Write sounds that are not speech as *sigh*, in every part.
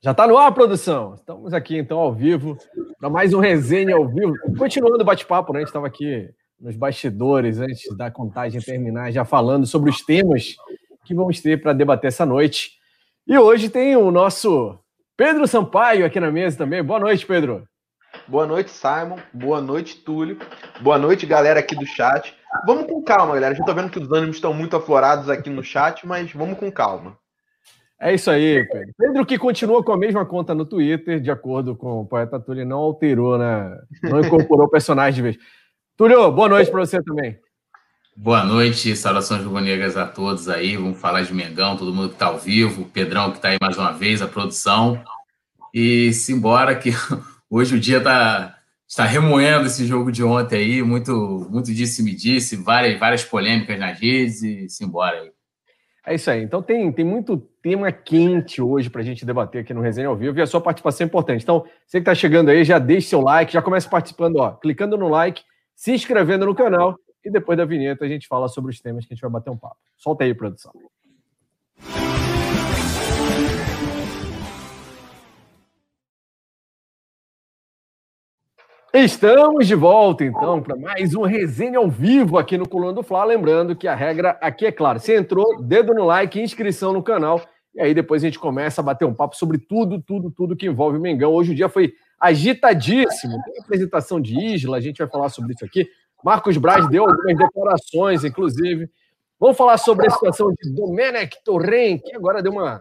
Já está no ar, produção. Estamos aqui então ao vivo para mais um resenha ao vivo. Continuando o bate-papo, né? A gente estava aqui nos bastidores antes da contagem terminar, já falando sobre os temas que vamos ter para debater essa noite. E hoje tem o nosso Pedro Sampaio aqui na mesa também. Boa noite, Pedro. Boa noite, Simon. Boa noite, Túlio. Boa noite, galera aqui do chat. Vamos com calma, galera. Já estou vendo que os ânimos estão muito aflorados aqui no chat, mas vamos com calma. É isso aí, Pedro. Pedro que continua com a mesma conta no Twitter, de acordo com o poeta Túlio, não alterou, né? Não incorporou o personagem de vez. Túlio, boa noite para você também. Boa noite, saudações rubro-negras a todos aí. Vamos falar de Mengão, todo mundo que está ao vivo, o Pedrão que está aí mais uma vez, a produção. E simbora que *laughs* hoje o dia tá, está remoendo esse jogo de ontem aí, muito, muito disse me disse, várias, várias polêmicas nas redes e simbora aí. É isso aí. Então tem, tem muito tema quente hoje para a gente debater aqui no Resenha ao Vivo e a sua participação é importante. Então, você que está chegando aí, já deixe seu like, já comece participando, ó, clicando no like, se inscrevendo no canal e depois da vinheta a gente fala sobre os temas que a gente vai bater um papo. Solta aí, produção. Estamos de volta, então, para mais um resenha ao vivo aqui no Coluna do Fla. Lembrando que a regra aqui é clara: você entrou, dedo no like, inscrição no canal, e aí depois a gente começa a bater um papo sobre tudo, tudo, tudo que envolve o Mengão. Hoje o dia foi agitadíssimo. Tem apresentação de Isla, a gente vai falar sobre isso aqui. Marcos Braz deu algumas declarações, inclusive. Vamos falar sobre a situação de Domenech Torren, que agora deu uma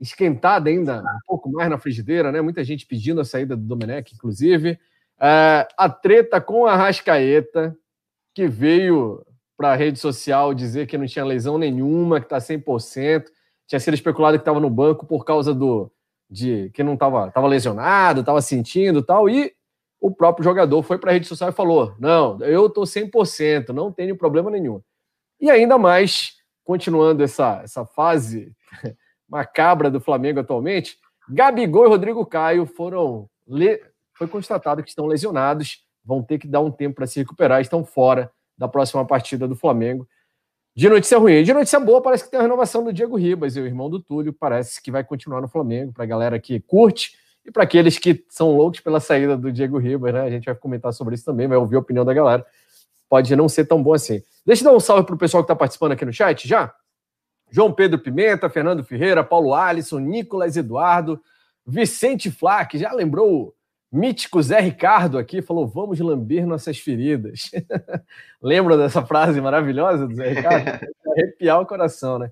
esquentada ainda um pouco mais na frigideira, né? Muita gente pedindo a saída do Domenech, inclusive. É, a treta com a Rascaeta, que veio para a rede social dizer que não tinha lesão nenhuma, que está 100%, tinha sido especulado que estava no banco por causa do de que não estava tava lesionado, estava sentindo tal, e o próprio jogador foi para a rede social e falou: Não, eu estou 100%, não tenho problema nenhum. E ainda mais, continuando essa, essa fase *laughs* macabra do Flamengo atualmente, Gabigol e Rodrigo Caio foram foi constatado que estão lesionados, vão ter que dar um tempo para se recuperar, estão fora da próxima partida do Flamengo. De notícia ruim. De notícia boa, parece que tem a renovação do Diego Ribas, e o irmão do Túlio parece que vai continuar no Flamengo, para a galera que curte e para aqueles que são loucos pela saída do Diego Ribas, né? A gente vai comentar sobre isso também, vai ouvir a opinião da galera. Pode não ser tão bom assim. Deixa eu dar um salve para o pessoal que está participando aqui no chat já. João Pedro Pimenta, Fernando Ferreira, Paulo Alisson, Nicolas Eduardo, Vicente Flack, já lembrou mítico Zé Ricardo aqui falou: vamos lamber nossas feridas. *laughs* Lembra dessa frase maravilhosa do Zé Ricardo? *laughs* Arrepiar o coração, né?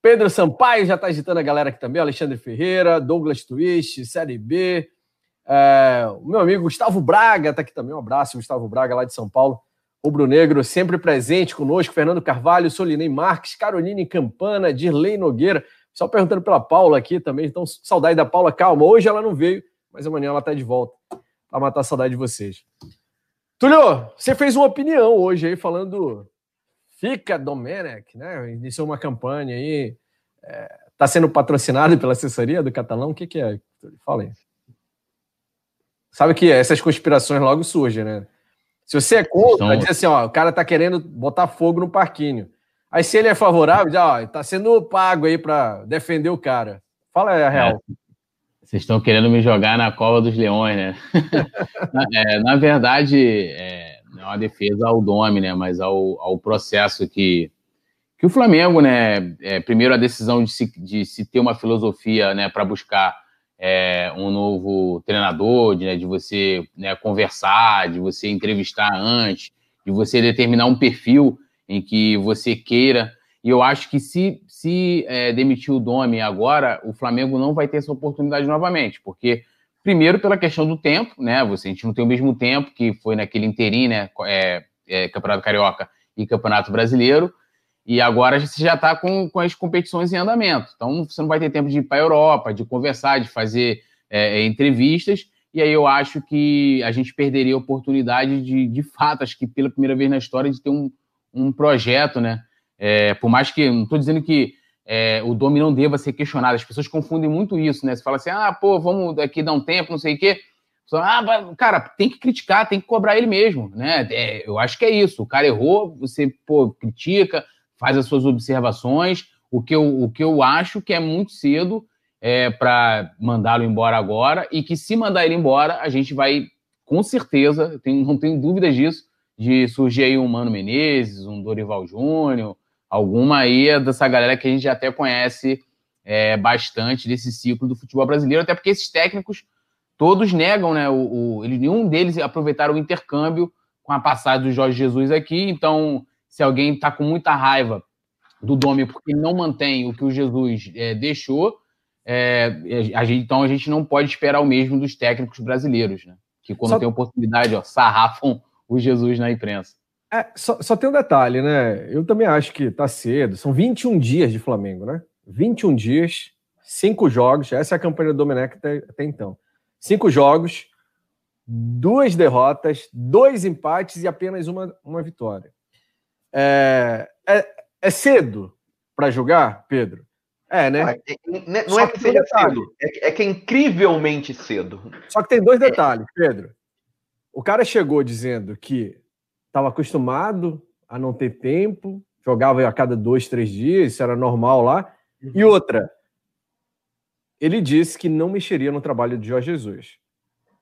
Pedro Sampaio já está agitando a galera aqui também, Alexandre Ferreira, Douglas Twist, Série B. É, o meu amigo Gustavo Braga está aqui também. Um abraço, Gustavo Braga, lá de São Paulo. Rubro Negro, sempre presente conosco. Fernando Carvalho, Solinei Marques, Caroline Campana, Dirley Nogueira. Só perguntando pela Paula aqui também. Então, saudade da Paula. Calma, hoje ela não veio, mas amanhã ela está de volta para matar a saudade de vocês. Tulio, você fez uma opinião hoje aí falando Fica Domenech, né? Iniciou uma campanha aí, está é, tá sendo patrocinado pela assessoria do Catalão. O que, que é? Fala aí. Sabe que essas conspirações logo surgem, né? Se você é contra, então... diz assim, ó, o cara tá querendo botar fogo no parquinho. Aí se ele é favorável, já, ó, tá sendo pago aí para defender o cara. Fala aí a real. É. Vocês estão querendo me jogar na cova dos leões, né? *laughs* na, é, na, verdade, é, não é uma defesa ao nome, né? Mas ao, ao processo que, que o Flamengo, né? É, primeiro a decisão de se, de se ter uma filosofia, né? Para buscar é, um novo treinador, de, né, de você né, conversar, de você entrevistar antes, de você determinar um perfil em que você queira. E eu acho que se se é, demitir o Domi agora, o Flamengo não vai ter essa oportunidade novamente, porque primeiro pela questão do tempo, né? Você, a gente não tem o mesmo tempo que foi naquele interim, né? É, é, Campeonato Carioca e Campeonato Brasileiro, e agora você já está com, com as competições em andamento. Então você não vai ter tempo de ir para a Europa, de conversar, de fazer entrevistas. E aí eu acho que a gente perderia a oportunidade de, de fato, acho que pela primeira vez na história, de ter um, um projeto, né? É, por mais que, não estou dizendo que é, o Domi não deva ser questionado, as pessoas confundem muito isso, né? Você fala assim, ah, pô, vamos aqui dar um tempo, não sei o quê. Ah, cara, tem que criticar, tem que cobrar ele mesmo, né? É, eu acho que é isso. O cara errou, você, pô, critica, faz as suas observações. O que eu, o que eu acho que é muito cedo é, para mandá-lo embora agora e que se mandar ele embora, a gente vai, com certeza, tenho, não tenho dúvidas disso, de surgir aí um Mano Menezes, um Dorival Júnior, alguma aí dessa galera que a gente até conhece é, bastante desse ciclo do futebol brasileiro, até porque esses técnicos todos negam, né? O, o, nenhum deles aproveitaram o intercâmbio com a passagem do Jorge Jesus aqui, então se alguém está com muita raiva do Domi porque ele não mantém o que o Jesus é, deixou, é, a gente, então a gente não pode esperar o mesmo dos técnicos brasileiros, né? Que quando só... tem oportunidade, ó, sarrafam o Jesus na imprensa. É, só, só, tem um detalhe, né? Eu também acho que tá cedo. São 21 dias de Flamengo, né? 21 dias, cinco jogos. Essa é a campanha do Domenech até, até então. Cinco jogos, duas derrotas, dois empates e apenas uma, uma vitória. É, é, é cedo para jogar, Pedro? É, né? É, é, não é que, que seja cedo, é, é, que é incrivelmente cedo. Só que tem dois detalhes, Pedro. O cara chegou dizendo que estava acostumado a não ter tempo, jogava a cada dois, três dias, isso era normal lá. Uhum. E outra, ele disse que não mexeria no trabalho de Jorge Jesus.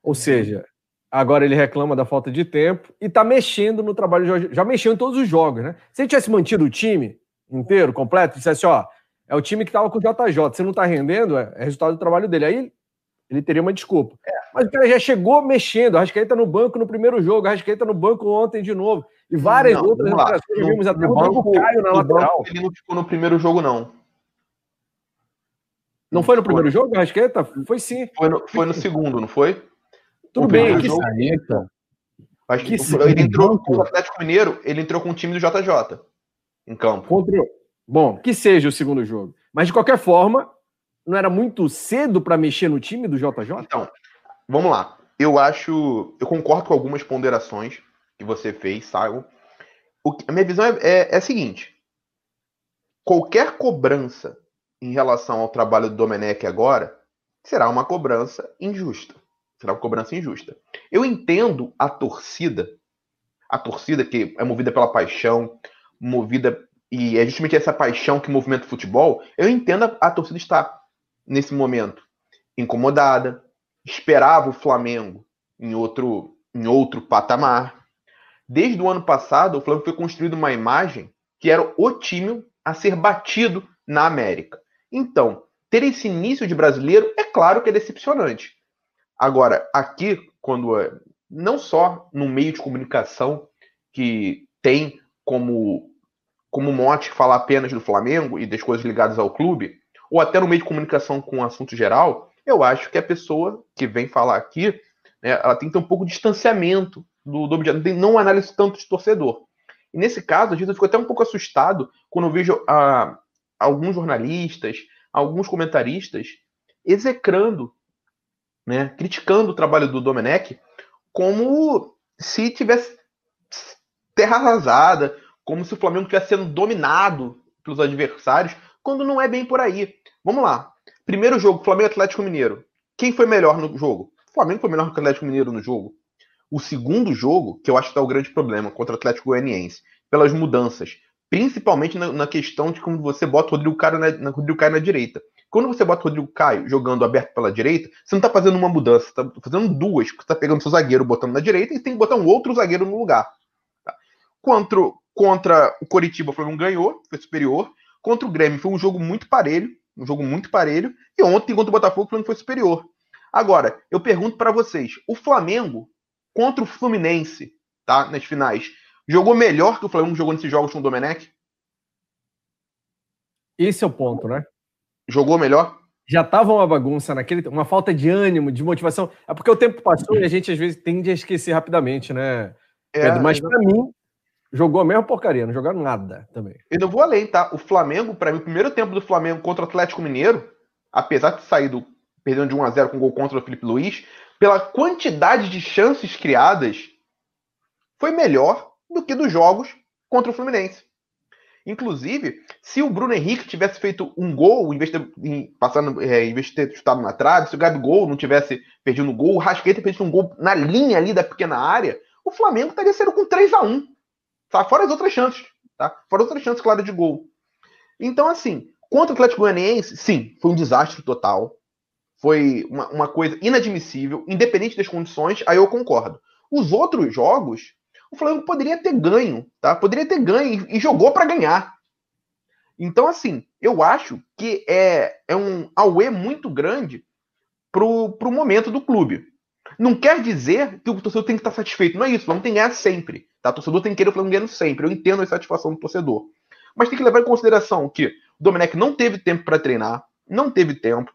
Ou uhum. seja, agora ele reclama da falta de tempo e está mexendo no trabalho de Jorge Já mexeu em todos os jogos, né? Se ele tivesse mantido o time inteiro, completo, dissesse, ó, é o time que estava com o JJ, se não está rendendo, é, é, resultado do trabalho dele. Aí ele teria uma desculpa. É. Mas o cara já chegou mexendo, a Rascaeta no banco no primeiro jogo, a Rascaeta no banco ontem de novo. E várias não, outras operações vimos até o banco, Caio na lateral. Ele não ficou no primeiro jogo, não. Não foi no primeiro jogo, Rascaeta? Foi sim. Foi no, foi no segundo, não foi? Tudo o bem, que saída. Acho que, que ele entrou com o Atlético Mineiro, ele entrou com o time do JJ em campo. Contra... Bom, que seja o segundo jogo. Mas de qualquer forma, não era muito cedo para mexer no time do JJ? Então, vamos lá. Eu acho. Eu concordo com algumas ponderações que você fez, Simon. O que, a minha visão é, é, é a seguinte: qualquer cobrança em relação ao trabalho do Domenech agora será uma cobrança injusta. Será uma cobrança injusta. Eu entendo a torcida, a torcida que é movida pela paixão, movida e é justamente essa paixão que movimenta o futebol. Eu entendo a, a torcida estar nesse momento incomodada, esperava o Flamengo em outro em outro patamar. Desde o ano passado, o Flamengo foi construído uma imagem que era o time a ser batido na América. Então, ter esse início de brasileiro é claro que é decepcionante. Agora, aqui, quando é, não só no meio de comunicação que tem como, como mote falar apenas do Flamengo e das coisas ligadas ao clube, ou até no meio de comunicação com um assunto geral, eu acho que a pessoa que vem falar aqui, né, ela tem que ter um pouco de distanciamento do, do objeto, não não análise tanto de torcedor. E nesse caso, a gente ficou até um pouco assustado quando eu vejo a, alguns jornalistas, alguns comentaristas execrando, né, criticando o trabalho do Domenech como se tivesse terra arrasada, como se o Flamengo estivesse sendo dominado pelos adversários, quando não é bem por aí. Vamos lá. Primeiro jogo, Flamengo Atlético Mineiro. Quem foi melhor no jogo? O Flamengo foi melhor que o Atlético Mineiro no jogo. O segundo jogo, que eu acho que está o grande problema, contra o Atlético Goianiense, pelas mudanças principalmente na, na, questão de como você bota o Rodrigo Caio na, na, Rodrigo Caio na direita. Quando você bota o Rodrigo Caio jogando aberto pela direita, você não está fazendo uma mudança, você está fazendo duas. Você está pegando seu zagueiro, botando na direita e tem que botar um outro zagueiro no lugar. Tá? Contra, contra o Coritiba, o Flamengo ganhou, foi superior. Contra o Grêmio foi um jogo muito parelho, um jogo muito parelho. E ontem, contra o Botafogo, o Flamengo foi superior. Agora, eu pergunto para vocês: o Flamengo contra o Fluminense, tá? Nas finais, Jogou melhor que o Flamengo jogou nesses jogos com o Domenech? Esse é o ponto, né? Jogou melhor? Já tava uma bagunça naquele, uma falta de ânimo, de motivação. É porque o tempo passou e a gente às vezes tende a esquecer rapidamente, né? É, Pedro? Mas para mim, jogou a mesma porcaria, não jogaram nada também. Eu não vou além, tá? O Flamengo, para mim, o primeiro tempo do Flamengo contra o Atlético Mineiro, apesar de sair do perdendo de 1 a 0 com gol contra o Felipe Luiz, pela quantidade de chances criadas, foi melhor do que dos jogos contra o Fluminense. Inclusive, se o Bruno Henrique tivesse feito um gol, em vez de ter, passando, é, em vez de ter chutado na trave, se o Gabigol não tivesse perdido o gol, o Rasqueta perdido um gol na linha ali da pequena área, o Flamengo estaria sendo com 3 a 1 tá? Fora as outras chances, tá? Fora as outras chances, claro, de gol. Então, assim, Contra o Atlético Goianiense, sim, foi um desastre total. Foi uma, uma coisa inadmissível, independente das condições, aí eu concordo. Os outros jogos, o Flamengo poderia ter ganho, tá? Poderia ter ganho e, e jogou para ganhar. Então, assim, eu acho que é, é um auê muito grande pro, pro momento do clube. Não quer dizer que o torcedor tem que estar satisfeito. Não é isso. O Flamengo tem que ganhar sempre. Tá? O torcedor tem que querer o Flamengo ganhando sempre. Eu entendo a insatisfação do torcedor. Mas tem que levar em consideração que o Domenech não teve tempo para treinar, não teve tempo.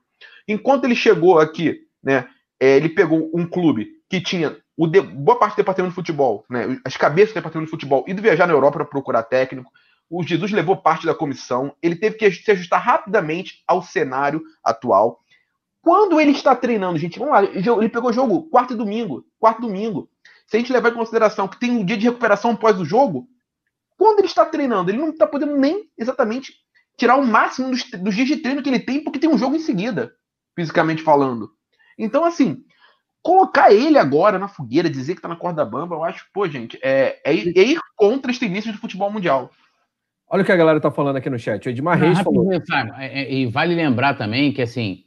Enquanto ele chegou aqui, né, é, ele pegou um clube que tinha o de, boa parte do departamento de futebol, né, as cabeças do departamento de futebol, de viajar na Europa para procurar técnico. O Jesus levou parte da comissão, ele teve que se ajustar rapidamente ao cenário atual. Quando ele está treinando, gente, vamos lá, ele pegou jogo quarto e domingo, quarto e domingo. Se a gente levar em consideração que tem um dia de recuperação após o jogo, quando ele está treinando, ele não está podendo nem exatamente tirar o máximo dos, dos, dias de treino que ele tem, porque tem um jogo em seguida, fisicamente falando. Então, assim, colocar ele agora na fogueira, dizer que está na corda bamba, eu acho, pô, gente, é, é, ir, é ir contra este início do futebol mundial. Olha o que a galera tá falando aqui no chat. O Edmar Reis falou. É, é, e vale lembrar também que, assim,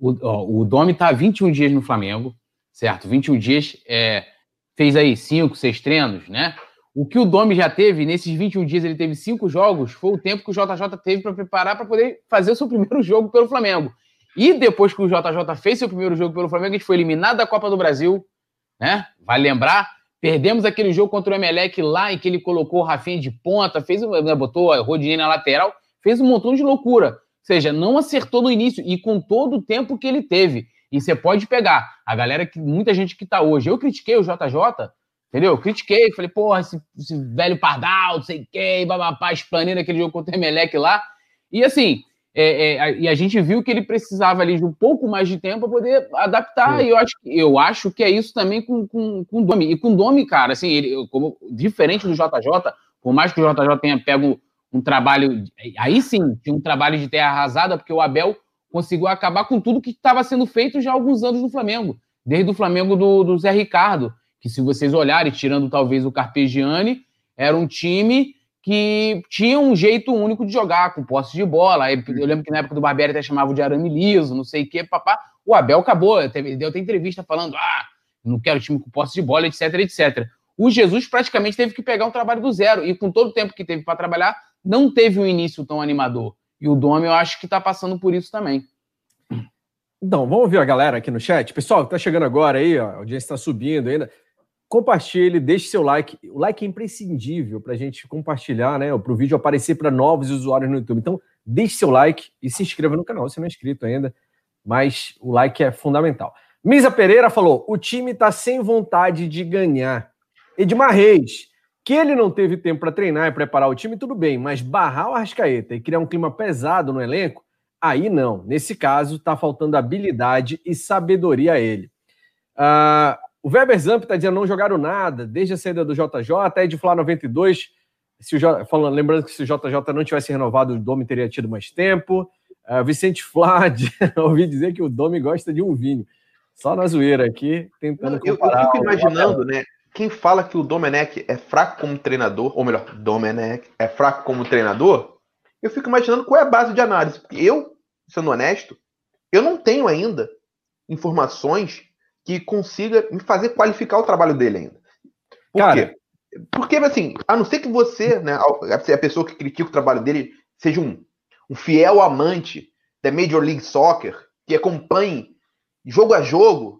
o, ó, o Domi tá 21 dias no Flamengo, certo? 21 dias, é, fez aí 5, 6 treinos, né? O que o Domi já teve, nesses 21 dias ele teve cinco jogos, foi o tempo que o JJ teve para preparar para poder fazer o seu primeiro *laughs* jogo pelo Flamengo. E depois que o JJ fez seu primeiro jogo pelo Flamengo, a gente foi eliminado da Copa do Brasil, né? Vale lembrar, perdemos aquele jogo contra o Emelec lá em que ele colocou o Rafinha de ponta, fez, né, botou a Rodinei na lateral, fez um montão de loucura. Ou seja, não acertou no início e com todo o tempo que ele teve. E você pode pegar a galera que muita gente que está hoje. Eu critiquei o JJ Entendeu? Eu critiquei, falei, porra, esse, esse velho pardal, não sei quem, babapá, explanando aquele jogo contra o Emelec lá. E assim, é, é, e a gente viu que ele precisava ali de um pouco mais de tempo para poder adaptar. Sim. E eu acho, eu acho que é isso também com, com, com o Domi. E com o Domi, cara, assim, ele, como, diferente do JJ, por mais que o JJ tenha pego um trabalho. Aí sim, tinha um trabalho de terra arrasada, porque o Abel conseguiu acabar com tudo que estava sendo feito já há alguns anos no Flamengo. Desde o Flamengo do, do Zé Ricardo que se vocês olharem, tirando talvez o Carpegiani, era um time que tinha um jeito único de jogar, com posse de bola. Eu lembro que na época do Barbieri até chamava de arame liso, não sei o quê, papá. O Abel acabou, deu até entrevista falando, ah, não quero time com posse de bola, etc, etc. O Jesus praticamente teve que pegar um trabalho do zero, e com todo o tempo que teve para trabalhar, não teve um início tão animador. E o Dome, eu acho que está passando por isso também. Então, vamos ouvir a galera aqui no chat. Pessoal, que tá chegando agora aí, ó, a audiência está subindo ainda compartilhe, deixe seu like. O like é imprescindível para a gente compartilhar, né? Para o vídeo aparecer para novos usuários no YouTube. Então, deixe seu like e se inscreva no canal se não é inscrito ainda. Mas o like é fundamental. Misa Pereira falou: o time está sem vontade de ganhar. Edmar Reis, que ele não teve tempo para treinar e preparar o time, tudo bem, mas barrar o Arrascaeta e criar um clima pesado no elenco, aí não. Nesse caso, está faltando habilidade e sabedoria a ele. Uh, o Weber Zamp está dizendo não jogaram nada, desde a saída do JJ, até de Flá 92. Se o J, falando, lembrando que se o JJ não tivesse renovado, o Domi teria tido mais tempo. Uh, Vicente Flad, *laughs* ouvi dizer que o Domi gosta de um vinho. Só na zoeira aqui, tentando eu, comparar. Eu fico imaginando, né? Quem fala que o Domenech é fraco como treinador, ou melhor, Domenech é fraco como treinador, eu fico imaginando qual é a base de análise. Porque eu, sendo honesto, eu não tenho ainda informações que consiga me fazer qualificar o trabalho dele ainda. Por Cara, quê? Porque, assim, a não ser que você, né, a pessoa que critica o trabalho dele, seja um, um fiel amante da Major League Soccer, que acompanhe jogo a jogo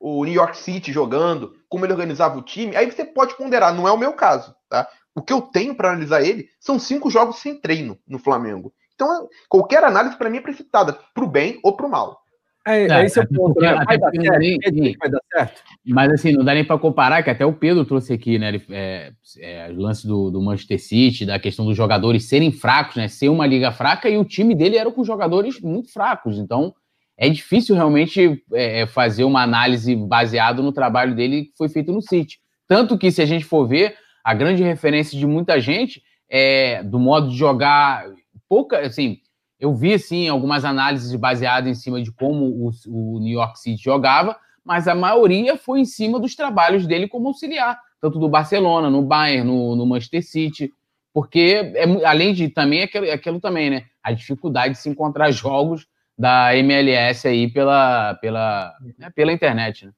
o New York City jogando, como ele organizava o time, aí você pode ponderar, não é o meu caso, tá? O que eu tenho para analisar ele são cinco jogos sem treino no Flamengo. Então, qualquer análise para mim é precipitada, para o bem ou para o mal. É, é, esse é o ponto, né? vai, dar certo, nem, vai dar certo. Mas assim, não dá nem para comparar, que até o Pedro trouxe aqui, né? Ele, é, é, o lance do, do, Manchester City, da questão dos jogadores serem fracos, né? Ser uma liga fraca e o time dele era com jogadores muito fracos. Então é difícil realmente é, é fazer uma análise baseada no trabalho dele que foi feito no City. Tanto que, se a gente for ver, a grande referência de muita gente é do modo de jogar pouca, assim eu vi, sim, algumas análises baseadas em cima de como o, o, New York City jogava, mas a maioria foi em cima dos trabalhos dele como auxiliar, tanto do Barcelona, no Bayern, no, no Manchester City, porque, é, além de também, aquilo, aquilo também, né? a dificuldade de se encontrar jogos da MLS aí pela, pela, né, pela internet. Né?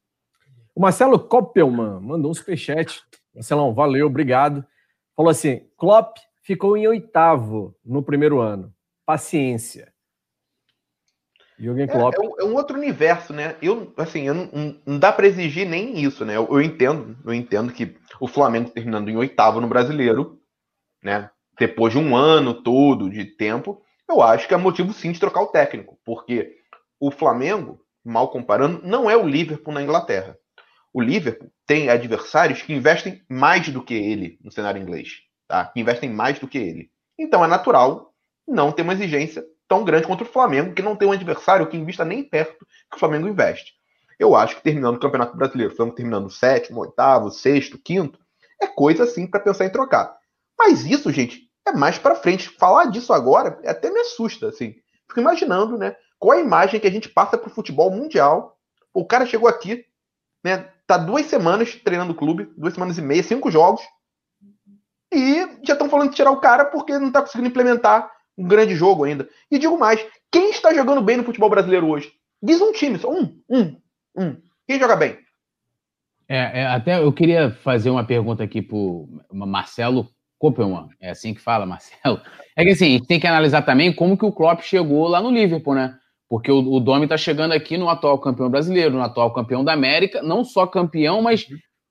O Marcelo Koppelman mandou um superchat. Marcelão, valeu, obrigado. Falou assim: Klopp ficou em oitavo no primeiro ano. Paciência. Jürgen Klopp. É, é, um outro universo, né? Eu, assim, eu não, não dá para exigir nem isso, né? Eu, eu, entendo, eu entendo que o Flamengo terminando em oitavo no Brasileiro, né? Depois de um ano todo de tempo, eu acho que é motivo sim de trocar o técnico, porque o Flamengo, mal comparando, não é o Liverpool na Inglaterra. O Liverpool tem adversários que investem mais do que ele no cenário inglês, tá? Que investem mais do que ele. Então é natural não ter uma exigência tão grande contra o Flamengo, que não tem um adversário que invista nem perto que o Flamengo investe. Eu acho que terminando o Campeonato Brasileiro, o Flamengo terminando sétimo, oitavo, sexto, quinto, é coisa assim para pensar em trocar. Mas isso, gente, é mais para frente. Falar disso agora até me assusta, assim. Fico imaginando, né? Qual a imagem que a gente passa para o futebol mundial. O cara chegou aqui, né? Tá duas semanas treinando o clube, duas semanas e meia, cinco jogos. E já estão falando de tirar o cara porque não está conseguindo implementar um grande jogo ainda. E digo mais, quem está jogando bem no futebol brasileiro hoje? Diz um time, só um, um, um. Quem joga bem? É, é, até eu queria fazer uma pergunta aqui para Marcelo Koppelman, é assim que fala, Marcelo. É que assim, a gente tem que analisar também como que o Klopp chegou lá no Liverpool, né? Porque o, o Domi está chegando aqui no atual campeão brasileiro, no atual campeão da América, não só campeão, mas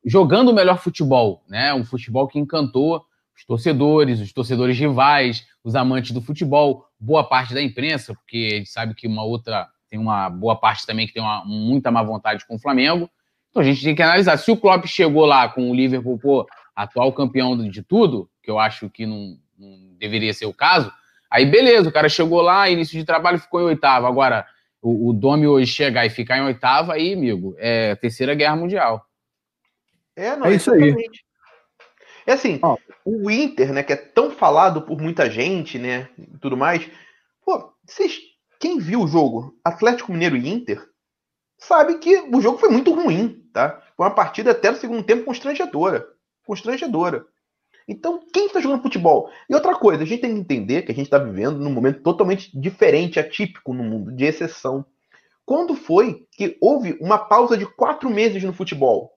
jogando o melhor futebol, né? Um futebol que encantou os torcedores, os torcedores rivais, os amantes do futebol, boa parte da imprensa, porque a gente sabe que uma outra tem uma boa parte também que tem uma, muita má vontade com o Flamengo. Então a gente tem que analisar. Se o Klopp chegou lá com o Liverpool, pô, atual campeão de tudo, que eu acho que não, não, deveria ser o caso, aí beleza, o cara chegou lá, início de trabalho ficou em oitavo. Agora, o, o Domi hoje chegar e ficar em oitavo, aí, amigo, é terceira guerra mundial. É, não, é isso aí. É assim, oh. o Inter, né, que é tão falado por muita gente, né, e tudo mais, pô, vocês, quem viu o jogo Atlético Mineiro e Inter, sabe que o jogo foi muito ruim, tá? Foi uma partida até no segundo tempo constrangedora. Constrangedora. Então, quem está jogando futebol? E outra coisa, a gente tem que entender que a gente está vivendo num momento totalmente diferente, atípico no mundo, de exceção. Quando foi que houve uma pausa de quatro meses no futebol?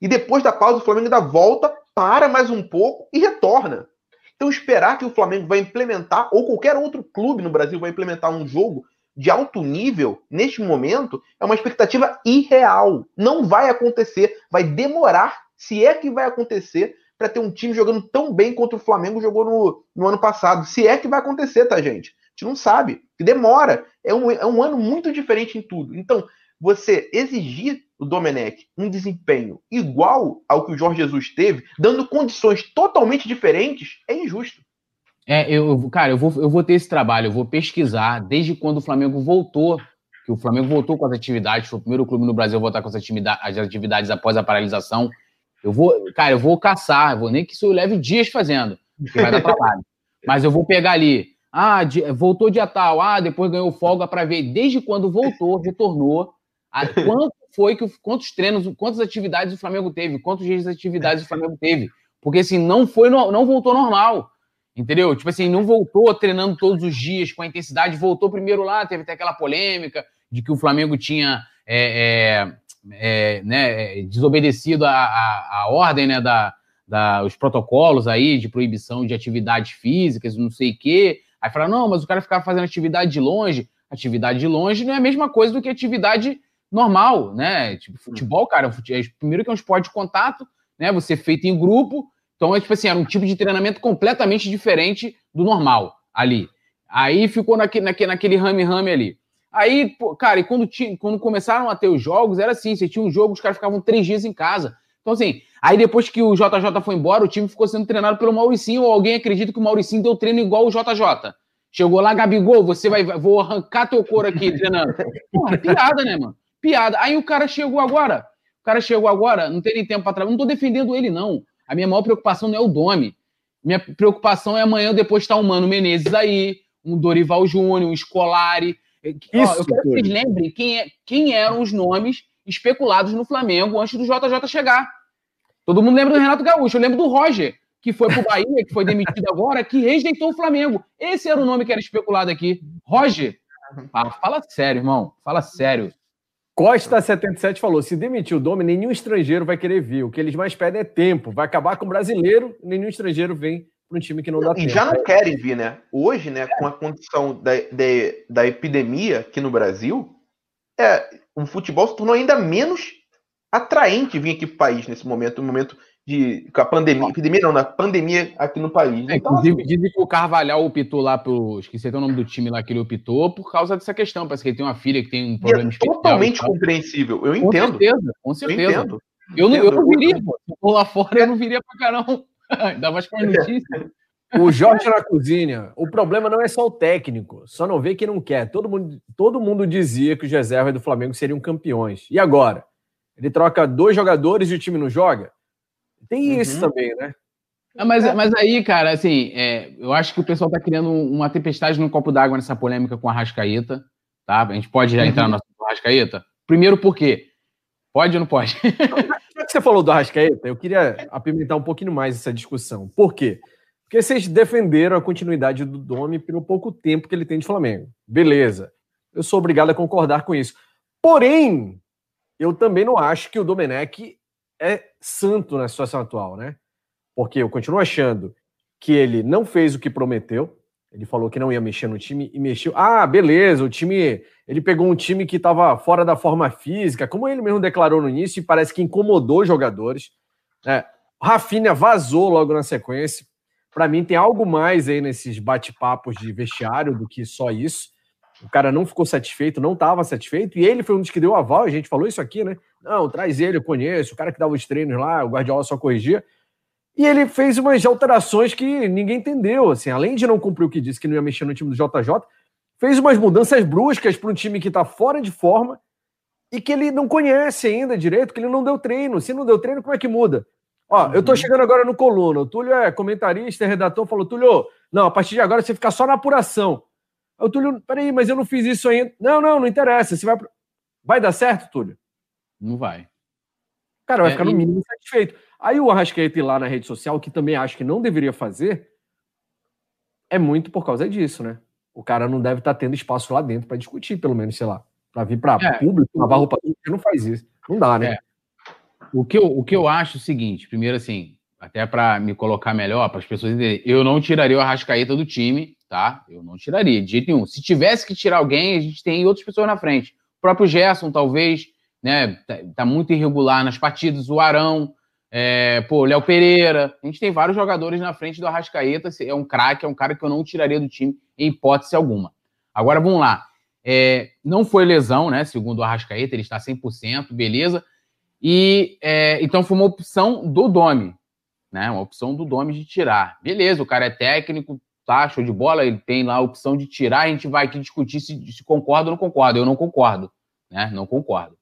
E depois da pausa, o Flamengo ainda volta, para mais um pouco e retorna. Então, esperar que o Flamengo vai implementar, ou qualquer outro clube no Brasil vai implementar um jogo de alto nível neste momento, é uma expectativa irreal. Não vai acontecer. Vai demorar, se é que vai acontecer, para ter um time jogando tão bem quanto o Flamengo jogou no, no ano passado. Se é que vai acontecer, tá, gente? A gente não sabe. Demora. É um, é um ano muito diferente em tudo. Então, você exigir do Domenech um desempenho igual ao que o Jorge Jesus teve, dando condições totalmente diferentes, é injusto. É, eu, cara, eu vou, eu vou ter esse trabalho, eu vou pesquisar desde quando o Flamengo voltou, que o Flamengo voltou com as atividades, foi o primeiro clube no Brasil a voltar com as atividades após a paralisação. Eu vou, cara, eu vou caçar, vou nem que isso eu leve dias fazendo, que vai dar trabalho. *laughs* Mas eu vou pegar ali, ah, voltou dia tal, ah, depois ganhou folga para ver desde quando voltou, retornou, a, *laughs* quanto foi que quantos treinos, quantas atividades o Flamengo teve, quantos dias de atividades o Flamengo teve? Porque assim, não foi não voltou normal. Entendeu? Tipo assim, não voltou treinando todos os dias com a intensidade, voltou primeiro lá, teve até aquela polêmica de que o Flamengo tinha é, é, é, né, desobedecido a, a, a, ordem, né, da, da, os protocolos aí de proibição de atividades físicas, não sei o quê. Aí falaram, não, mas o cara ficava fazendo atividade de longe. Atividade de longe não é a mesma coisa do que atividade normal, né? Tipo, futebol, cara, é, primeiro que é um esporte de contato, né? Você é feito em grupo, então é tipo assim, era um tipo de treinamento completamente diferente do normal ali. Aí ficou naquele, naquele, naquele rame-rame ali. Aí, pô, cara, e quando, tinha, quando começaram a ter os jogos, era assim: você tinha um jogo, os caras ficavam três dias em casa. Então, assim, aí depois que o JJ foi embora, o time ficou sendo treinado pelo Mauricinho, ou alguém acredita que o Mauricinho deu treino igual o JJ. Chegou lá, Gabigol, você vai, vou arrancar teu couro aqui treinando. *laughs* Porra, piada, né, mano? Piada. Aí o cara chegou agora. O cara chegou agora, não tem nem tempo para trabalhar. Não tô defendendo ele, não. A minha maior preocupação não é o Domi. Minha preocupação é amanhã depois estar um Mano Menezes aí, um Dorival Júnior, um Scolari. Isso, Ó, eu quero que vocês lembrem quem, é, quem eram os nomes especulados no Flamengo antes do JJ chegar. Todo mundo lembra do Renato Gaúcho, eu lembro do Roger. que foi pro Bahia, que foi demitido agora, que rejeitou o Flamengo. Esse era o nome que era especulado aqui. Roger. Ah, fala sério, irmão. Fala sério. Costa77 falou: se demitir o Domi, nenhum estrangeiro vai querer vir. O que eles mais pedem é tempo. Vai acabar com o brasileiro, nenhum estrangeiro vem para um time que não dá e tempo. E já não querem vir, né? Hoje, né, é. com a condição da, da, da epidemia aqui no Brasil, é, o futebol se tornou ainda menos atraente vir aqui para o país nesse momento, no momento de com a pandemia, epidemia não, na pandemia aqui no país. É, então, inclusive, assim, dizem que o Carvalhal optou lá pro. Esqueci até o nome do time lá que ele optou por causa dessa questão. Parece que ele tem uma filha que tem um problema é Totalmente compreensível. Eu entendo. Com certeza, com certeza. Eu, entendo. eu, não, eu não viria, pô. Se for lá fora, eu não viria pra caramba. *laughs* Ainda mais com a notícia. O Jorge na cozinha. O problema não é só o técnico, só não vê quem não quer. Todo mundo, todo mundo dizia que os reservas do Flamengo seriam campeões. E agora? Ele troca dois jogadores e o time não joga? Tem uhum. isso também, né? Ah, mas, mas aí, cara, assim, é, eu acho que o pessoal tá criando uma tempestade no copo d'água nessa polêmica com a Rascaeta, tá? A gente pode já entrar uhum. no Rascaeta? Primeiro, por quê? Pode ou não pode? *laughs* Que você falou do Rascaeta, eu queria apimentar um pouquinho mais essa discussão. Por quê? Porque vocês defenderam a continuidade do Domi pelo pouco tempo que ele tem de Flamengo. Beleza. Eu sou obrigado a concordar com isso. Porém, eu também não acho que o Domenech é santo na situação atual, né? Porque eu continuo achando que ele não fez o que prometeu. Ele falou que não ia mexer no time e mexeu. Ah, beleza, o time. Ele pegou um time que estava fora da forma física, como ele mesmo declarou no início, e parece que incomodou os jogadores. É, Rafinha vazou logo na sequência. Para mim, tem algo mais aí nesses bate-papos de vestiário do que só isso. O cara não ficou satisfeito, não estava satisfeito, e ele foi um dos que deu aval, a gente falou isso aqui, né? Não, traz ele, eu conheço, o cara que dava os treinos lá, o Guardiola só corrigia. E ele fez umas alterações que ninguém entendeu, assim, além de não cumprir o que disse que não ia mexer no time do JJ, fez umas mudanças bruscas para um time que está fora de forma e que ele não conhece ainda direito, que ele não deu treino. Se não deu treino, como é que muda? Ó, uhum. eu tô uhum. chegando agora no Coluna, o Túlio é comentarista, é redator, falou, Túlio, não, a partir de agora você fica só na apuração. O Túlio, peraí, mas eu não fiz isso ainda. Não, não, não interessa. Você vai. Vai dar certo, Túlio? Não vai. Cara, vai é, ficar no mínimo satisfeito. Aí o Arrascaeta ir lá na rede social, que também acho que não deveria fazer, é muito por causa disso, né? O cara não deve estar tá tendo espaço lá dentro para discutir, pelo menos, sei lá, para vir para é, público, lavar roupa, não faz isso. Não dá, né? É. O, que eu, o que eu acho é o seguinte, primeiro assim, até para me colocar melhor, para as pessoas entenderem, eu não tiraria o Arrascaeta do time, tá? Eu não tiraria, de jeito nenhum. Se tivesse que tirar alguém, a gente tem outras pessoas na frente. O próprio Gerson, talvez, né? Tá, tá muito irregular nas partidas. O Arão, é, pô, Léo Pereira. A gente tem vários jogadores na frente do Arrascaeta. É um craque, é um cara que eu não tiraria do time em hipótese alguma. Agora vamos lá. É, não foi lesão, né? Segundo o Arrascaeta, ele está 100%, beleza. E é, então foi uma opção do Domi, né? Uma opção do Domi de tirar. Beleza, o cara é técnico, tá, show de bola, ele tem lá a opção de tirar, a gente vai aqui discutir se, se concorda ou não concorda. Eu não concordo, né? Não concordo.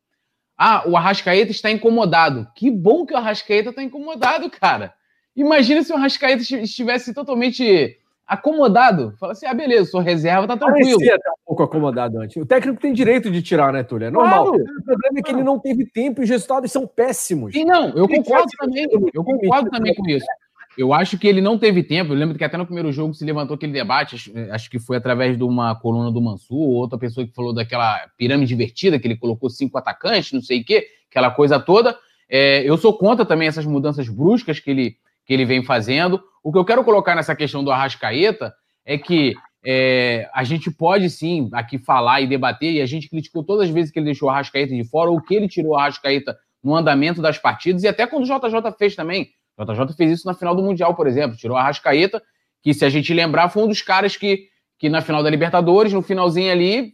Ah, o Arrascaeta está incomodado. Que bom que o Arrascaeta está incomodado, cara. Imagina se o Arrascaeta estivesse totalmente acomodado. Fala assim, ah, beleza, sou reserva, tá tranquilo. Parecia até um pouco acomodado antes. O técnico tem direito de tirar, né, Túlio? É normal. Claro. O problema é que ele não teve tempo e os resultados são péssimos. Sim, não, eu concordo também. Eu concordo também com isso. Eu acho que ele não teve tempo. Eu lembro que até no primeiro jogo se levantou aquele debate, acho, acho que foi através de uma coluna do Mansur, ou outra pessoa que falou daquela pirâmide invertida, que ele colocou cinco atacantes, não sei o quê, aquela coisa toda. É, eu sou contra também essas mudanças bruscas que ele, que ele vem fazendo. O que eu quero colocar nessa questão do Arrascaeta é que é, a gente pode sim aqui falar e debater, e a gente criticou todas as vezes que ele deixou o Arrascaeta de fora, ou que ele tirou o Arrascaeta no andamento das partidas, e até quando o JJ fez também. JJ fez isso na final do Mundial, por exemplo. Tirou a Rascaeta, que se a gente lembrar, foi um dos caras que, que na final da Libertadores, no finalzinho ali,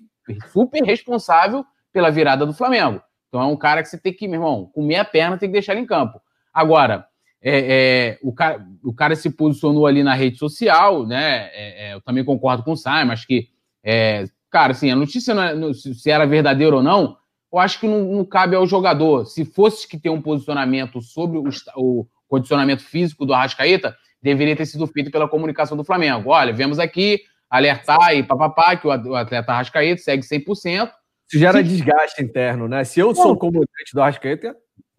super responsável pela virada do Flamengo. Então é um cara que você tem que, meu irmão, comer a perna, tem que deixar ele em campo. Agora, é, é, o, cara, o cara se posicionou ali na rede social, né? É, é eu também concordo com o Simon, acho que, é, cara, assim, a notícia não é, se era verdadeira ou não, eu acho que não, não, cabe ao jogador. Se fosse que ter um posicionamento sobre o, o, condicionamento físico do Arrascaeta deveria ter sido feito pela comunicação do Flamengo. Olha, vemos aqui alertar e papapá que o atleta Arrascaeta segue 100%. Isso gera Se... desgaste interno, né? Se eu sou o comandante do Arrascaeta,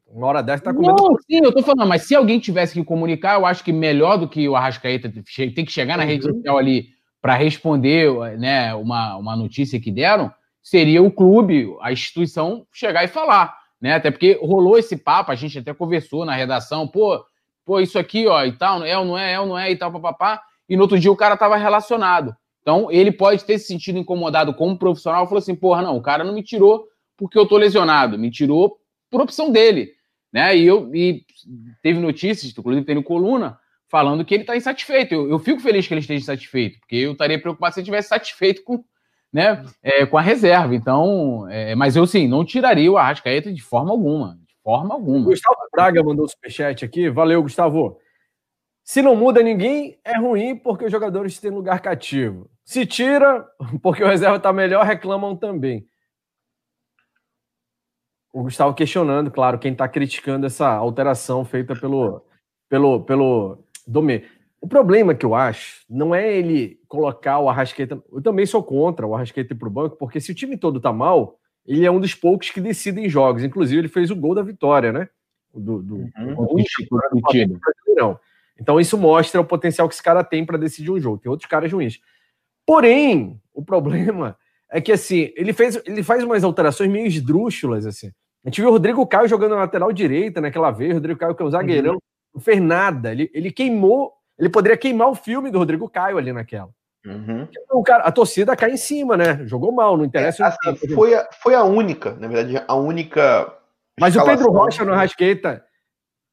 Uma hora dessa tá comendo. Não, sim, eu tô falando, mas se alguém tivesse que comunicar, eu acho que melhor do que o Arrascaeta tem que chegar na uhum. rede social ali para responder né, uma, uma notícia que deram, seria o clube, a instituição, chegar e falar. Né? Até porque rolou esse papo, a gente até conversou na redação, pô, pô, isso aqui, ó, e tal, é ou não é, é ou não é, e tal, papapá. E no outro dia o cara tava relacionado. Então, ele pode ter se sentido incomodado como profissional, falou assim, porra, não, o cara não me tirou porque eu tô lesionado, me tirou por opção dele, né? E eu e teve notícias, inclusive tem no coluna, falando que ele está insatisfeito. Eu, eu, fico feliz que ele esteja satisfeito, porque eu estaria preocupado se ele estivesse satisfeito com, né, é, com a reserva. Então, é, mas eu sim, não tiraria o Arrascaeta de forma alguma. De forma alguma. Gustavo Braga mandou o superchat aqui. Valeu, Gustavo. Se não muda ninguém, é ruim porque os jogadores têm lugar cativo. Se tira, *laughs* porque o reserva está melhor, reclamam também. O Gustavo questionando, claro, quem está criticando essa alteração feita pelo, pelo, pelo Domê. O problema que eu acho não é ele colocar o Arrasqueta. Eu também sou contra o Arrasqueta ir para o banco, porque se o time todo tá mal, ele é um dos poucos que decidem jogos. Inclusive, ele fez o gol da vitória, né? Do, do, uhum. do, do Então, isso mostra o potencial que esse cara tem para decidir um jogo. Tem outros caras ruins. Porém, o problema é que assim, ele fez, ele faz umas alterações meio esdrúxulas, assim. A gente viu o Rodrigo Caio jogando na lateral direita naquela vez, o Rodrigo Caio que é o zagueirão. Uhum não fez nada. Ele, ele queimou, ele poderia queimar o filme do Rodrigo Caio ali naquela. Uhum. Cara, a torcida cai em cima, né? Jogou mal, não interessa. É, assim, foi, a, foi a única, na verdade, a única. Mas o Pedro Rocha no Rasqueta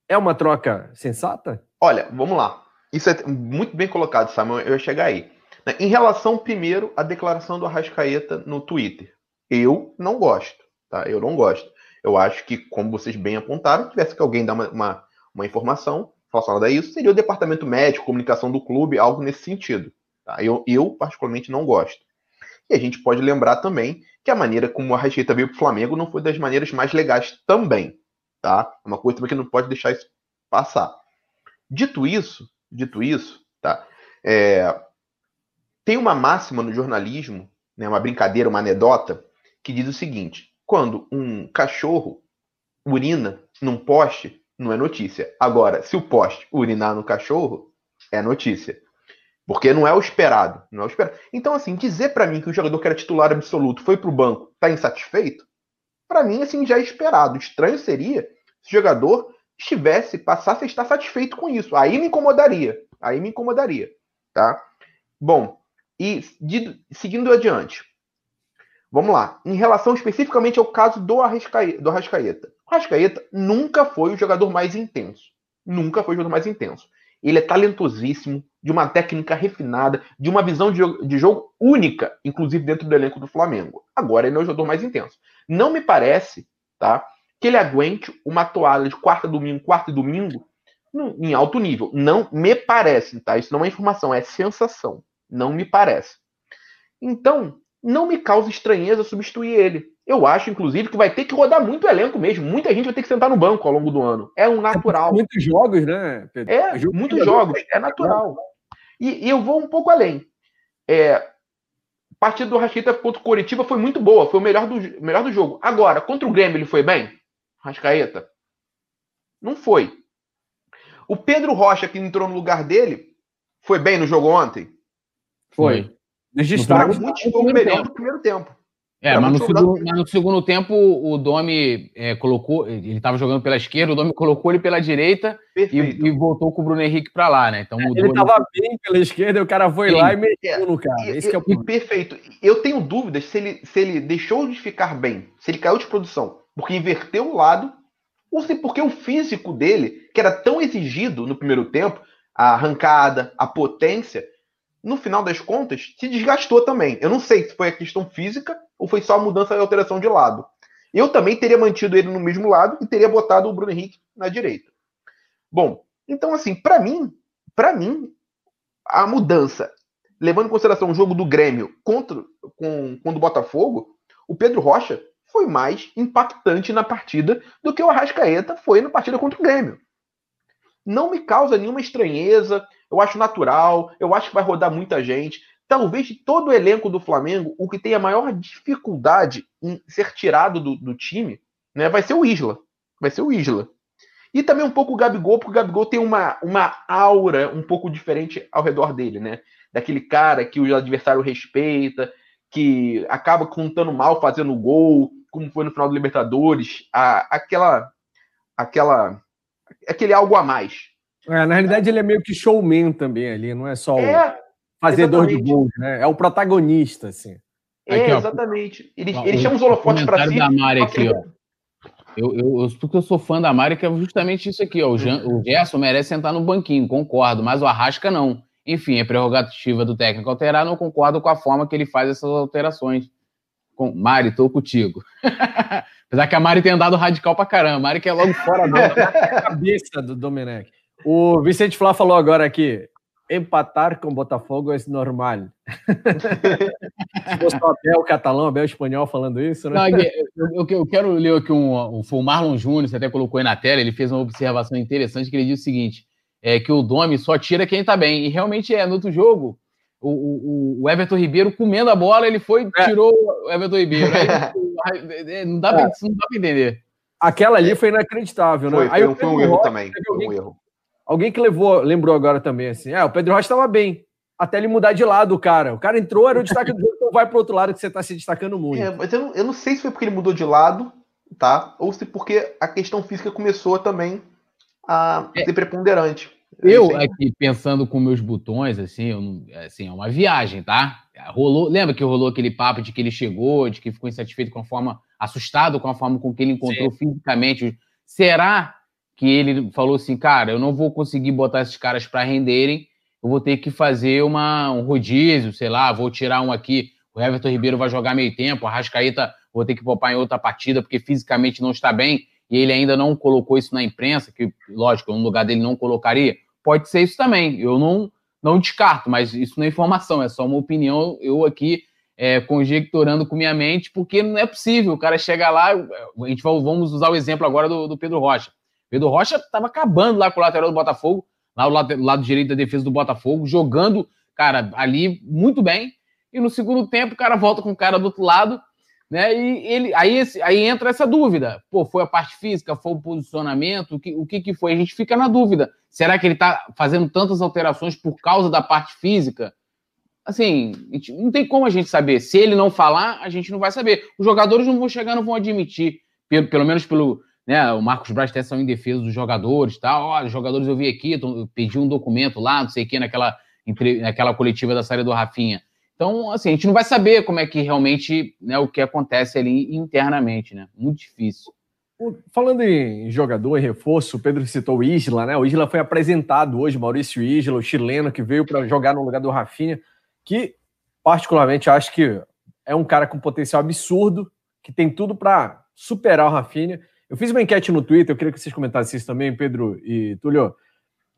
é uma troca sensata? Olha, vamos lá. Isso é muito bem colocado, Samuel. Eu ia chegar aí. Né, em relação, primeiro, à declaração do Arrascaeta no Twitter. Eu não gosto, tá? Eu não gosto. Eu acho que, como vocês bem apontaram, tivesse que alguém dar uma, uma uma informação relacionada a isso, seria o departamento médico, comunicação do clube, algo nesse sentido. Tá? Eu, eu, particularmente, não gosto. E a gente pode lembrar também que a maneira como a Rascaeta veio para o Flamengo não foi das maneiras mais legais também. Tá? É uma coisa também que não pode deixar isso passar. Dito isso, dito isso, tá? É, tem uma máxima no jornalismo, né, uma brincadeira, uma anedota, que diz o seguinte: quando um cachorro urina num poste, não é notícia. Agora, se o poste urinar no cachorro, é notícia. Porque não é o esperado. Não é o esperado. Então, assim, dizer para mim que o jogador que era titular absoluto foi pro banco, tá insatisfeito, para mim, assim, já é esperado. Estranho seria se o jogador estivesse, passasse a estar satisfeito com isso. Aí me incomodaria. Aí me incomodaria. Tá? Bom, e de, seguindo adiante. Vamos lá. Em relação especificamente ao caso do Arrascaeta. Do Arrascaeta. O Arrascaeta nunca foi o jogador mais intenso. Nunca foi o jogador mais intenso. Ele é talentosíssimo, de uma técnica refinada, de uma visão de jogo, de jogo única, inclusive dentro do elenco do Flamengo. Agora ele é o jogador mais intenso. Não me parece, tá? Que ele aguente uma toalha de quarta domingo, quarta e domingo em alto nível. Não me parece, tá? Isso não é informação, é sensação. Não me parece. Então, não me causa estranheza substituir ele. Eu acho, inclusive, que vai ter que rodar muito elenco mesmo. Muita gente vai ter que sentar no banco ao longo do ano. É um natural. É muitos jogos, né, Pedro? É, é muitos jogos. É natural. E, e, eu vou um pouco além. É, a partida do Rascaeta contra o Coritiba foi muito boa. Foi o melhor do, melhor do jogo. Agora, contra o Grêmio, ele foi bem? Rascaeta? Não foi. O Pedro Rocha, que entrou no lugar dele, foi bem no jogo ontem? Foi. Nos destaques, muito melhor no primeiro tempo. É, mas no, segundo, mas no, segundo, tempo o Domi é, colocou, ele estava jogando pela esquerda, o Domi colocou ele pela direita e, e, voltou com o Bruno Henrique para lá, né? Então mudou. Ele estava bem pela esquerda e o cara foi Sim. lá e meteu no cara. Esse é o perfeito. Eu tenho dúvidas se ele, se ele deixou de ficar bem, se ele caiu de produção, porque inverteu o lado, ou se porque o físico dele, que era tão exigido no primeiro tempo, a arrancada, a potência, no final das contas, se desgastou também. Eu não sei se foi a questão física ou foi só a mudança e alteração de lado. Eu também teria mantido ele no mesmo lado e teria botado o Bruno Henrique na direita. Bom, então assim, para mim, para mim, a mudança, levando em consideração o jogo do Grêmio contra com, com o Botafogo, o Pedro Rocha foi mais impactante na partida do que o Arrascaeta foi na partida contra o Grêmio. Não me causa nenhuma estranheza, eu acho natural, eu acho que vai rodar muita gente. Talvez de todo o elenco do Flamengo, o que tem a maior dificuldade em ser tirado do, do time né, vai ser o Isla. vai ser o Isla. E também um pouco o Gabigol, porque o Gabigol tem uma, uma aura um pouco diferente ao redor dele, né? Daquele cara que o adversário respeita, que acaba contando mal fazendo gol, como foi no final do Libertadores, a, aquela, aquela, aquele algo a mais. É, na realidade, ele é meio que showman também ali, não é só é, o fazedor exatamente. de gols, né? É o protagonista, assim. É, aqui, exatamente. Ele, ele chama os holofotes para si. Da Mari aqui, ó. Eu, eu, eu, porque eu sou fã da Mari, que é justamente isso aqui, ó. O, Jan, o Gerson merece sentar no banquinho, concordo, mas o Arrasca não. Enfim, é prerrogativa do técnico alterar, não concordo com a forma que ele faz essas alterações. Com... Mari, tô contigo. *laughs* Apesar que a Mari tem andado radical pra caramba. A Mari que é logo fora da *laughs* cabeça do Domenech. O Vicente Flá falou agora aqui: empatar com Botafogo é normal. *laughs* Se fosse o Abel catalão, Abel espanhol falando isso, né? Não, eu, eu, quero ler aqui um, um, foi o Marlon Júnior, você até colocou aí na tela, ele fez uma observação interessante que ele diz o seguinte: é que o Domi só tira quem tá bem. E realmente é, no outro jogo, o, o, o Everton Ribeiro comendo a bola, ele foi é. tirou o Everton Ribeiro. Aí, não, dá pra, é. não dá pra entender. Aquela ali foi inacreditável, né? Foi, foi, aí foi um erro também. Foi um erro. Alguém que levou, lembrou agora também, assim, é, o Pedro Rocha estava bem, até ele mudar de lado, o cara. O cara entrou, era o destaque do jogo, *laughs* então vai pro outro lado que você está se destacando muito. É, mas eu não, eu não sei se foi porque ele mudou de lado, tá? Ou se porque a questão física começou também a é. ser preponderante. Eu aqui pensando com meus botões, assim, eu, assim, é uma viagem, tá? Rolou, lembra que rolou aquele papo de que ele chegou, de que ficou insatisfeito com a forma, assustado com a forma com que ele encontrou Sim. fisicamente. Será que ele falou assim, cara, eu não vou conseguir botar esses caras para renderem, eu vou ter que fazer uma, um rodízio, sei lá, vou tirar um aqui, o Everton Ribeiro vai jogar meio tempo, a Rascaíta vou ter que poupar em outra partida porque fisicamente não está bem, e ele ainda não colocou isso na imprensa, que, lógico, no lugar dele não colocaria. Pode ser isso também, eu não, não descarto, mas isso não é informação, é só uma opinião, eu aqui é, conjecturando com minha mente, porque não é possível, o cara chega lá, a gente vamos usar o exemplo agora do, do Pedro Rocha. Pedro Rocha estava acabando lá com o lateral do Botafogo, lá do lado, lado direito da defesa do Botafogo, jogando, cara, ali muito bem. E no segundo tempo, o cara volta com o cara do outro lado, né? E ele, aí, esse, aí entra essa dúvida. Pô, foi a parte física, foi o posicionamento, o que, o que, que foi? A gente fica na dúvida. Será que ele está fazendo tantas alterações por causa da parte física? Assim, não tem como a gente saber. Se ele não falar, a gente não vai saber. Os jogadores não vão chegar, não vão admitir, pelo, pelo menos pelo, né? O Marcos Braz até são em defesa dos jogadores, tá? Ó, os jogadores eu vi aqui, pedi um documento lá, não sei o que, naquela, naquela coletiva da série do Rafinha. Então, assim, a gente não vai saber como é que realmente, né, o que acontece ali internamente, né? Muito difícil. Falando em jogador, em reforço, o Pedro citou o Isla, né? O Isla foi apresentado hoje, Maurício Isla, o chileno que veio para jogar no lugar do Rafinha, que particularmente acho que é um cara com potencial absurdo, que tem tudo para superar o Rafinha. Eu fiz uma enquete no Twitter, eu queria que vocês comentassem isso também, Pedro e Túlio.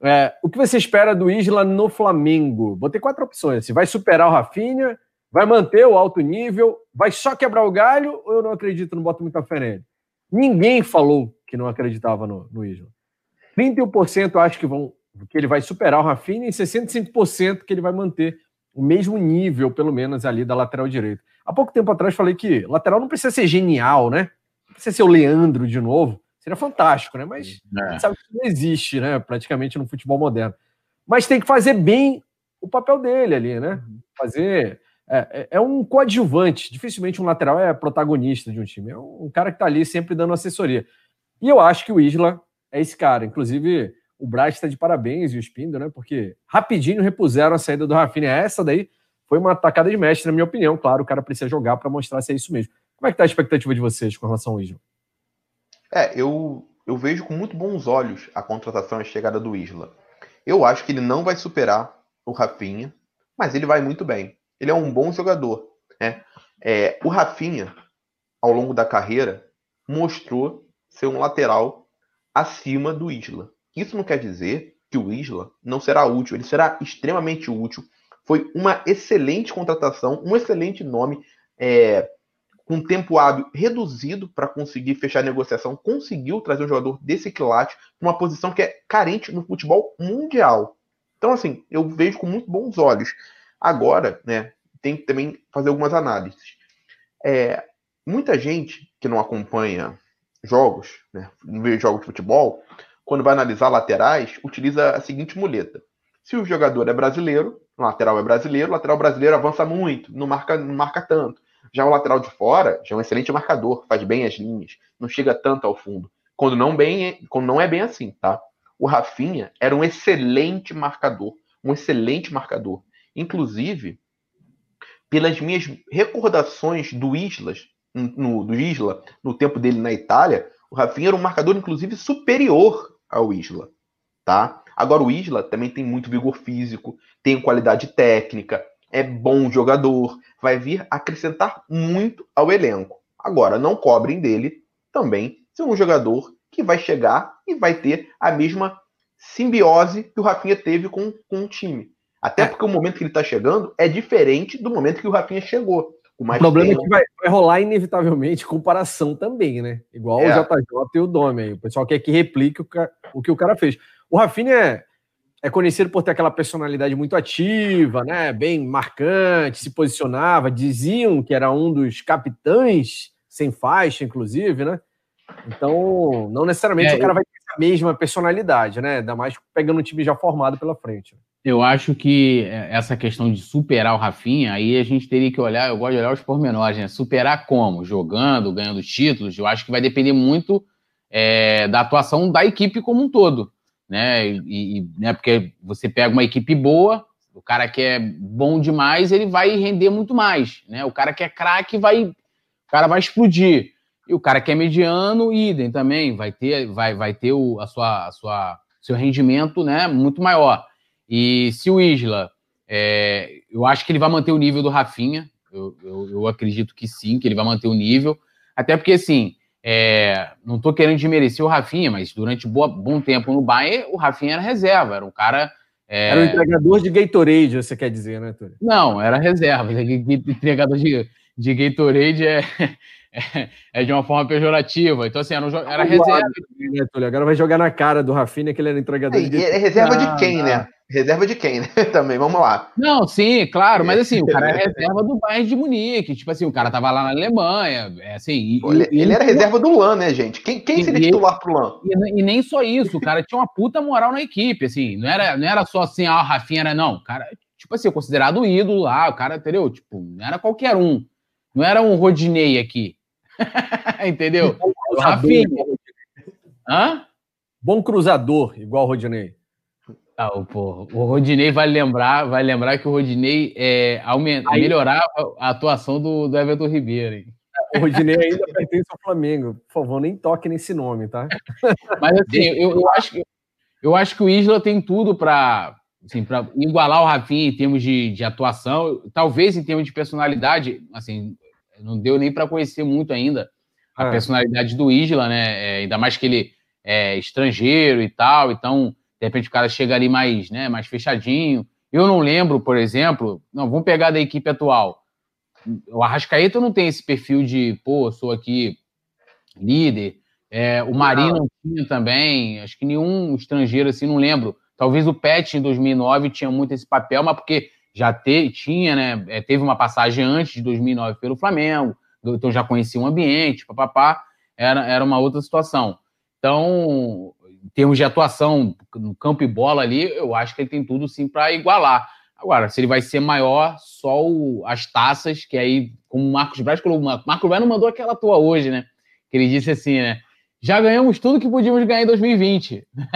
É, o que você espera do Isla no Flamengo? Botei quatro opções. Se vai superar o Rafinha, vai manter o alto nível, vai só quebrar o galho ou eu não acredito, não boto muita fé nele? Ninguém falou que não acreditava no, no Isla. 31% acho que, vão, que ele vai superar o Rafinha e 65% que ele vai manter o mesmo nível, pelo menos, ali da lateral direita. Há pouco tempo atrás falei que lateral não precisa ser genial, né? Precisa ser o Leandro de novo, seria fantástico, né? Mas é. sabe que não existe, né? Praticamente no futebol moderno. Mas tem que fazer bem o papel dele ali, né? Uhum. Fazer. É, é, é um coadjuvante. Dificilmente um lateral é protagonista de um time. É um cara que está ali sempre dando assessoria. E eu acho que o Isla é esse cara. Inclusive, o Braz está de parabéns e o Spindo, né? Porque rapidinho repuseram a saída do Rafinha. Essa daí foi uma atacada de mestre, na minha opinião. Claro, o cara precisa jogar para mostrar se é isso mesmo. Como é que está a expectativa de vocês com relação ao Isla? É, eu, eu vejo com muito bons olhos a contratação e a chegada do Isla. Eu acho que ele não vai superar o Rafinha, mas ele vai muito bem. Ele é um bom jogador. Né? É, o Rafinha, ao longo da carreira, mostrou ser um lateral acima do Isla. Isso não quer dizer que o Isla não será útil, ele será extremamente útil. Foi uma excelente contratação, um excelente nome. É, com tempo hábil reduzido para conseguir fechar a negociação, conseguiu trazer um jogador desse quilate para uma posição que é carente no futebol mundial. Então, assim, eu vejo com muito bons olhos. Agora, né, tem que também fazer algumas análises. É, muita gente que não acompanha jogos, né, no jogos de futebol, quando vai analisar laterais, utiliza a seguinte muleta. Se o jogador é brasileiro, lateral é brasileiro, lateral brasileiro avança muito, não marca, não marca tanto. Já o lateral de fora já é um excelente marcador, faz bem as linhas, não chega tanto ao fundo. Quando não, bem, quando não é bem assim, tá? O Rafinha era um excelente marcador, um excelente marcador. Inclusive, pelas minhas recordações do Islas, no, do Isla, no tempo dele na Itália, o Rafinha era um marcador, inclusive, superior ao Isla, tá? Agora, o Isla também tem muito vigor físico, tem qualidade técnica, é bom jogador, vai vir acrescentar muito ao elenco. Agora, não cobrem dele também ser um jogador que vai chegar e vai ter a mesma simbiose que o Rafinha teve com, com o time. Até é. porque o momento que ele está chegando é diferente do momento que o Rafinha chegou. O, o problema tempo. é que vai, vai, rolar inevitavelmente comparação também, né? Igual é. o JJ e o Domi aí. O pessoal quer que replique o, o que o cara fez. O Rafinha é, é, conhecido por ter aquela personalidade muito ativa, né? Bem marcante, se posicionava. Diziam que era um dos capitães, sem faixa, inclusive, né? Então, não necessariamente é, o cara vai ter a mesma personalidade, né? Ainda mais pegando um time já formado pela frente. Eu acho que é, essa questão de superar o Rafinha, aí a gente teria que olhar, eu gosto de olhar os pormenores, né? Superar como? Jogando, ganhando títulos, eu acho que vai depender muito é, da atuação da equipe como um todo, né? E, e, né? Porque você pega uma equipe boa, o cara que é bom demais, ele vai render muito mais, né? O cara que é craque vai, o cara vai explodir. E o cara que é mediano, idem também, vai ter, vai, vai ter o, a sua, a sua, seu rendimento, né? Muito maior. E se o Isla, é, eu acho que ele vai manter o nível do Rafinha, eu, eu, eu, acredito que sim, que ele vai manter o nível, até porque, assim, é, não estou querendo desmerecer o Rafinha, mas durante boa, bom tempo no Bayern, o Rafinha era reserva, era um cara... É... Era um entregador de Gatorade, você quer dizer, né, Túlio? Não, era reserva, entregador de, de Gatorade é, é, de uma forma pejorativa. Então, assim, era, um, era reserva. Né, Agora vai jogar na cara do Rafinha que ele era entregador é, de... É reserva de quem, né? Reserva de quem, né? *laughs* Também, vamos lá. Não, sim, claro, mas assim, o cara é *laughs* reserva do Bayern de Munique. Tipo assim, o cara tava lá na Alemanha. É assim, Pô, ele, e, ele, era reserva do LAN, né, gente? Quem, quem e, seria titular pro LAN? E, e, nem só isso, o cara tinha uma puta moral na equipe, assim. Não era, não era só assim, ah, o Rafinha era, não. O cara, tipo assim, considerado ídolo lá, o cara, entendeu? Tipo, não era qualquer um. Não era um Rodinei aqui. *laughs* entendeu? O Rafinha. Hã? Bom cruzador, igual o Rodinei. Ah, pô, o Rodinei vai lembrar, vai lembrar que o Rodinei é, aumenta, Aí... melhorar a atuação do, do Everton Ribeiro. Hein? O Rodinei ainda pertence ao Flamengo. Por favor, nem toque nesse nome, tá? *laughs* Mas assim, eu, eu, acho, eu acho que o Isla tem tudo para assim, igualar o Rafinha em termos de, de atuação, talvez em termos de personalidade, assim, não deu nem para conhecer muito ainda a é. personalidade do Isla, né? É, ainda mais que ele é estrangeiro e tal, então de repente o cara chega ali mais, né, mais fechadinho. Eu não lembro, por exemplo, não, vamos pegar da equipe atual. O Arrascaeta não tem esse perfil de, pô, sou aqui líder. É, o Marinho não tinha também, acho que nenhum estrangeiro assim, não lembro. Talvez o Pet em 2009 tinha muito esse papel, mas porque já te, tinha, né, é, teve uma passagem antes de 2009 pelo Flamengo, então já conhecia o ambiente, papapá, era, era uma outra situação. Então, em termos de atuação no campo e bola ali, eu acho que ele tem tudo sim para igualar. Agora, se ele vai ser maior, só o, as taças, que aí, como o Marcos Braz falou, o Marcos Braz não mandou aquela tua hoje, né? Que ele disse assim, né? Já ganhamos tudo que podíamos ganhar em 2020. Né?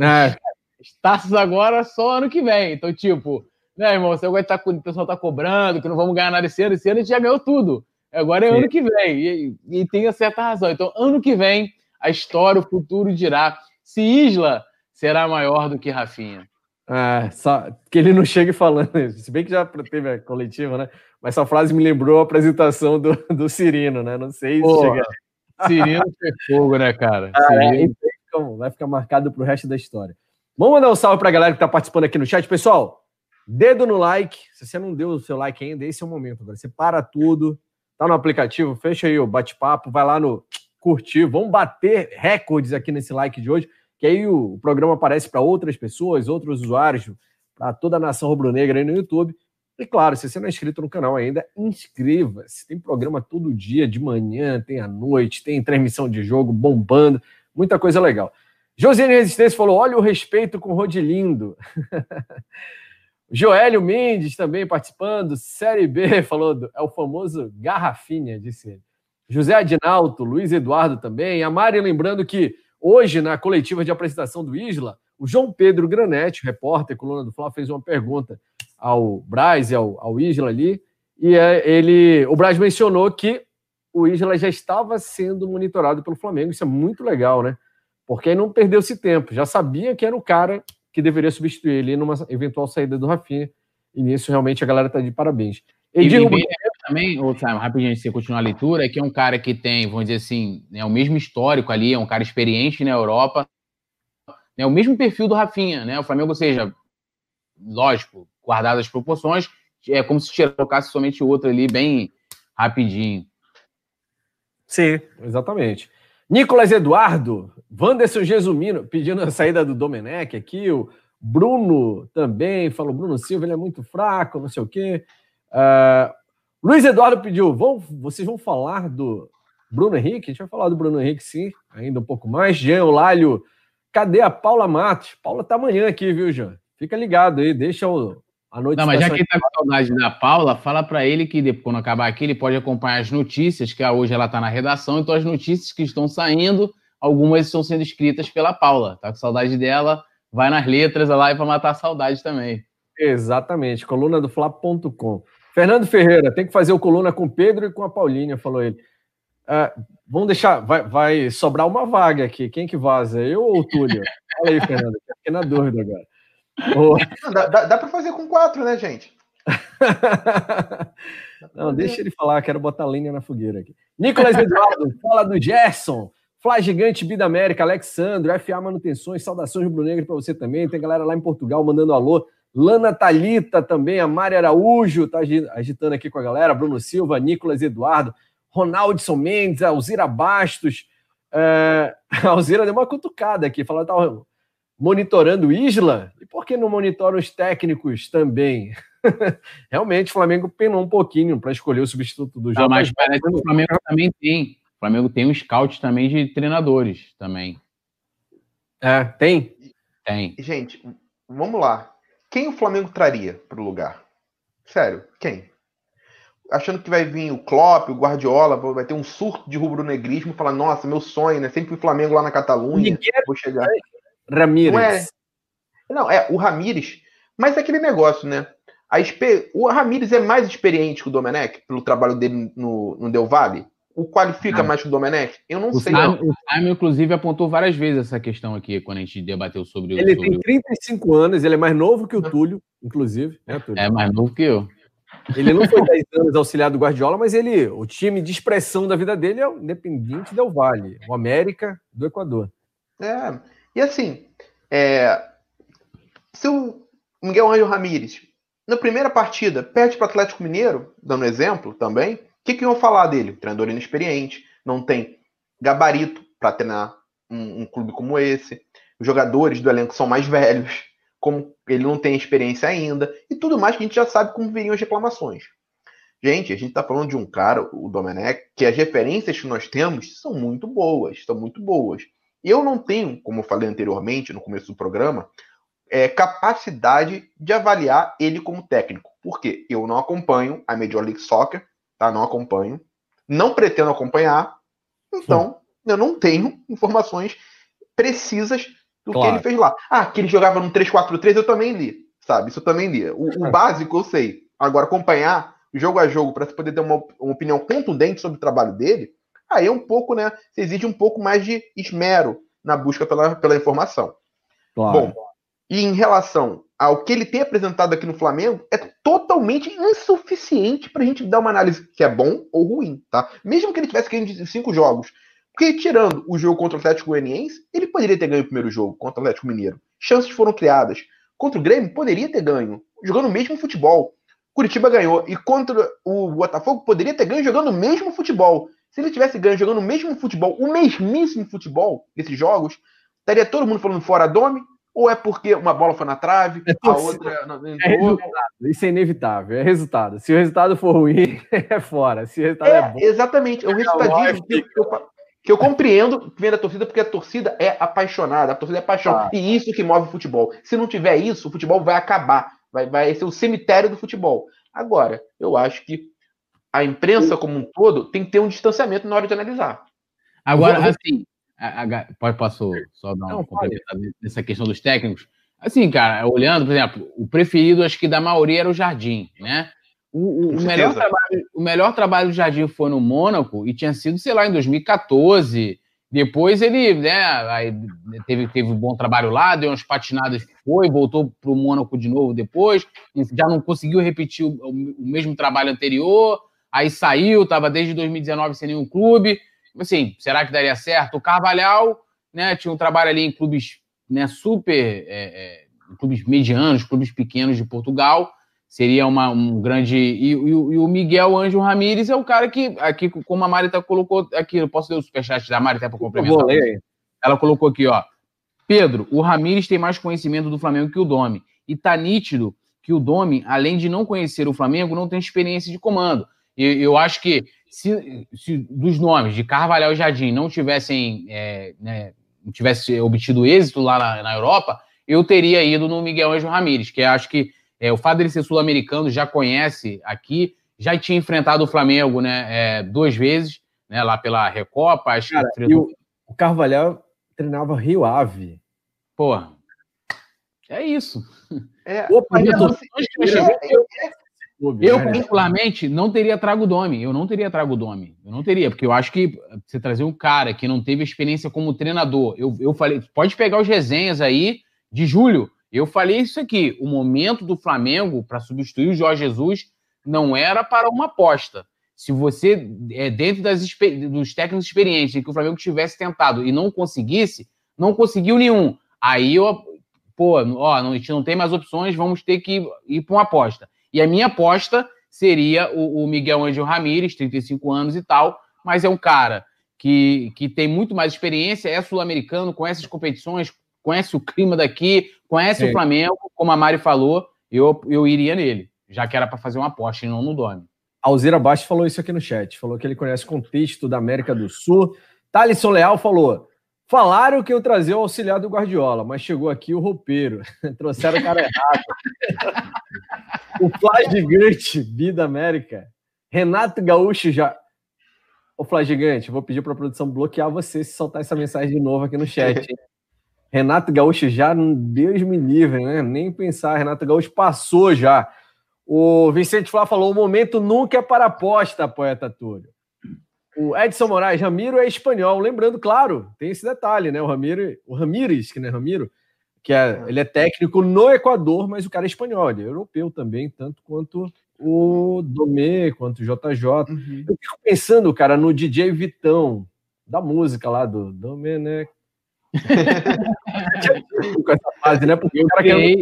É. As taças agora só ano que vem. Então, tipo, né, irmão, você vai estar o pessoal tá cobrando, que não vamos ganhar nada esse ano, esse ano a gente já ganhou tudo. Agora é Sim. ano que vem. E, e tem a certa razão. Então, ano que vem, a história, o futuro dirá se Isla será maior do que Rafinha. É, só que ele não chega falando isso. Se bem que já teve a coletiva, né? Mas essa frase me lembrou a apresentação do, do Cirino, né? Não sei se chega. Cirino foi fogo, né, cara? Ah, é, vai ficar marcado pro resto da história. Vamos mandar um salve pra galera que tá participando aqui no chat. Pessoal, dedo no like. Se você não deu o seu like ainda, esse é o momento. Agora. Você para tudo, tá no aplicativo, fecha aí o bate-papo, vai lá no curtir. Vamos bater recordes aqui nesse like de hoje, que aí o, programa aparece para outras pessoas, outros usuários, para toda a nação rubro-negra aí no YouTube. E claro, se você não é inscrito no canal ainda, inscreva-se. Tem programa todo dia, de manhã, tem à noite, tem transmissão de jogo bombando, muita coisa legal. Josiane Resistência falou: olha o respeito com o Rodilindo. *laughs* Joélio Mendes também participando. Série B *laughs* falou: é o famoso garrafinha, disse ele. José Adinalto, Luiz Eduardo também. A Mari lembrando que hoje, na coletiva de apresentação do Isla, o João Pedro Granete, repórter, coluna do Fla, fez uma pergunta ao Braz e ao, ao Isla ali. E é, ele, o Braz mencionou que o Isla já estava sendo monitorado pelo Flamengo. Isso é muito legal, né? Porque aí não perdeu-se tempo. Já sabia que era o cara que deveria substituir ele numa eventual saída do Rafinha. E nisso, realmente, a galera tá de parabéns. Edir e, bem, também, ou, sabe, rapidinho, antes de você continuar a leitura, é que é um cara que tem, vamos dizer assim, é o mesmo histórico ali, é um cara experiente na Europa, é o mesmo perfil do Rafinha, né? O Flamengo, ou seja, lógico, guardadas as proporções, é como se colocasse somente outro ali, bem rapidinho. Sim, exatamente. Nicolas Eduardo, Wanderson Gesumino pedindo a saída do Domenech aqui, o Bruno também falou, Bruno Silva, ele é muito fraco, não sei o quê. Uh, Luiz Eduardo pediu, vão, vocês vão falar do Bruno Henrique? A gente vai falar do Bruno Henrique, sim, ainda um pouco mais. Jean Olálio, cadê a Paula Matos? Paula tá amanhã aqui, viu, Jean? Fica ligado aí, deixa o, a noite. Não, mas já que ele tá com saudade da Paula, fala para ele que depois, quando acabar aqui, ele pode acompanhar as notícias, que hoje ela tá na redação, então as notícias que estão saindo, algumas estão sendo escritas pela Paula. Tá com saudade dela, vai nas letras lá e vai matar a saudade também. Exatamente, coluna do Fla.com. Fernando Ferreira, tem que fazer o coluna com o Pedro e com a Paulinha, falou ele. Uh, vamos deixar, vai, vai sobrar uma vaga aqui. Quem que vaza? Eu ou o Túlio? Fala aí, Fernando, fiquei na dúvida agora. Oh. dá, dá, dá para fazer com quatro, né, gente? *laughs* Não, deixa ele falar, quero botar linha na fogueira aqui. Nicolas Eduardo, *laughs* fala do Gerson. Fly Gigante Bida América, Alexandre, FA Manutenções, saudações rubro-negro para você também. Tem galera lá em Portugal mandando alô. Lana Talita também, a Mari Araújo tá agitando aqui com a galera. Bruno Silva, Nicolas Eduardo, Ronaldson Mendes, Alzira Bastos. É... *laughs* A Alzira deu uma cutucada aqui, falando tá monitorando Isla, e por que não monitora os técnicos também? *laughs* Realmente, o Flamengo penou um pouquinho para escolher o substituto do João. Mas parece que o Flamengo também tem. O Flamengo tem um scout também de treinadores também. É, tem? Tem. Gente, vamos lá. Quem o Flamengo traria para o lugar? Sério, quem? Achando que vai vir o Klopp, o Guardiola, vai ter um surto de rubro-negrismo e falar, nossa, meu sonho, né? Sempre o Flamengo lá na Catalunha, vou chegar. Ramírez. Não é, não, é o Ramírez. Mas é aquele negócio, né? A, o Ramírez é mais experiente que o Domenech, pelo trabalho dele no, no Del Valle? O qualifica não. mais que o Domenech? Eu não o sei. O Sam, inclusive, apontou várias vezes essa questão aqui, quando a gente debateu sobre o. Ele tem 35 anos, ele é mais novo que o Túlio, inclusive. Né, Túlio? É mais novo que eu. Ele não foi 10 anos auxiliar do Guardiola, mas ele, o time de expressão da vida dele é o Independente Del Valle, o América do Equador. É, e assim, é, se o Miguel Ângelo Ramírez, na primeira partida, perde para o Atlético Mineiro, dando exemplo também, que, que iam falar dele? Treinador inexperiente, não tem gabarito para treinar um, um, clube como esse. Os jogadores do elenco são mais velhos, como ele não tem experiência ainda, e tudo mais que a gente já sabe como viriam as reclamações. Gente, a gente está falando de um cara, o Domenech, que as referências que nós temos são muito boas, são muito boas. Eu não tenho, como eu falei anteriormente, no começo do programa, é, capacidade de avaliar ele como técnico. Porque eu não acompanho a Major League Soccer, tá? Não acompanho. Não pretendo acompanhar. Então, Sim. eu não tenho informações precisas do claro. que ele fez lá. Ah, que ele jogava no 3-4-3, eu também li. Sabe? Isso eu também li. O, o básico eu sei. Agora, acompanhar jogo a jogo para poder ter uma, uma opinião contundente sobre o trabalho dele, aí é um pouco, né? Você exige um pouco mais de esmero na busca pela, pela informação. Claro. Bom, e em relação ao que ele tem apresentado aqui no Flamengo, é totalmente insuficiente para a gente dar uma análise que é bom ou ruim, tá? Mesmo que ele tivesse ganho cinco jogos. Porque tirando o jogo contra o Atlético Goianiense, ele poderia ter ganho o primeiro jogo contra o Atlético Mineiro. Chances foram criadas. Contra o Grêmio, poderia ter ganho, jogando o mesmo futebol. Curitiba ganhou. E contra o Botafogo, poderia ter ganho jogando o mesmo futebol. Se ele tivesse ganho jogando o mesmo futebol, o mesmíssimo futebol desses jogos, estaria todo mundo falando fora Domi, Ou é porque uma bola foi na trave, é a outra não é entrou? É Isso é inevitável, é resultado. Se o resultado for ruim, *laughs* é fora. Se o resultado é, é bom. Exatamente, é o resultadismo que, que, eu, que eu compreendo que vem da torcida, porque a torcida é apaixonada, a torcida é paixão. Ah. E isso que move o futebol. Se não tiver isso, o futebol vai acabar. Vai, vai ser o cemitério do futebol. Agora, eu acho que a imprensa como um todo tem que ter um distanciamento na hora de analisar. Agora, assim, pode, posso só dar uma complementada nessa questão dos técnicos? Assim, cara, olhando, por exemplo, o preferido, acho que da maioria era o Jardim, né? O, o, o melhor trabalho, o melhor trabalho do Jardim foi no Mônaco e tinha sido, sei lá, em 2014. Depois ele né, teve, teve um bom trabalho lá, deu umas patinadas, foi, voltou para o Mônaco de novo depois, já não conseguiu repetir o, o mesmo trabalho anterior, aí saiu, estava desde 2019 sem nenhum clube. Assim, será que daria certo? O Carvalhal né, tinha um trabalho ali em clubes né, super. É, é, clubes medianos, clubes pequenos de Portugal. Seria uma, um grande. E, e, e o Miguel Anjo Ramírez é o cara que, aqui, como a Marita colocou aqui, eu posso ler o superchat da Marita para complementar? Vou ler. Ela colocou aqui, ó. Pedro, o Ramírez tem mais conhecimento do Flamengo que o Domi. E tá nítido que o Domi, além de não conhecer o Flamengo, não tem experiência de comando. E eu acho que se, se dos nomes de Carvalhal e Jardim não tivessem é, né, não tivesse obtido êxito lá na, na, Europa, eu teria ido no Miguel Anjo Ramírez, que acho que é, o fato dele ser sul-americano já conhece aqui, já tinha enfrentado o Flamengo né, é, duas vezes, né, lá pela Recopa. Acho Cara, que o, o Carvalhal treinava Rio Ave. Porra, é isso. É, Opa, eu, eu, eu, clube. Eu, né? particularmente, não teria trago o Domi. Eu não teria trago o Domi. Eu não teria, porque eu acho que você trazer um cara que não teve experiência como treinador. Eu, eu falei, pode pegar os resenhas aí de julho. Eu falei isso aqui. O momento do Flamengo para substituir o Jorge Jesus não era para uma aposta. Se você, é, dentro das, dos técnicos experientes, que o Flamengo tivesse tentado e não conseguisse, não conseguiu nenhum. Aí eu, pô, ó, a gente não tem mais opções, vamos ter que ir para uma aposta. E a minha aposta seria o, o Miguel Ângelo Ramírez, 35 anos e tal, mas é um cara que, que tem muito mais experiência, é sul-americano, conhece as competições, conhece o clima daqui, conhece o Flamengo, como a Mari falou, eu, eu iria nele, já que era para fazer uma aposta e não no Domi. Alzira Bastos falou isso aqui no chat, falou que ele conhece o contexto da América do Sul. Thaleson Leal falou: Falaram que eu trazia o auxiliar do Guardiola, mas chegou aqui o roupeiro. *laughs* Trouxeram o cara errado. o Fly Gigante, Vida América. Renato Gaúcho já. Ô, Fly Gigante, vou pedir para a produção bloquear você se soltar essa mensagem de novo aqui no chat. Hein? *laughs* Renato Gaúcho já, Deus me livre, né? Nem pensar. Renato Gaúcho passou já. O Vicente Flá falou: o momento nunca é para aposta, poeta Túlio. O Edson Moraes, Ramiro é espanhol. Lembrando, claro, tem esse detalhe, né? O Ramiro, o Ramires, que não é Ramiro, que é, ele é técnico no Equador, mas o cara é espanhol, ele é europeu também, tanto quanto o Domê, quanto o JJ. Uhum. Eu fico pensando, cara, no DJ Vitão, da música lá do Domenech. *laughs* com essa fase, né? Porque eu o cara criei,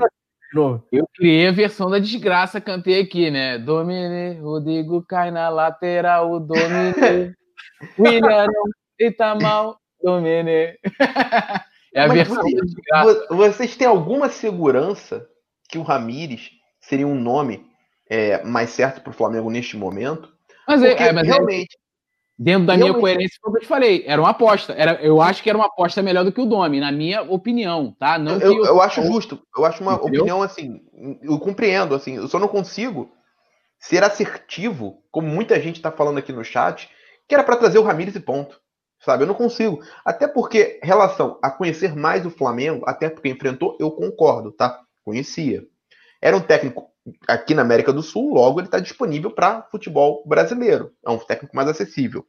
eu criei a versão da desgraça, cantei aqui, né? Domine, Rodrigo cai na lateral, Domine. *laughs* William, eita mal, Domene. É a Mas versão vocês, vocês têm alguma segurança que o Ramires seria um nome é, mais certo para o Flamengo neste momento? Mas, é, é, mas é realmente. dentro da minha coerência, como eu te falei, era uma aposta. Era, eu acho que era uma aposta melhor do que o Domi, na minha opinião, tá? Não eu, eu, eu, acho justo. Eu acho uma Entendeu? opinião assim. Eu compreendo, assim. Eu só não consigo ser assertivo, como muita gente está falando aqui no chat, que era para trazer o Ramires e ponto. Sabe, eu não consigo. Até porque, relação a conhecer mais o Flamengo, até porque enfrentou, eu concordo, tá? Conhecia. Era um técnico aqui na América do Sul, logo ele está disponível para futebol brasileiro. É um técnico mais acessível.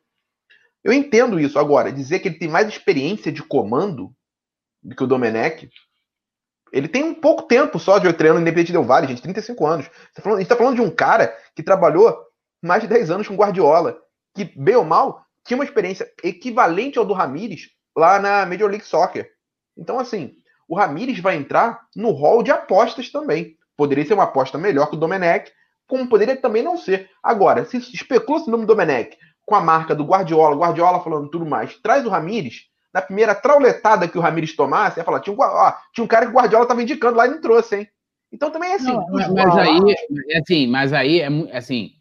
Eu entendo isso. Agora, dizer que ele tem mais experiência de comando do que o Domenech, ele tem um pouco tempo só de treinando Independente Del Vale, gente, 35 anos. A gente está falando de um cara que trabalhou mais de 10 anos com Guardiola que, bem ou mal, tinha uma experiência equivalente ao do Ramires lá na Major League Soccer. Então, assim, o Ramires vai entrar no hall de apostas também. Poderia ser uma aposta melhor que o Domenech, como poderia também não ser. Agora, se especula-se o nome do Domenech com a marca do Guardiola, Guardiola falando tudo mais, traz o Ramires, na primeira trauletada que o Ramires tomasse, ia falar, tinha um, ó, tinha um cara que o Guardiola estava indicando lá e não trouxe, hein? Então também é assim. Não, mas, mas aí, é assim, mas aí é assim,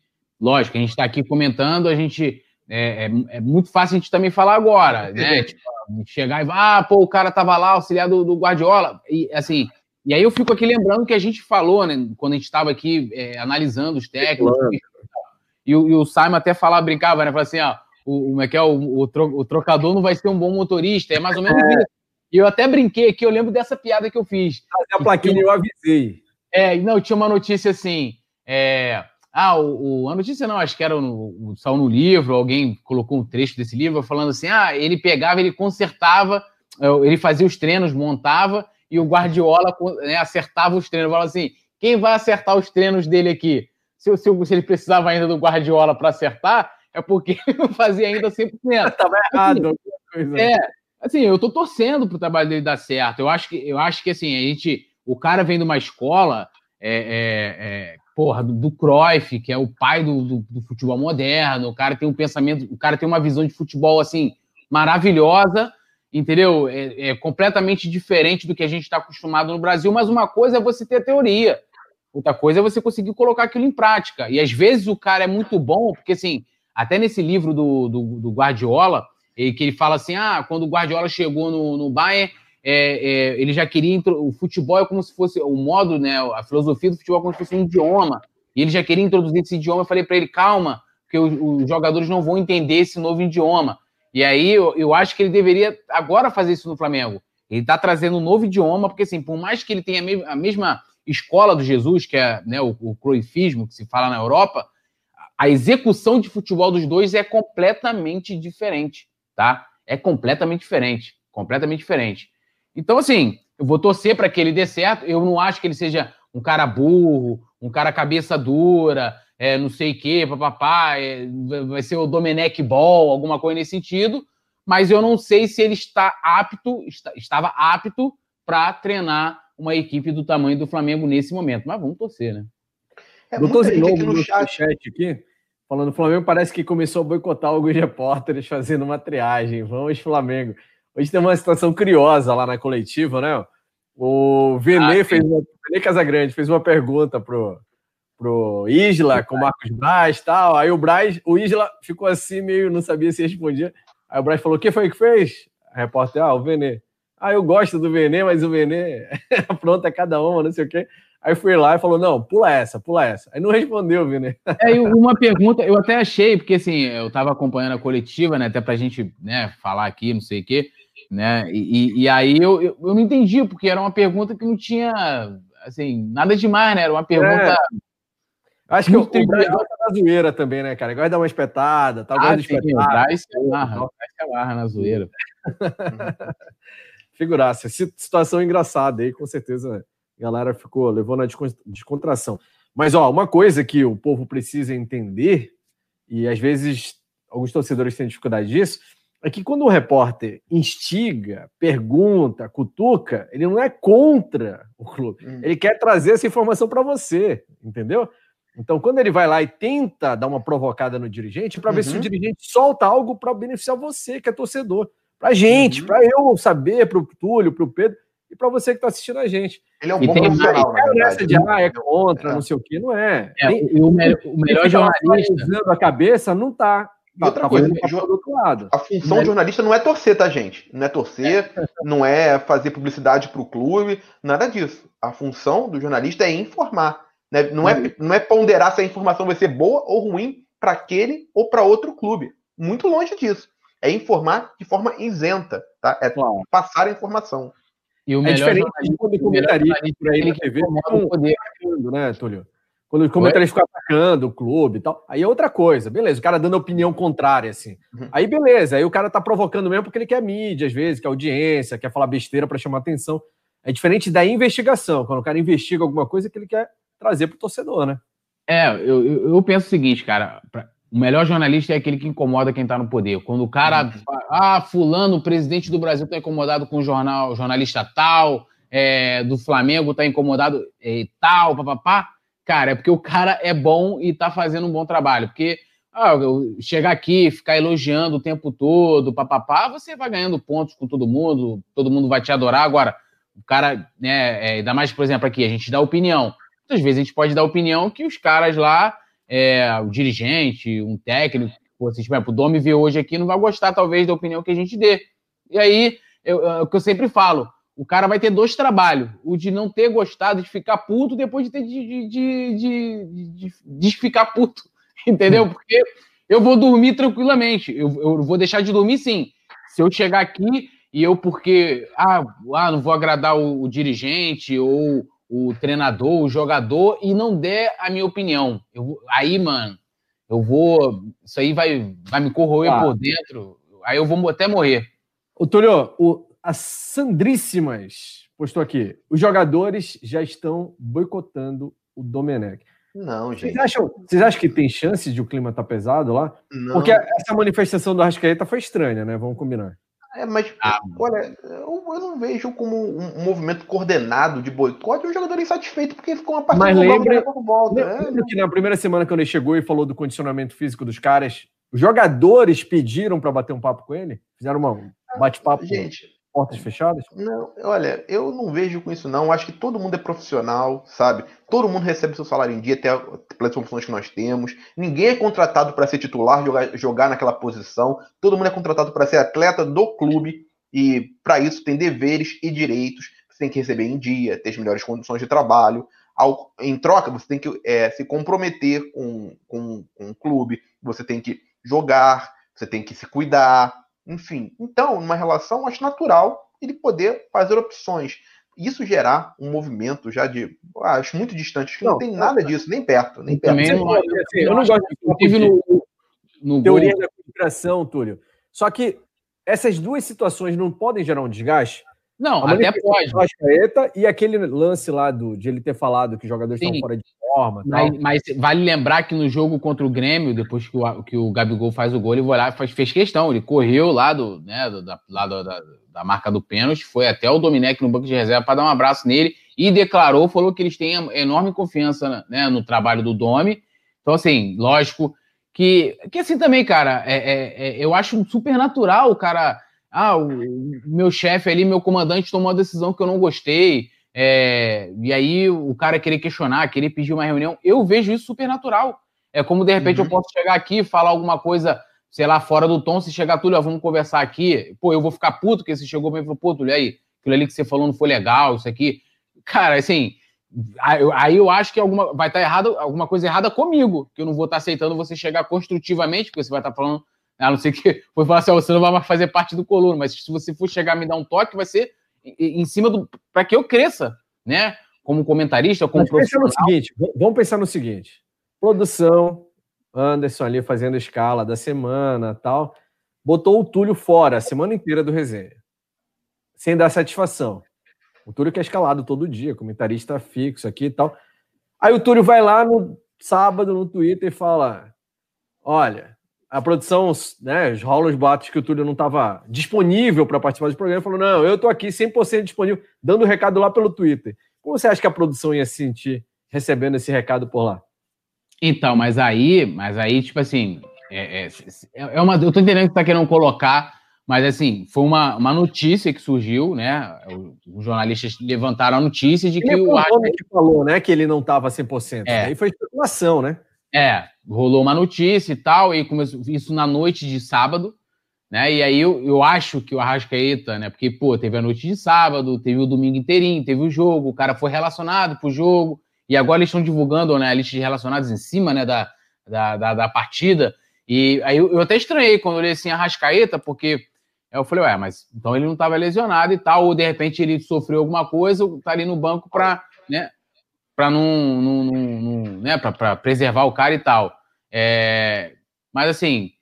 lógico, a gente está aqui comentando, a gente é, é, é, muito fácil a gente também falar agora, né? Tipo, chegar e ah, pô, o cara tava lá, auxiliar do, do, Guardiola, e assim. E aí eu fico aqui lembrando que a gente falou, né, quando a gente estava aqui é, analisando os técnicos, e, o, e o Simon até falava, brincava, né? Falava assim, ó, o, como é que é, o, o, tro, o, trocador não vai ser um bom motorista, é mais ou menos é. isso. E eu até brinquei aqui, eu lembro dessa piada que eu fiz. A plaquinha eu avisei. É, não, tinha uma notícia assim, é, ah, o, o, a notícia não, acho que era no, saiu no livro, alguém colocou um trecho desse livro falando assim: ah, ele pegava, ele consertava, é, ele fazia os treinos, montava, e o Guardiola né, acertava os treinos. Falava assim: quem vai acertar os treinos dele aqui? Se, se, se ele precisava ainda do Guardiola para acertar, é porque *laughs* ele não fazia ainda 100%. Estava *laughs* errado. Assim, é, assim, eu estou torcendo para o trabalho dele dar certo. Eu acho que, eu acho que assim, a gente, o cara vem de uma escola. É, é, é porra, do, do Cruyff, que é o pai do, do, do, futebol moderno, o cara tem um pensamento, o cara tem uma visão de futebol, assim, maravilhosa, entendeu? É, é completamente diferente do que a gente está acostumado no Brasil, mas uma coisa é você ter teoria, outra coisa é você conseguir colocar aquilo em prática, e às vezes o cara é muito bom, porque, assim, até nesse livro do, do, do Guardiola, que ele fala assim, ah, quando o Guardiola chegou no, no Bayern, é, é, ele já queria. O futebol é como se fosse o modo, né? A filosofia do futebol é como se fosse um idioma. E ele já queria introduzir esse idioma. Eu falei para ele, calma, porque os, jogadores não vão entender esse novo idioma. E aí eu, eu acho que ele deveria agora fazer isso no Flamengo. Ele está trazendo um novo idioma, porque assim, por mais que ele tenha a mesma escola do Jesus, que é né, o, o Cruyffismo, que se fala na Europa, a execução de futebol dos dois é completamente diferente, tá? É completamente diferente, completamente diferente. Então, assim, eu vou torcer para que ele dê certo. Eu não acho que ele seja um cara burro, um cara cabeça dura, é, não sei o quê, papapá, é, vai ser o Domenech Ball, alguma coisa nesse sentido. Mas eu não sei se ele está apto, está, estava apto para treinar uma equipe do tamanho do Flamengo nesse momento. Mas vamos torcer, né? É, Doutor Zinobo no, no chat. chat aqui, falando, o Flamengo parece que começou a boicotar alguns repórteres fazendo uma triagem. Vamos, Flamengo. Hoje tem uma situação curiosa lá na coletiva, né? O Vene ah, fez uma, Vene Casagrande fez uma pergunta pro, pro Isla com o Marcos Braz e tal. Aí o Braz, o Isla ficou assim, meio não sabia se respondia. Aí o Braz falou: o que foi que fez? A repórter, ah, o Vene. Ah, eu gosto do Vene, mas o Vene *laughs* pronto, é cada uma, não sei o quê. Aí fui lá e falou: não, pula essa, pula essa. Aí não respondeu, Vini. É, uma pergunta, eu até achei, porque assim, eu estava acompanhando a coletiva, né? Até para a gente né, falar aqui, não sei o quê né? E, e aí eu, eu, eu, não entendi, porque era uma pergunta que não tinha, assim, nada demais, né? Era uma pergunta... É. Acho que o, o Braz gosta da zoeira também, né, cara? Gosta de dar uma espetada, tal, ah, gosta de espetar. O Braz se amarra, se amarra na zoeira. *laughs* Figuraça. Situação engraçada aí, com certeza a galera ficou, levou na descontração. Mas, ó, uma coisa que o povo precisa entender, e às vezes alguns torcedores têm dificuldade disso, é que quando o repórter instiga, pergunta, cutuca, ele não é contra o clube. Hum. Ele quer trazer essa informação para você, entendeu? Então, quando ele vai lá e tenta dar uma provocada no dirigente, para uhum. ver se o uhum. dirigente solta algo para beneficiar você, que é torcedor. Para gente, uhum. para eu saber, para o Túlio, para o Pedro e para você que está assistindo a gente. Ele é um bom profissional, na verdade. de, ah, é contra, é. não sei o quê, não é. é Tem, o, melhor, o melhor jornalista... usando a cabeça, não está. E outra tá coisa, a função do jornalista não é torcer, tá, gente? Não é torcer, não é fazer publicidade para o clube, nada disso. A função do jornalista é informar. Né? Não, é, não é ponderar se a informação vai ser boa ou ruim para aquele ou para outro clube. Muito longe disso. É informar de forma isenta, tá? É claro. passar a informação. E o é diferente de quando comentaria por aí na TV, poder, *laughs* né, Túlio? Quando o comentarista fica atacando o clube e tal, aí é outra coisa. Beleza, o cara dando opinião contrária, assim. Uhum. Aí beleza, aí o cara tá provocando mesmo porque ele quer mídia, às vezes, quer audiência, quer falar besteira para chamar atenção. É diferente da investigação, quando o cara investiga alguma coisa que ele quer trazer pro torcedor, né? É, eu, eu penso o seguinte, cara. Pra, o melhor jornalista é aquele que incomoda quem tá no poder. Quando o cara. Uhum. Ah, fulano, o presidente do Brasil tá incomodado com o jornal, jornalista tal, é, do Flamengo tá incomodado e é, tal, papapá cara, é porque o cara é bom e tá fazendo um bom trabalho. Porque ah, chegar aqui, ficar elogiando o tempo todo, papapá, você vai ganhando pontos com todo mundo, todo mundo vai te adorar. Agora, o cara, né, é, ainda mais, por exemplo, aqui, a gente dá opinião. Muitas vezes a gente pode dar opinião que os caras lá, é, o dirigente, um técnico, assim, tipo, o Domi vê hoje aqui, não vai gostar, talvez, da opinião que a gente dê. E aí, eu, é o que eu sempre falo, o cara vai ter dois trabalhos: o de não ter gostado, de ficar puto, depois de ter de, de, de, de, ficar puto. *laughs* Entendeu? Porque eu vou dormir tranquilamente. Eu, eu vou deixar de dormir sim. Se eu chegar aqui e eu, porque ah, ah não vou agradar o, o dirigente ou o treinador, o jogador, e não der a minha opinião. Eu, aí, mano, eu vou. Isso aí vai, vai me corroer ah. por dentro. Aí eu vou até morrer. Ô, Túlio, o, as Sandríssimas postou aqui. Os jogadores já estão boicotando o Domenech. Não, gente. Vocês acham, vocês acham que tem chance de o clima estar tá pesado lá? Não. Porque essa manifestação do Arrascaeta foi estranha, né? Vamos combinar. É, mas, ah, olha, eu, eu, não vejo como um, um, movimento coordenado de boicote um jogador insatisfeito porque ficou uma partida mas lembra, volta. Lembra né? que na primeira semana que ele chegou e falou do condicionamento físico dos caras, os jogadores pediram para bater um papo com ele? Fizeram uma, um bate-papo? Gente, portas fechadas? Não, olha, eu não vejo com isso não. Acho que todo mundo é profissional, sabe? Todo mundo recebe seu salário em dia, até pelas funções que nós temos. Ninguém é contratado para ser titular, jogar, jogar naquela posição. Todo mundo é contratado para ser atleta do clube e para isso tem deveres e direitos. Você tem que receber em dia, ter as melhores condições de trabalho. Ao, em troca, você tem que é, se comprometer com, com, com o clube, você tem que jogar, você tem que se cuidar, enfim, então, numa relação, acho natural ele poder fazer opções. Isso gerar um movimento já de. Ah, acho muito distante, que não, não tem nada disso, nem perto. Nem perto. Também não, assim, eu não gosto de no, no teoria da conspiração, Túlio. Só que essas duas situações não podem gerar um desgaste? Não, até pode. E aquele lance lá do, de ele ter falado que os jogadores Sim. estão fora de forma. Mas, mas, vale lembrar que no jogo contra o Grêmio, depois que o, que o Gabigol faz o gol, ele foi lá, faz, fez questão. Ele correu lá, do, né, do, da, lá do, da, da marca do pênalti, foi até o Dominec no banco de reserva para dar um abraço nele e declarou, falou que eles têm enorme confiança né, no trabalho do Domi. Então, assim, lógico que, que assim também, cara, é, é, é eu acho super natural o cara. Ah, o meu chefe ali, meu comandante tomou uma decisão que eu não gostei. É, e aí o cara querer questionar, querer pedir uma reunião, eu vejo isso super natural. É como de repente uhum. eu posso chegar aqui e falar alguma coisa, sei lá, fora do tom, se chegar tudo, vamos conversar aqui. Pô, eu vou ficar puto que você chegou bem e falou, pô, Túlio, aí, aquilo ali que você falou não foi legal, isso aqui. Cara, assim, aí eu acho que alguma, vai estar errado, alguma coisa errada comigo, que eu não vou estar aceitando você chegar construtivamente, porque você vai estar falando, a não ser que *laughs* foi falar assim, você não vai mais fazer parte do coluna, mas se você for chegar a me dar um toque, vai ser em cima do. para que eu cresça, né? Como comentarista, como profissional. No seguinte, vamos pensar no seguinte: produção, Anderson ali fazendo escala da semana tal, botou o Túlio fora a semana inteira do resenha, sem dar satisfação. O Túlio que é escalado todo dia, comentarista fixo aqui e tal. Aí o Túlio vai lá no sábado no Twitter e fala: Olha, a produção, né, rola os boatos que o Túlio não estava disponível para participar do programa, falou: não, eu estou aqui 100% disponível, dando o recado lá pelo Twitter. Como você acha que a produção ia se sentir recebendo esse recado por lá? Então, mas aí, mas aí, tipo assim, é, é, é uma, eu tô entendendo que você tá querendo colocar, mas assim, foi uma, uma notícia que surgiu, né? Os jornalistas levantaram a notícia de que ele o Arthur... que falou, né, que ele não estava 100%. É. Aí foi especulação, né? É, rolou uma notícia e tal, e começou isso na noite de sábado, né? E aí eu, eu acho que o Arrascaeta, né? Porque, pô, teve a noite de sábado, teve o domingo inteirinho, teve o jogo, o cara foi relacionado pro jogo, e agora eles estão divulgando né, a lista de relacionados em cima, né, da, da, da, da partida. E aí eu, eu, até estranhei quando eu olhei assim Arrascaeta, porque eu falei, ué, mas então ele não estava lesionado e tal, ou de repente ele sofreu alguma coisa, tá ali no banco para, né? Para não, não, não, não, né, para preservar o cara e tal. É, mas assim,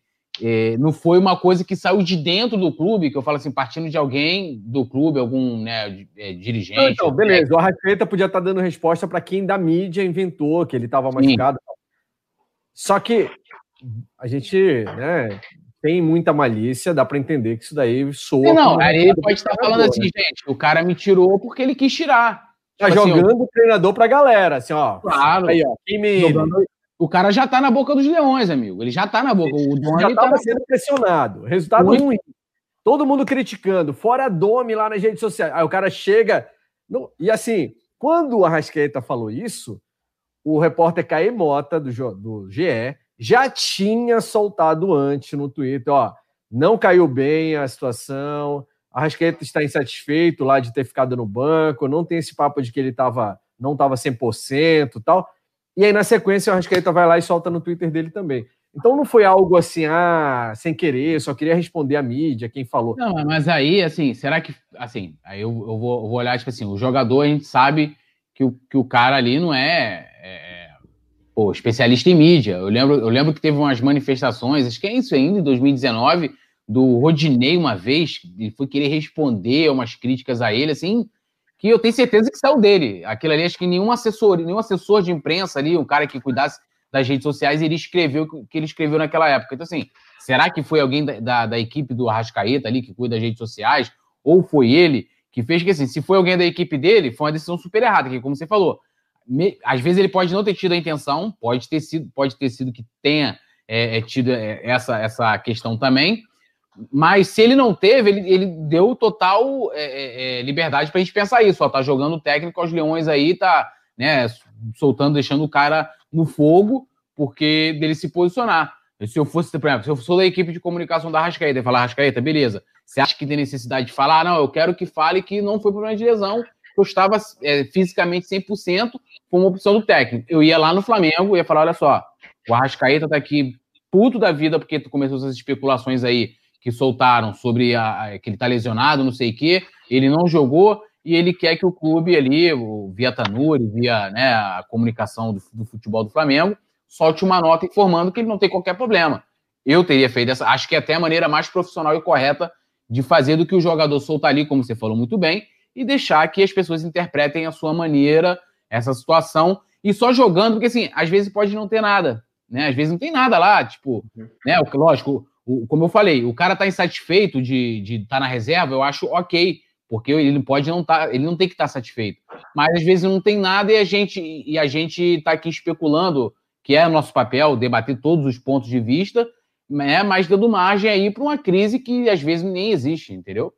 é, não foi uma coisa que saiu de dentro do clube, que eu falo assim, partindo de alguém do clube, algum né, é, dirigente. Então, beleza, o Arrascaeta podia estar tá dando resposta para quem da mídia inventou que ele estava machucado. Só que a gente né, tem muita malícia, dá para entender que isso daí soa. Não, ele pode estar falando assim, né? gente, o cara me tirou porque ele quis tirar. Tá tipo assim, jogando o treinador pra galera, assim, ó. Claro. Aí, ó. Quem me, O cara já tá na boca dos leões, amigo. Ele já tá na boca. O Domi já tava tá sendo pressionado. Resultado Muito. ruim. Todo mundo criticando. Fora Domi lá nas redes sociais. Aí o cara chega. No... E assim, quando o Arrascaeta falou isso, o repórter Caê Mota, do, do GE, já tinha soltado antes no Twitter, ó, não caiu bem a situação, Arrascaeta está insatisfeito lá de ter ficado no banco, não tem esse papo de que ele tava, não estava 100% e tal. E aí, na sequência, o Arrascaeta vai lá e solta no Twitter dele também. Então não foi algo assim, ah, sem querer, só queria responder a mídia, quem falou. Não, mas aí, assim, será que. Assim, aí eu, eu, vou, eu vou olhar, tipo assim, o jogador, a gente sabe que o, que o cara ali não é, é, é pô, especialista em mídia. Eu lembro, eu lembro que teve umas manifestações, acho que é isso ainda, em 2019, do Rodinei uma vez, ele foi querer responder umas críticas a ele, assim, que eu tenho certeza que saiu dele. Aquilo ali, acho que nenhum assessor, nenhum assessor de imprensa ali, um cara que cuidasse das redes sociais, ele escreveu o que ele escreveu naquela época. Então, assim, será que foi alguém da, da, da, equipe do Arrascaeta ali, que cuida das redes sociais, ou foi ele que fez que, assim, se foi alguém da equipe dele, foi uma decisão super errada, que como você falou, me, às vezes ele pode não ter tido a intenção, pode ter sido, pode ter sido que tenha é, é, tido é, essa, essa questão também, mas se ele não teve, ele, ele deu total é, é, é liberdade para a gente pensar isso. Ó, tá jogando técnico aos leões aí, tá né, soltando, deixando o cara no fogo, porque dele se posicionar. Se eu fosse, por exemplo, se eu sou da equipe de comunicação da Rascaeta e falar, Rascaeta, beleza. Você acha que tem necessidade de falar? Não, eu quero que fale que não foi problema de lesão, eu estava é, fisicamente 100%, foi uma opção do técnico. Eu ia lá no Flamengo, ia falar, olha só, o Arrascaeta tá aqui puto da vida porque começou essas especulações aí que soltaram sobre a, que ele está lesionado, não sei o quê, ele não jogou e ele quer que o clube ali, via Tanuri, via né, a comunicação do, do, futebol do Flamengo, solte uma nota informando que ele não tem qualquer problema. Eu teria feito essa, acho que é até a maneira mais profissional e correta de fazer do que o jogador soltar ali, como você falou muito bem, e deixar que as pessoas interpretem a sua maneira essa situação e só jogando, porque assim, às vezes pode não ter nada, né? Às vezes não tem nada lá, tipo, né? Lógico, o, como eu falei, o cara tá insatisfeito de estar de tá na reserva, eu acho ok, porque ele pode não tá, ele não tem que estar tá satisfeito. Mas às vezes não tem nada e a gente e a gente tá aqui especulando, que é nosso papel, debater todos os pontos de vista, né, mas dando margem aí para uma crise que às vezes nem existe, entendeu?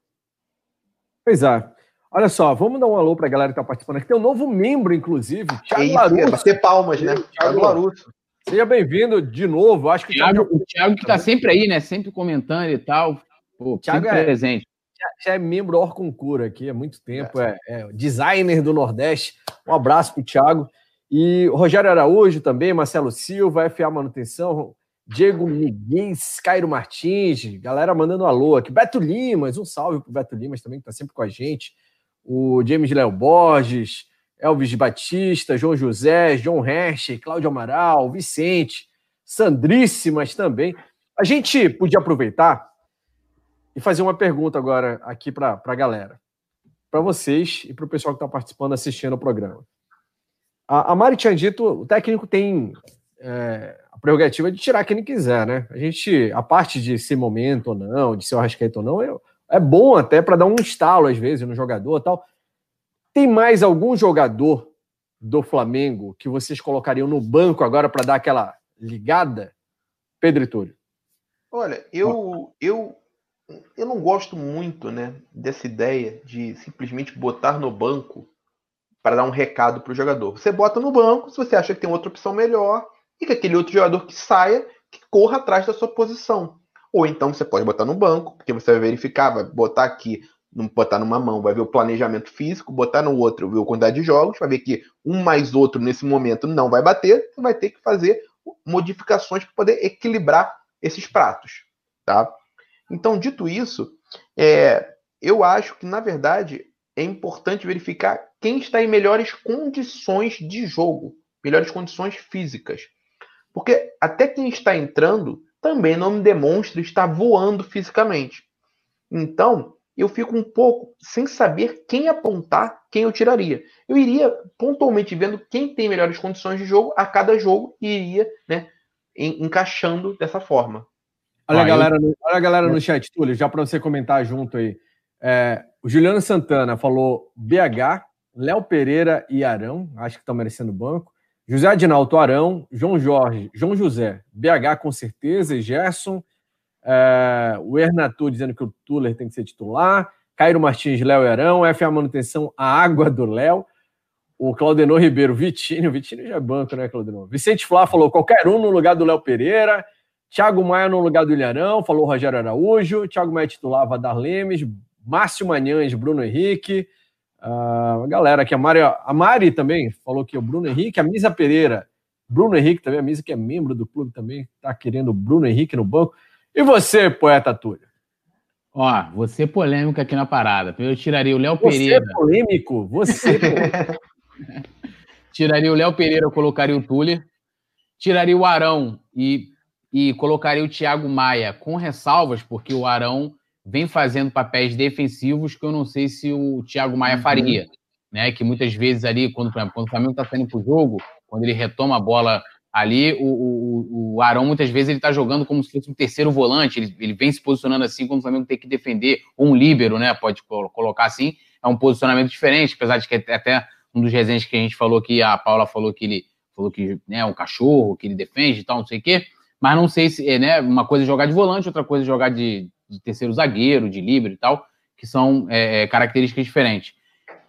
Pois é. Olha só, vamos dar um alô para a galera que está participando aqui. Tem um novo membro, inclusive, Thiago Larusso. Bater palmas, né? Thiago Larusso. Seja bem-vindo de novo. Acho que o Thiago, o Thiago que está sempre aí, né? Sempre comentando e tal. Pô, Thiago é presente. Já é membro Orconcura aqui há muito tempo, é, é designer do Nordeste. Um abraço para o Thiago. E Rogério Araújo também, Marcelo Silva, FA Manutenção, Diego Miguel, Cairo Martins, galera mandando um alô aqui. Beto Limas, um salve para o Beto Limas também, que está sempre com a gente. O James Léo Borges, Elvis Batista, João José, João Hershey, Cláudio Amaral, Vicente, Sandríssimas também. A gente podia aproveitar e fazer uma pergunta agora aqui para a galera. Para vocês e para o pessoal que está participando, assistindo o programa. A, a Mari tinha dito, o técnico tem é, a prerrogativa de tirar quem ele quiser, né? A gente, a parte de ser momento ou não, de ser o ou não, é, é bom até para dar um estalo, às vezes, no jogador tal. Tem mais algum jogador do Flamengo que vocês colocariam no banco agora para dar aquela ligada? Pedro Túlio. Olha, eu, eu, eu não gosto muito né, dessa ideia de simplesmente botar no banco para dar um recado para o jogador. Você bota no banco se você acha que tem outra opção melhor e que aquele outro jogador que saia, que corra atrás da sua posição. Ou então você pode botar no banco, porque você vai verificar, vai botar aqui botar numa mão, vai ver o planejamento físico, botar no outro, ver a quantidade de jogos, vai ver que um mais outro nesse momento não vai bater, vai ter que fazer modificações para poder equilibrar esses pratos, tá? Então, dito isso, é, eu acho que na verdade é importante verificar quem está em melhores condições de jogo, melhores condições físicas, porque até quem está entrando também não demonstra estar voando fisicamente. Então, eu fico um pouco sem saber quem apontar, quem eu tiraria. Eu iria pontualmente vendo quem tem melhores condições de jogo a cada jogo e iria né, encaixando dessa forma. Olha, a galera, no, olha a galera no chat, Túlio, já para você comentar junto aí. É, o Juliano Santana falou BH, Léo Pereira e Arão, acho que estão merecendo banco. José Adinalto Arão, João Jorge, João José, BH com certeza, Gerson, é, o Hernatu dizendo que o Tuller tem que ser titular, Cairo Martins, Léo Arão, FA Manutenção, a água do Léo, o Claudenor Ribeiro, Vitinho, Vitinho já é banco, né, Claudenor? Vicente Flá falou qualquer um no lugar do Léo Pereira, Thiago Maia no lugar do Ilharão, falou Rogério Araújo, Thiago Maia titulava Dar Lemes, Márcio Manhães, Bruno Henrique, uh, a galera aqui, a Mari, a Mari também falou que o Bruno Henrique, a Misa Pereira, Bruno Henrique também, a Misa que é membro do clube também, tá querendo o Bruno Henrique no banco. E você, poeta Túlio? Ó, você polêmico aqui na parada. Eu tiraria o Léo Pereira. Você polêmico? Você. *laughs* tiraria o Léo Pereira, eu colocaria o Túlio. Tiraria o Arão e, e colocaria o Thiago Maia com ressalvas, porque o Arão vem fazendo papéis defensivos que eu não sei se o Thiago Maia uhum. faria. Né? Que muitas vezes ali, quando, quando o Flamengo está saindo para o jogo, quando ele retoma a bola ali, o, o, o Arão muitas vezes ele está jogando como se fosse um terceiro volante, ele, ele vem se posicionando assim quando o Flamengo tem que defender, ou um líbero, né? Pode colocar assim, é um posicionamento diferente, apesar de que até um dos resenhas que a gente falou que a Paula falou que ele falou que né, é um cachorro, que ele defende e tal, não sei o quê. Mas não sei se, é, né? Uma coisa é jogar de volante, outra coisa é jogar de, de terceiro zagueiro, de líbero e tal, que são é, é características diferentes.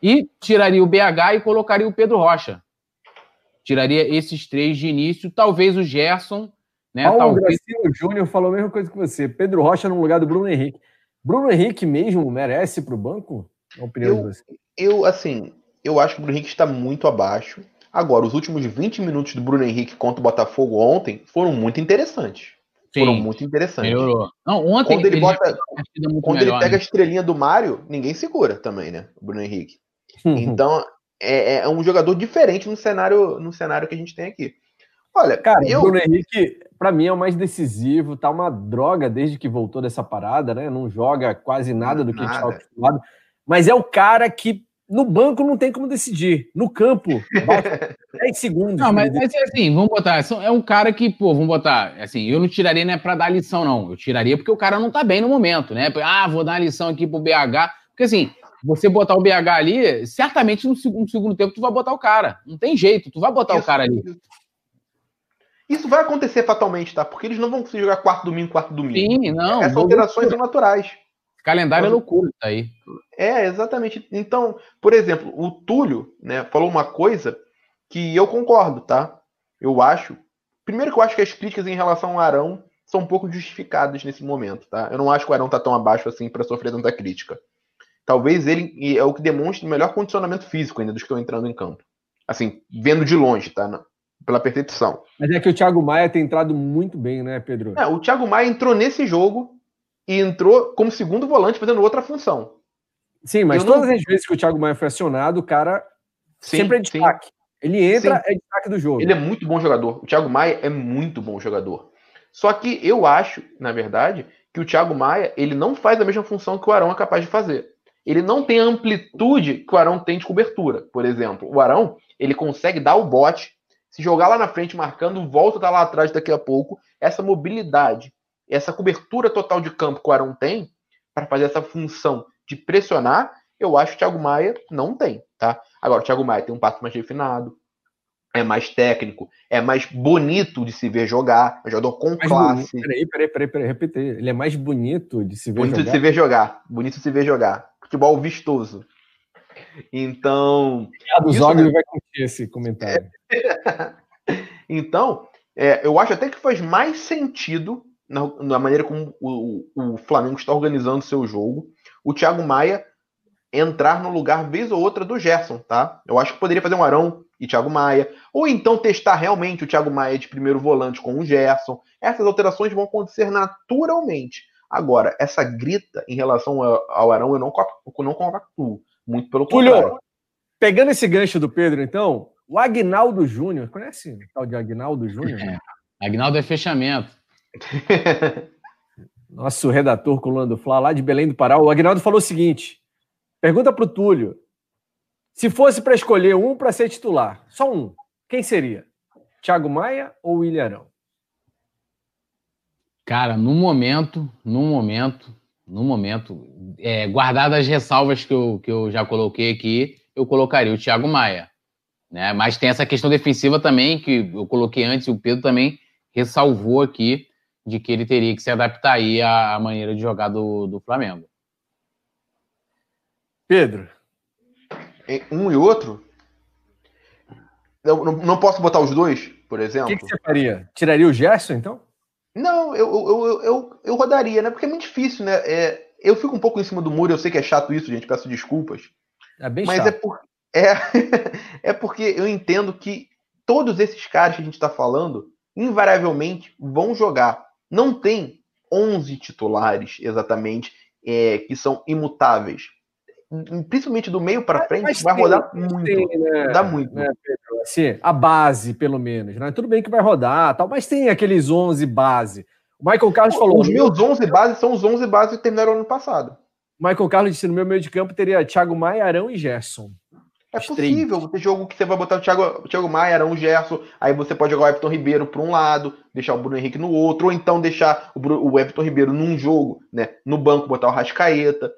E tiraria o BH e colocaria o Pedro Rocha. Tiraria esses três de início, talvez o Gerson, né? Paulo talvez... Gracino Júnior falou a mesma coisa que você. Pedro Rocha no lugar do Bruno Henrique. Bruno Henrique mesmo merece para o banco? A opinião eu, de você. Eu, assim, eu acho que o Bruno Henrique está muito abaixo. Agora, os últimos 20 minutos do Bruno Henrique contra o Botafogo ontem foram muito interessantes. Sim, foram muito interessantes. Melhorou. Não, ontem quando ele, ele bota, quando melhor, ele pega né? a estrelinha do Mário, ninguém segura também, né? O Bruno Henrique. *laughs* Então, é, é, um jogador diferente no cenário, no cenário que a gente tem aqui. Olha, cara, eu... o Bruno Henrique, para mim, é o mais decisivo, tá uma droga desde que voltou dessa parada, né? Não joga quase nada do que nada. a gente tá acostumado. Mas é o cara que no banco não tem como decidir. No campo, 10 *laughs* segundos. Não, mas, mas assim, vamos botar. É um cara que, pô, vamos botar. Assim, eu não tiraria, né, para dar lição, não. Eu tiraria porque o cara não tá bem no momento, né? Ah, vou dar uma lição aqui pro BH. Porque assim, você botar o BH ali, certamente no segundo, no segundo tempo tu vai botar o cara. Não tem jeito, tu vai botar isso, o cara ali. Isso vai acontecer fatalmente, tá? Porque eles não vão conseguir jogar quarto domingo, quarto domingo. Sim, não. Essas alterações são naturais. Calendário é loucura, tá aí. É, exatamente. Então, por exemplo, o Túlio, né, falou uma coisa que eu concordo, tá? Eu acho. Primeiro que eu acho que as críticas em relação ao Arão são um pouco justificadas nesse momento, tá? Eu não acho que o Arão tá tão abaixo assim para sofrer tanta crítica. Talvez ele é o que demonstre o melhor condicionamento físico ainda dos que estão entrando em campo. Assim, vendo de longe, tá? Pela percepção. Mas é que o Thiago Maia tem entrado muito bem, né, Pedro? É, o Thiago Maia entrou nesse jogo e entrou como segundo volante fazendo outra função. Sim, mas Eu todas não... as vezes que o Thiago Maia foi acionado, o cara sim, sempre é destaque. Sim. Ele entra, sim. é destaque do jogo. Ele é muito bom jogador. O Thiago Maia é muito bom jogador. Só que eu acho, na verdade, que o Thiago Maia ele não faz a mesma função que o Arão é capaz de fazer ele não tem a amplitude que o Arão tem de cobertura. Por exemplo, o Arão ele consegue dar o bote, se jogar lá na frente marcando, volta tá lá atrás daqui a pouco. Essa mobilidade, essa cobertura total de campo que o Arão tem para fazer essa função de pressionar, eu acho que o Thiago Maia não tem, tá? Agora, o Thiago Maia tem um passo mais refinado, é mais técnico, é mais bonito de se ver jogar, é um jogador com mais classe. Bonito. Peraí, peraí, peraí, peraí, repetir. Ele é mais bonito de se ver bonito jogar. Bonito de se ver jogar, bonito de se ver jogar futebol vistoso. Então. A dos olhos vai curtir esse comentário. *laughs* então, é, eu acho até que faz mais sentido na, na maneira como o, o, o, Flamengo está organizando seu jogo. O Thiago Maia entrar no lugar vez ou outra do Gerson, tá? Eu acho que poderia fazer um Arão e Thiago Maia, ou então testar realmente o Thiago Maia de primeiro volante com o Gerson. Essas alterações vão acontecer naturalmente. Agora, essa grita em relação ao Arão, eu não, eu não compactuo. Muito pelo Túlio, contrário. Pegando esse gancho do Pedro, então, o Agnaldo Júnior, conhece o tal de Agnaldo Júnior? É. Agnaldo é fechamento. *laughs* Nosso redator coluna do Fla, lá de Belém do Pará, o Agnaldo falou o seguinte: pergunta para o Túlio. Se fosse para escolher um para ser titular, só um, quem seria? Thiago Maia ou Ilharão? Cara, no momento, no momento, no momento, é, guardadas as ressalvas que eu, que eu já coloquei aqui, eu colocaria o Thiago Maia. Né? Mas tem essa questão defensiva também, que eu coloquei antes, e o Pedro também ressalvou aqui, de que ele teria que se adaptar aí à maneira de jogar do, do Flamengo. Pedro. Um e outro? Eu não, não posso botar os dois, por exemplo? O que, que, você faria? Tiraria o Gerson, então? Não, eu, eu, eu, eu, rodaria, né? Porque é muito difícil, né? É, eu fico um pouco em cima do muro, eu sei que é chato isso, gente, peço desculpas. É bem mas chato. é, por, é, *laughs* é porque eu entendo que todos esses caras que a gente está falando, invariavelmente, vão jogar. Não tem 11 titulares, exatamente, é, que são imutáveis principalmente do meio para frente, mas vai tem, rodar muito. Tem, né, dá muito. Né, Pedro? Assim, a base, pelo menos. Né? Tudo bem que vai rodar, tal, mas tem aqueles 11 base. O Michael Carlos falou. Os meus 11 bases são os 11 bases que terminaram ano passado. O Michael Carlos disse: no meu meio de campo teria Thiago Maia, Arão e Gerson. É possível ter jogo que você vai botar o Thiago, o Thiago Maia, Arão, Gerson, aí você pode jogar o Everton Ribeiro para um lado, deixar o Bruno Henrique no outro, ou então deixar o, o Everton Ribeiro num jogo, né, no banco, botar o Rascaeta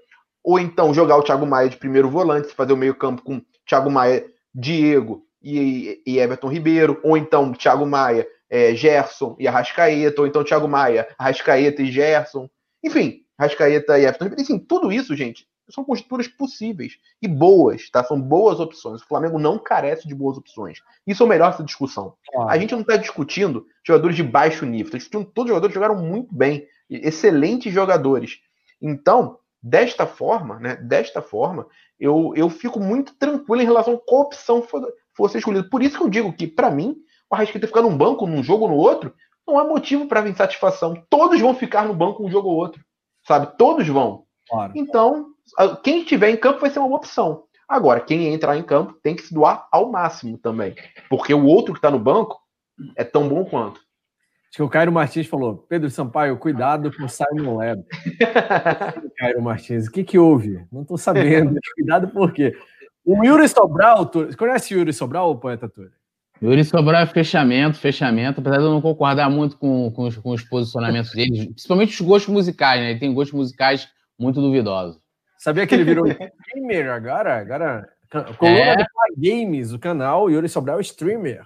ou então jogar o Thiago Maia de primeiro volante, fazer o meio-campo com Thiago Maia, Diego e, e, Everton Ribeiro, ou então Thiago Maia, é, Gerson e Arrascaeta, ou então Thiago Maia, Arrascaeta e Gerson. Enfim, Arrascaeta e Everton Ribeiro. Enfim, tudo isso, gente, são posturas possíveis e boas, tá? São boas opções. O Flamengo não carece de boas opções. Isso é o melhor dessa discussão. Ah. A gente não está discutindo jogadores de baixo nível, está discutindo todos os jogadores que jogaram muito bem, excelentes jogadores. Então, Desta forma, né, desta forma, eu, eu fico muito tranquilo em relação a qual opção for, ser escolhida. Por isso que eu digo que, para mim, o Arrascaeta ficar num banco, num jogo ou no outro, não há motivo para insatisfação. Todos vão ficar no banco um jogo ou outro. Sabe? Todos vão. Claro. Então, quem estiver em campo vai ser uma boa opção. Agora, quem entrar em campo tem que se doar ao máximo também. Porque o outro que está no banco é tão bom quanto. Acho que o Cairo Martins falou: Pedro Sampaio, cuidado com o Simon Web. *laughs* Cairo Martins, o que, que houve? Não estou sabendo. cuidado por quê? O Yuri Sobral, tu... você conhece o Yuri Sobral, o poeta Túlio? Yuri Sobral é fechamento, fechamento, apesar de eu não concordar muito com, com, os, com os posicionamentos dele, principalmente os gostos musicais, né? Ele tem gostos musicais muito duvidosos. Sabia que ele virou streamer agora? Agora, coluna é. do Games, o canal Yuri Sobral é streamer.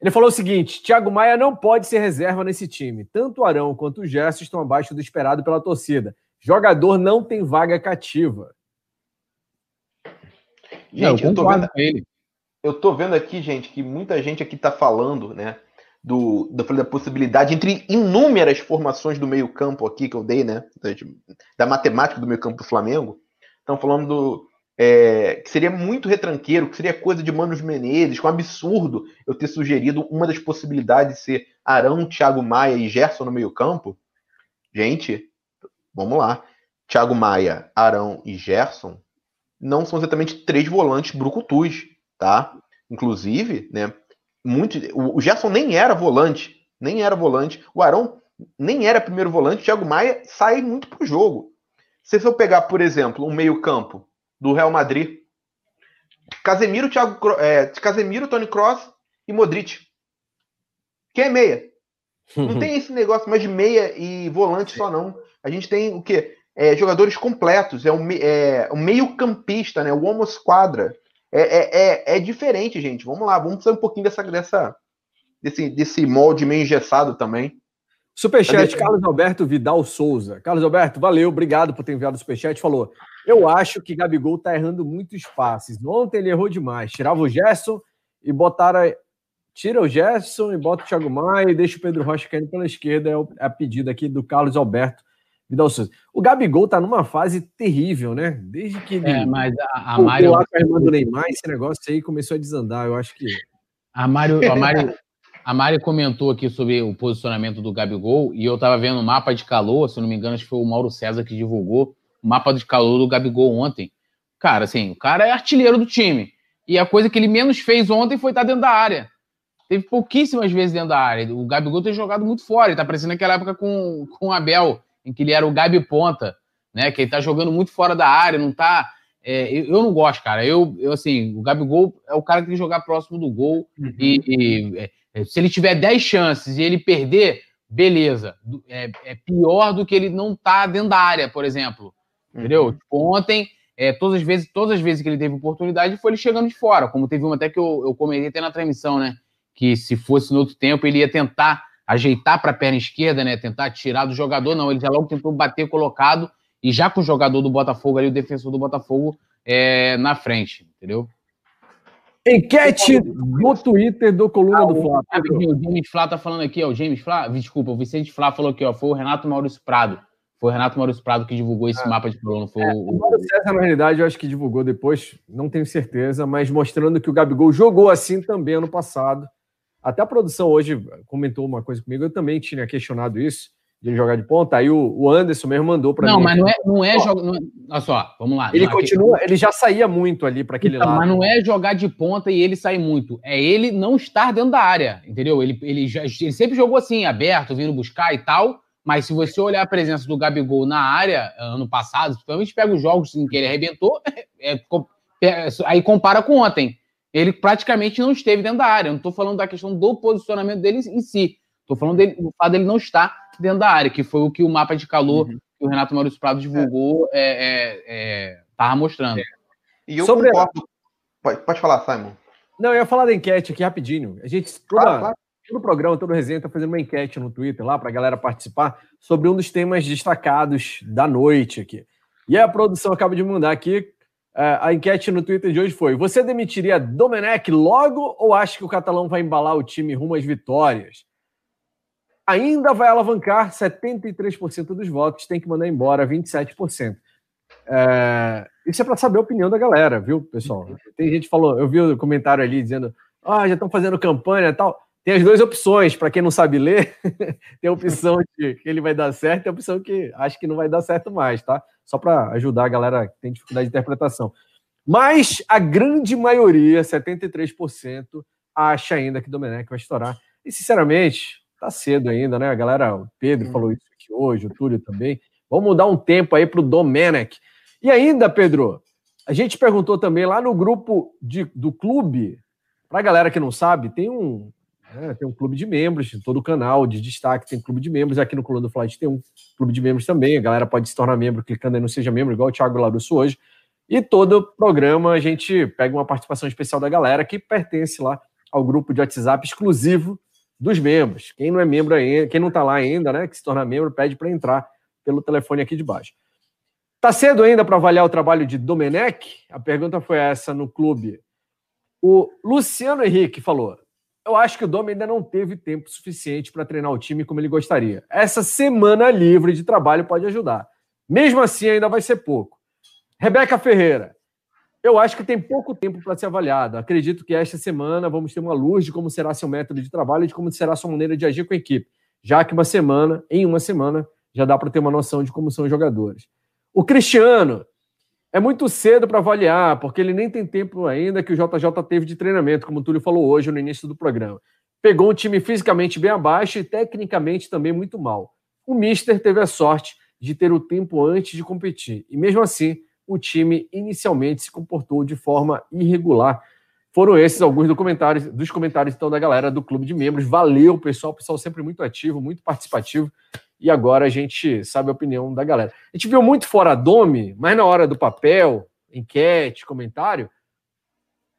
Ele falou o seguinte: Thiago Maia não pode ser reserva nesse time. Tanto o Arão quanto o Gerson estão abaixo do esperado pela torcida. Jogador não tem vaga cativa. Gente, eu, eu tô vendo ele. Eu tô vendo aqui, gente, que muita gente aqui tá falando, né? Do, da, da possibilidade, entre inúmeras formações do meio-campo aqui que eu dei, né? Da, da matemática do meio-campo do Flamengo. Estão falando do, é, que seria muito retranqueiro, que seria coisa de Manos Menezes, com um absurdo eu ter sugerido uma das possibilidades de ser Arão, Thiago Maia e Gerson no meio-campo. Gente, vamos lá. Thiago Maia, Arão e Gerson não são exatamente três volantes brucutus, tá? Inclusive, né? Muito, o Gerson nem era volante, nem era volante. O Arão nem era primeiro volante. O Thiago Maia sai muito pro jogo. Se eu pegar, por exemplo, um meio-campo do Real Madrid. Casemiro, Thiago, é, Casemiro, Tony Cross e Modric. Quem é meia? Não *laughs* tem esse negócio mais de meia e volante só, não. A gente tem o quê? É, jogadores completos, é um, é, um meio-campista, né? O Homo Squadra. É, é, é, é, diferente, gente. Vamos lá, vamos sair um pouquinho dessa, dessa, desse, desse molde meio engessado também. Superchat, Carlos Alberto Vidal Souza. Carlos Alberto, valeu, obrigado por ter enviado o superchat. Falou: eu acho que Gabigol tá errando muitos passes. Ontem ele errou demais. Tirava o Gerson e botara. Tira o Gerson e bota o Thiago Maia e deixa o Pedro Rocha caindo pela esquerda. É, é a pedida aqui do Carlos Alberto Vidal Souza. O Gabigol tá numa fase terrível, né? Desde que ele. É, mas a, a Mário. lá com a irmã do Neymar, esse negócio aí começou a desandar. Eu acho que. A Mário, a Mário, a Mari comentou aqui sobre o posicionamento do Gabigol e eu estava vendo o mapa de calor, se não me engano, acho que foi o Mauro César que divulgou o mapa de calor do Gabigol ontem. Cara, assim, o cara é artilheiro do time. E a coisa que ele menos fez ontem foi estar dentro da área. Teve pouquíssimas vezes dentro da área. O Gabigol tem jogado muito fora. Ele tá parecendo aquela época com, com o Abel, em que ele era o Gabi Ponta, né? Que ele tá jogando muito fora da área, não tá. É, eu, eu, não gosto, cara. Eu, eu, assim, o Gabigol é o cara que tem que jogar próximo do gol. Uhum. E, e é, se ele tiver 10 chances e ele perder, beleza. É, é pior do que ele não tá dentro da área, por exemplo. Entendeu? Uhum. Tipo, ontem é, todas as vezes, todas as vezes que ele teve oportunidade, foi ele chegando de fora, como teve uma até que eu, eu comentei até na transmissão, né? Que se fosse no outro tempo, ele ia tentar ajeitar para a perna esquerda, né? Tentar tirar do jogador, não, ele já logo tentou bater colocado, e já com o jogador do Botafogo ali, o defensor do Botafogo, é, na frente, entendeu? Enquete no Twitter do Coluna ah, do Flá. O James Flá tá falando aqui, ó. O James Flá, desculpa, o Vicente Flá falou aqui, ó. Foi o Renato Maurício Prado. Foi o Renato Maurício Prado que divulgou esse é. mapa de coluna. Foi é, o, o César, na realidade, eu acho que divulgou depois, não tenho certeza, mas mostrando que o Gabigol jogou assim também ano passado. Até a produção hoje comentou uma coisa comigo, eu também tinha questionado isso de jogar de ponta. Aí o, o Anderson mesmo mandou para mim. Não, mas não é, não é jogar. É, olha só, vamos lá. Ele continua, ele já saía muito ali para aquele então, lado. Mas não é jogar de ponta e ele sair muito. É ele não estar dentro da área, entendeu? Ele, ele, já, ele sempre jogou assim, aberto, vindo buscar e tal. Mas se você olhar a presença do Gabigol na área ano passado, principalmente pega os jogos em que ele arrebentou, *laughs* é, é, aí compara com ontem. Ele praticamente não esteve dentro da área. Eu não estou falando da questão do posicionamento dele em si. Estou falando dele, do fato dele não estar dentro da área, que foi o que o mapa de calor uhum. que o Renato Maurício Prado divulgou é. é, é, é mostrando. E eu Sobre concordo. Pode, pode falar, Simon. Não, eu ia falar da enquete aqui rapidinho. A gente, toda, claro, claro. todo programa, todo resenha está fazendo uma enquete no Twitter lá para a galera participar sobre um dos temas destacados da noite aqui. E a produção acaba de mandar aqui. É, a enquete no Twitter de hoje foi: Você demitiria Domenech logo ou acha que o catalão vai embalar o time rumo às vitórias? Ainda vai alavancar 73% dos votos, tem que mandar embora 27%. É, isso é para saber a opinião da galera, viu, pessoal? Tem gente que falou, eu vi o um comentário ali dizendo, ah, já estão fazendo campanha e tal. Tem as duas opções, para quem não sabe ler, *laughs* tem a opção de que ele vai dar certo e a opção que acho que não vai dar certo mais, tá? Só para ajudar a galera que tem dificuldade de interpretação. Mas a grande maioria, 73%, acha ainda que Domenech vai estourar. E, sinceramente, Tá cedo ainda, né? A galera, o Pedro falou isso aqui hoje, o Túlio também. Vamos dar um tempo aí para o Domenech. E ainda, Pedro, a gente perguntou também lá no grupo de, do clube, para a galera que não sabe, tem um, né, tem um clube de membros em todo o canal de destaque, tem clube de membros. Aqui no Coluna do Flight tem um clube de membros também. A galera pode se tornar membro clicando aí no Seja Membro, igual o Thiago Larusso hoje. E todo programa a gente pega uma participação especial da galera que pertence lá ao grupo de WhatsApp exclusivo dos membros. Quem não é membro ainda, quem não está lá ainda, né, que se torna membro, pede para entrar pelo telefone aqui de baixo. Tá cedo ainda para avaliar o trabalho de Domenech? A pergunta foi essa no clube. O Luciano Henrique falou: Eu acho que o Dom ainda não teve tempo suficiente para treinar o time como ele gostaria. Essa semana livre de trabalho pode ajudar. Mesmo assim, ainda vai ser pouco. Rebeca Ferreira, eu acho que tem pouco tempo para ser avaliado. Acredito que esta semana vamos ter uma luz de como será seu método de trabalho e de como será sua maneira de agir com a equipe. Já que uma semana, em uma semana, já dá para ter uma noção de como são os jogadores. O Cristiano é muito cedo para avaliar, porque ele nem tem tempo ainda que o JJ teve de treinamento, como o Túlio falou hoje no início do programa. Pegou um time fisicamente bem abaixo e tecnicamente também muito mal. O Mister teve a sorte de ter o tempo antes de competir. E mesmo assim, o time inicialmente se comportou de forma irregular. Foram esses alguns dos comentários então da galera do clube de membros. Valeu, pessoal, pessoal sempre muito ativo, muito participativo. E agora a gente sabe a opinião da galera. A gente viu muito fora dome, mas na hora do papel, enquete, comentário,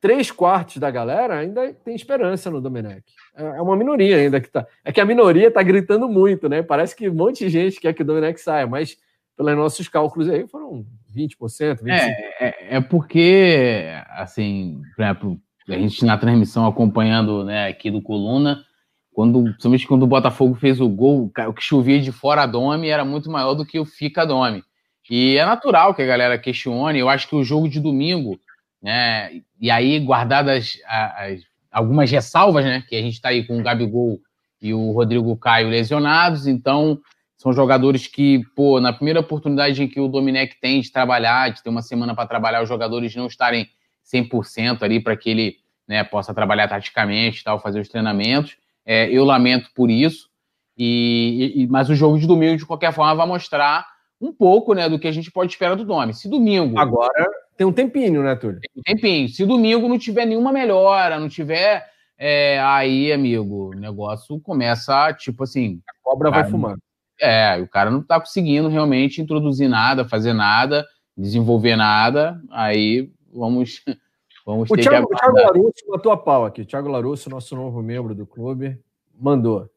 três quartos da galera ainda tem esperança no Domenech. É, é uma minoria ainda que tá. É que a minoria tá gritando muito, né? Parece que um monte de gente quer que o Domenech saia, mas pelos nossos cálculos aí foram 20%, 25%. É, é, é porque, assim, por exemplo, a gente na transmissão acompanhando né, aqui do Coluna, quando, principalmente quando o Botafogo fez o gol, o que chovia de fora dome era muito maior do que o fica dome. E é natural que a galera questione. Eu acho que o jogo de domingo, né, e aí guardadas as, as, algumas ressalvas, né, que a gente está aí com o Gabigol e o Rodrigo Caio lesionados, então são jogadores que, pô, na primeira oportunidade em que o Domenech tem de trabalhar, de ter uma semana para trabalhar, os jogadores não estarem 100% ali para que ele né, possa trabalhar taticamente tal, fazer os treinamentos. É, eu lamento por isso. E, e, mas o jogo de domingo, de qualquer forma, vai mostrar um pouco né, do que a gente pode esperar do Domi. Se domingo. Agora tem um tempinho, né, Túlio? Tem um tempinho. Se domingo não tiver nenhuma melhora, não tiver. É, aí, amigo, o negócio começa, tipo assim. A cobra vai fumando. É, o cara não tá conseguindo realmente introduzir nada, fazer nada, desenvolver nada, aí vamos, *laughs* vamos o ter Thiago, que O Thiago Larusso matou a pau aqui. O Thiago Larusso, nosso novo membro do clube, mandou.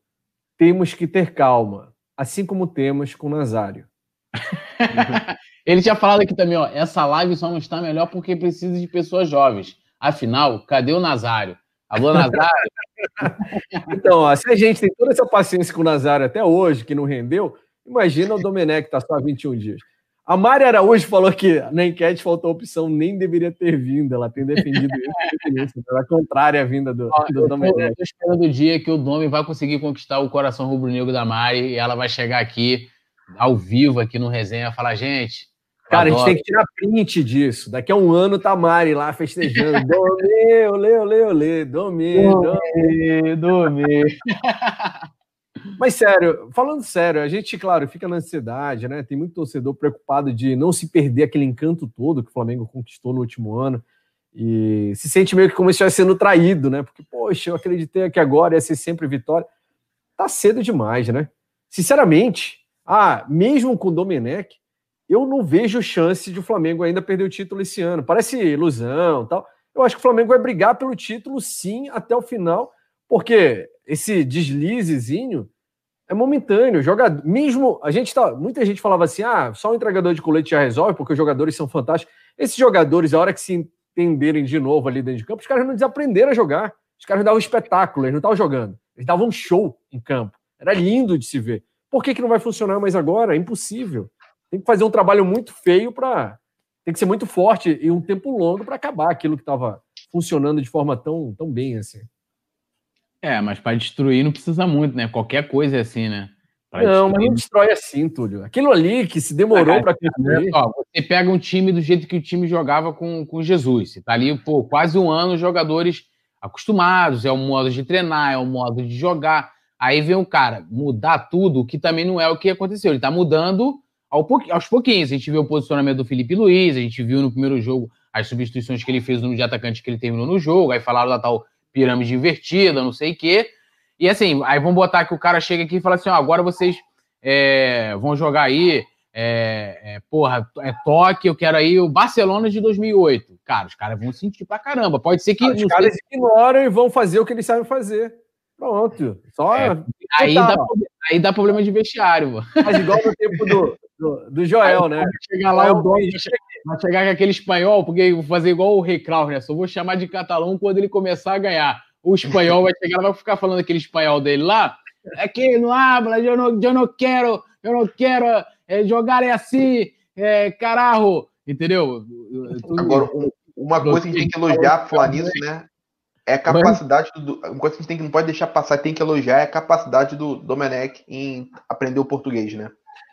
Temos que ter calma, assim como temos com o Nazário. *laughs* Ele tinha falado aqui também, ó, essa live só não está melhor porque precisa de pessoas jovens. Afinal, cadê o Nazário? Alô, Nazário? *laughs* então, ó, se a gente tem toda essa paciência com o Nazário até hoje, que não rendeu, imagina o Domenech que está só há 21 dias. A Mari Araújo falou que na enquete faltou a opção, nem deveria ter vindo. Ela tem defendido isso. Ela é contrária à vinda do, do Domenech. Eu estou esperando o dia que o Domi vai conseguir conquistar o coração rubro-negro da Mari e ela vai chegar aqui, ao vivo, aqui no resenha, falar: gente. Cara, a gente tem que tirar print disso. Daqui a um ano tá a Mari lá festejando. *laughs* Domi, olê, olê, olê. Domi, Domi, Domi. *laughs* Mas sério, falando sério, a gente, claro, fica na ansiedade, né? Tem muito torcedor preocupado de não se perder aquele encanto todo que o Flamengo conquistou no último ano. E se sente meio que como se estivesse sendo traído, né? Porque, poxa, eu acreditei que agora ia ser sempre vitória. Tá cedo demais, né? Sinceramente, ah, mesmo com o Domenech, eu não vejo chance de o Flamengo ainda perder o título esse ano. Parece ilusão tal. Eu acho que o Flamengo vai brigar pelo título, sim, até o final, porque esse deslizezinho é momentâneo. Jogador, mesmo a gente tá, muita gente falava assim: "Ah, só o entregador de colete já resolve, porque os jogadores são fantásticos". Esses jogadores, a hora que se entenderem de novo ali dentro de campo, os caras não desaprenderam a jogar. Os caras davam espetáculo, eles não estavam jogando. Eles davam um show em campo. Era lindo de se ver. Por que, que não vai funcionar mais agora? É impossível. Tem que fazer um trabalho muito feio para. Tem que ser muito forte e um tempo longo para acabar aquilo que estava funcionando de forma tão, tão bem assim. É, mas para destruir não precisa muito, né? Qualquer coisa é assim, né? Pra não, destruir... mas não destrói assim, Túlio. Aquilo ali que se demorou para construir. Ó, você pega um time do jeito que o time jogava com, com Jesus. Você tá ali, pô, quase um ano, jogadores acostumados, é o modo de treinar, é o modo de jogar. Aí vem o cara mudar tudo, que também não é o que aconteceu. Ele tá mudando aos pouquinhos. A gente viu o posicionamento do Felipe Luiz, a gente viu no primeiro jogo as substituições que ele fez no de atacante que ele terminou no jogo, aí falaram da tal pirâmide invertida, não sei o quê. E assim, aí vamos botar que o cara chega aqui e fala assim: ó, agora vocês é, vão jogar aí, é, é, porra, é toque, eu quero aí o Barcelona de 2008. Cara, os caras vão sentir pra caramba. Pode ser que. Os caras sei... ignoram e vão fazer o que eles sabem fazer. Pronto. Só. É, aí, dá, aí dá problema de vestiário, mano. Mas igual no tempo do, do, do Joel, aí, né? Chegar lá, o dono vai chegar com aquele espanhol, porque vou fazer igual o Rei né? Só vou chamar de catalão quando ele começar a ganhar. O espanhol vai chegar, vai ficar falando aquele espanhol dele lá. É que não habla, eu não, eu não quero, eu não quero é, jogar é assim, é, carajo, entendeu? Agora, uma coisa que a gente tem que elogiar, falar nisso, né? É a capacidade do. Uma coisa que a gente tem que, não pode deixar passar, tem que elogiar é a capacidade do Domenech em aprender o português, né?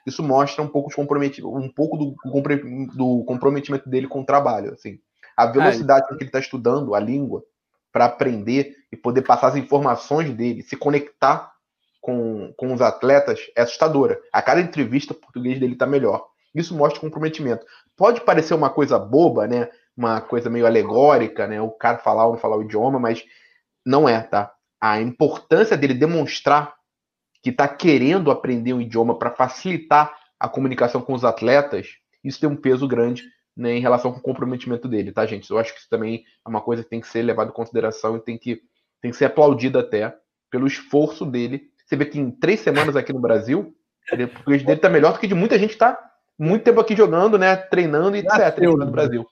Isso mostra um pouco, de um pouco do, do comprometimento dele com o trabalho. Assim. A velocidade com que ele está estudando a língua para aprender e poder passar as informações dele, se conectar com, com os atletas, é assustadora. A cada entrevista, o português dele está melhor. Isso mostra comprometimento. Pode parecer uma coisa boba, né? Uma coisa meio alegórica, né? O cara falar ou não falar o idioma, mas não é, tá? A importância dele demonstrar que está querendo aprender um idioma para facilitar a comunicação com os atletas, isso tem um peso grande né, em relação com o comprometimento dele, tá, gente? Eu acho que isso também é uma coisa que tem que ser levado em consideração e tem que, tem que ser aplaudida até pelo esforço dele. Você vê que em três semanas aqui no Brasil, o português dele está melhor do que de muita gente que está muito tempo aqui jogando, né? Treinando e etc. no né? Brasil.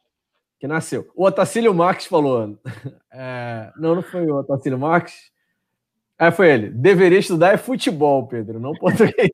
Que nasceu. O Otacílio Marques falou. *laughs* É... Não, não foi o Otacílio Marques. É, foi ele. Deveria estudar é futebol, Pedro, não português.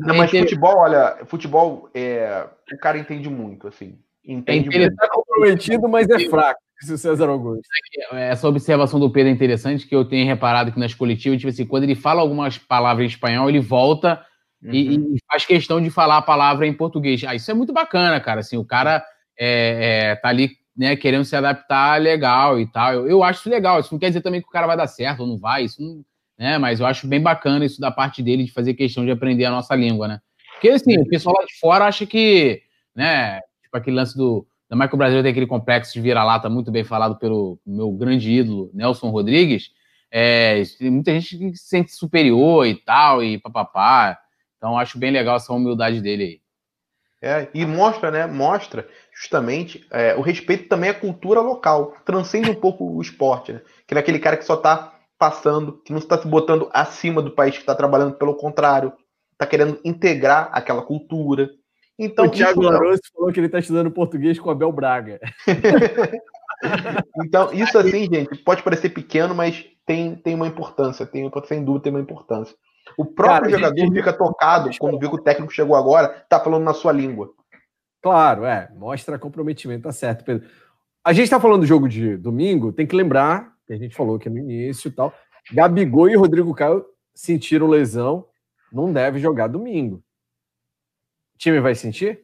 Não, mas futebol, olha, futebol, é, o cara entende muito, assim. Entende é ele está comprometido, mas é fraco, se o César Augusto. Essa observação do Pedro é interessante, que eu tenho reparado que nas coletivas, tipo assim, quando ele fala algumas palavras em espanhol, ele volta uhum. e, e, faz questão de falar a palavra em português. Ah, isso é muito bacana, cara. Assim, o cara é, é, tá ali né, querendo se adaptar legal e tal. Eu, eu acho isso legal. Isso não quer dizer também que o cara vai dar certo ou não vai, isso não, né? Mas eu acho bem bacana isso da parte dele de fazer questão de aprender a nossa língua, né? Porque assim, o pessoal lá de fora acha que, né, tipo aquele lance do da Michael Brasil tem aquele complexo de vira-lata muito bem falado pelo meu grande ídolo, Nelson Rodrigues. É, tem muita gente que se sente superior e tal, e papapá. Então, acho bem legal essa humildade dele aí. É, e mostra, né? Mostra justamente é, o respeito também à cultura local. Transcende um pouco o esporte, né? Que é aquele cara que só tá passando, que não está se botando acima do país que está trabalhando, pelo contrário, está querendo integrar aquela cultura. Então, o Thiago Larousse falou que ele está estudando português com Abel Braga. *laughs* então, isso assim, gente, pode parecer pequeno, mas tem, tem uma importância, tem, sem dúvida tem uma importância. O próprio Cara, jogador gente... fica tocado quando vê que o técnico chegou agora, tá falando na sua língua. Claro, é. Mostra comprometimento, tá certo, Pedro. A gente tá falando do jogo de domingo, tem que lembrar, que a gente falou aqui no início e tal, Gabigol e Rodrigo Caio sentiram lesão, não deve jogar domingo. O time vai sentir?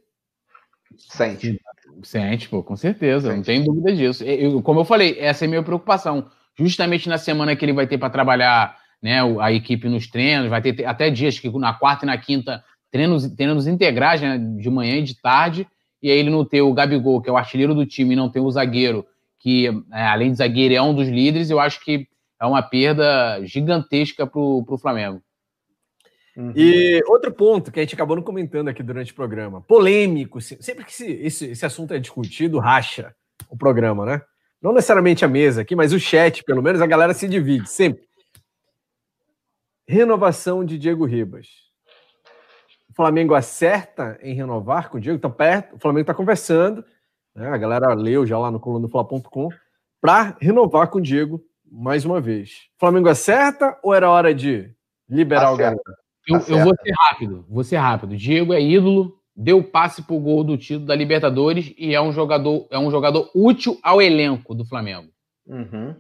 Sente. Sente, pô, com certeza, Sente. não tem dúvida disso. Eu, como eu falei, essa é a minha preocupação. Justamente na semana que ele vai ter para trabalhar né, a equipe nos treinos, vai ter até dias que na quarta e na quinta treinos, treinos integrais, né, de manhã e de tarde, e aí ele não ter o Gabigol, que é o artilheiro do time, e não ter o zagueiro, que é, além de zagueiro é um dos líderes, eu acho que é uma perda gigantesca para o Flamengo. Uhum. E outro ponto que a gente acabou não comentando aqui durante o programa, polêmico, sempre que esse, esse, esse assunto é discutido, racha o programa, né? Não necessariamente a mesa aqui, mas o chat, pelo menos, a galera se divide, sempre. Renovação de Diego Ribas. O Flamengo acerta em renovar com o Diego, está perto, o Flamengo está conversando, né? a galera leu já lá no colunofla.com, para renovar com o Diego mais uma vez. O Flamengo acerta ou era hora de liberar acerta. o garoto? Eu, eu, vou ser rápido, vou ser rápido. Diego é ídolo, deu passe pro gol do título da Libertadores e é um jogador, é um jogador útil ao elenco do Flamengo. Uhum.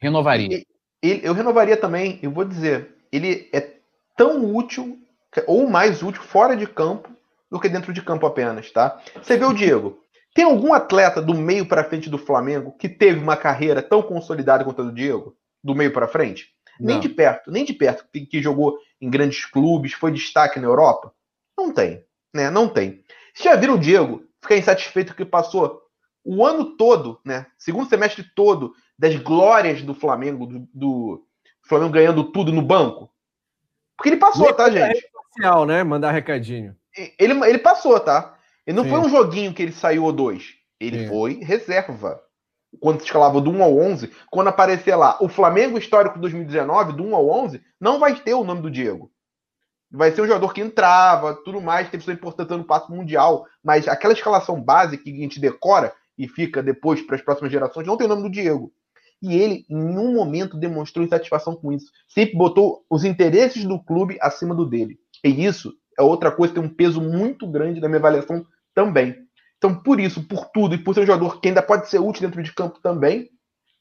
Renovaria. Ele, eu renovaria também, eu vou dizer, ele é tão útil, ou mais útil, fora de campo do que dentro de campo apenas, tá? Você vê o Diego. Tem algum atleta do meio para frente do Flamengo que teve uma carreira tão consolidada quanto a do Diego? Do meio para frente? Não. Nem de perto, nem de perto, que, que jogou em grandes clubes, foi destaque na Europa? Não tem, né? Não tem. Você já viram o Diego ficar insatisfeito que passou o ano todo, né? Segundo semestre todo das glórias do Flamengo, do, do Flamengo ganhando tudo no banco? Porque ele passou, tá, gente? Social, né? Mandar recadinho. Ele, ele passou, tá? Ele não Sim. foi um joguinho que ele saiu ou dois. Ele Sim. foi reserva. Quando se escalava do 1 ao 11, quando aparecer lá o Flamengo histórico 2019, do 1 ao 11, não vai ter o nome do Diego. Vai ser um jogador que entrava, tudo mais, tem pessoa importante no passo mundial, mas aquela escalação básica que a gente decora e fica depois para as próximas gerações, não tem o nome do Diego. E ele, em nenhum momento, demonstrou insatisfação com isso. Sempre botou os interesses do clube acima do dele. E isso é outra coisa que tem um peso muito grande na minha avaliação também. Então, por isso, por tudo, e por ser um jogador que ainda pode ser útil dentro de campo também,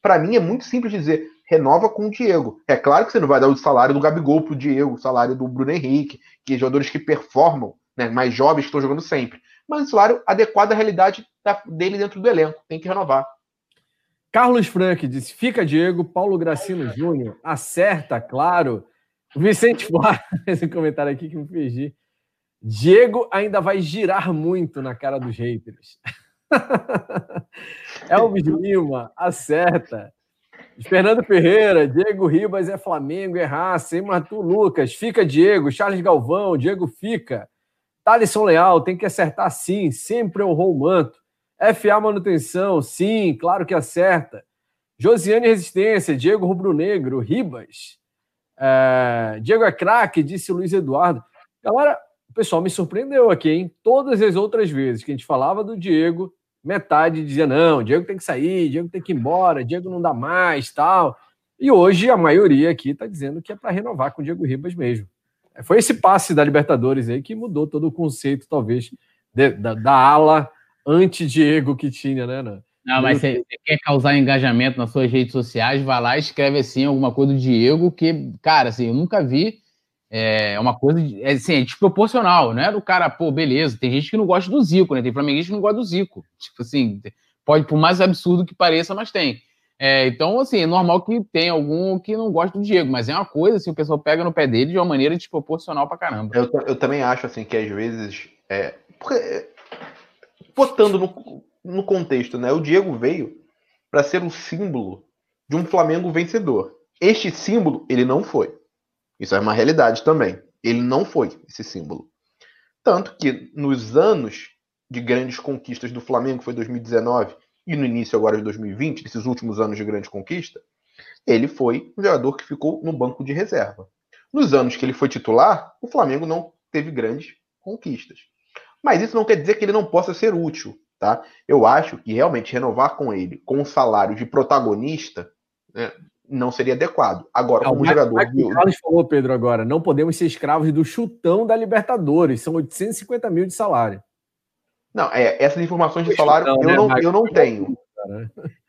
para mim é muito simples dizer, renova com o Diego. É claro que você não vai dar o salário do Gabigol pro Diego, o salário do Bruno Henrique, que é jogadores que performam, né, mais jovens que estão jogando sempre. Mas o salário adequado à realidade dele dentro do elenco. Tem que renovar. Carlos Frank disse: fica Diego, Paulo Gracino Júnior, acerta, claro. Vicente Flávio, *laughs* esse comentário aqui que me fez Diego ainda vai girar muito na cara dos haters. *laughs* Elvis Lima, acerta. Fernando Ferreira, Diego Ribas é Flamengo, é raça, hein, Arthur Lucas, fica Diego, Charles Galvão, Diego fica. Thalisson Leal, tem que acertar sim, sempre honrou o manto. FA Manutenção, sim, claro que acerta. Josiane Resistência, Diego Rubro Negro, Ribas. É, Diego é craque, disse Luiz Eduardo. Galera, o pessoal me surpreendeu aqui, hein? Todas as outras vezes que a gente falava do Diego, metade dizia: não, Diego tem que sair, Diego tem que ir embora, Diego não dá mais, tal. E hoje a maioria aqui está dizendo que é para renovar com o Diego Ribas mesmo. Foi esse passe da Libertadores aí que mudou todo o conceito, talvez, de, da, da ala anti-Diego que tinha, né? Não, não mas você quer causar engajamento nas suas redes sociais, vai lá e escreve assim alguma coisa do Diego que, cara, assim, eu nunca vi. É uma coisa, é, assim, é desproporcional, né? Do cara, pô, beleza, tem gente que não gosta do Zico, né? Tem flamenguista que não gosta do Zico. Tipo assim, pode, por mais absurdo que pareça, mas tem. É, então, assim, é normal que tenha algum que não gosta do Diego, mas é uma coisa, assim, o pessoal pega no pé dele de uma maneira desproporcional pra caramba. Eu, eu também acho, assim, que às vezes. É, porque botando no, no contexto, né? O Diego veio para ser um símbolo de um Flamengo vencedor. Este símbolo, ele não foi. Isso é uma realidade também. Ele não foi esse símbolo. Tanto que nos anos de grandes conquistas do Flamengo foi 2019 e no início agora de 2020, esses últimos anos de grande conquista, ele foi um jogador que ficou no banco de reserva. Nos anos que ele foi titular, o Flamengo não teve grandes conquistas. Mas isso não quer dizer que ele não possa ser útil, tá? Eu acho que realmente renovar com ele com um salário de protagonista né, não seria adequado. Agora, como jogador. O Carlos falou, Pedro, agora, não podemos ser escravos do chutão da Libertadores. São 850 mil de salário. Não, é, essas informações de salário chutão, eu, né? não, eu não tenho.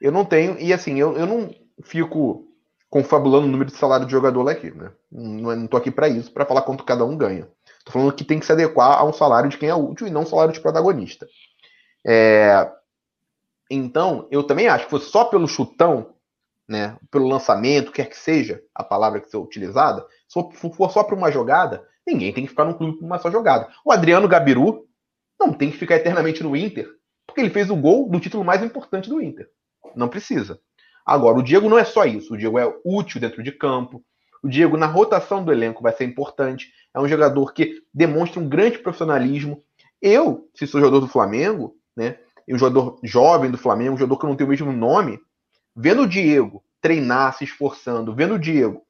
Eu não tenho, e assim, eu, eu não fico confabulando o número de salário de jogador aqui, né? Não, não tô aqui para isso, para falar quanto cada um ganha. Tô falando que tem que se adequar a um salário de quem é útil e não um salário de protagonista. É... Então, eu também acho que fosse só pelo chutão, né, pelo lançamento, quer que seja a palavra que seja utilizada, se for só para uma jogada, ninguém tem que ficar no clube por uma só jogada. O Adriano Gabiru não tem que ficar eternamente no Inter, porque ele fez o gol do título mais importante do Inter. Não precisa. Agora, o Diego não é só isso. O Diego é útil dentro de campo. O Diego, na rotação do elenco, vai ser importante. É um jogador que demonstra um grande profissionalismo. Eu, se sou jogador do Flamengo, né? E um jogador jovem do Flamengo, um jogador que não tem o mesmo nome, vendo o Diego treinar, se esforçando, vendo o Diego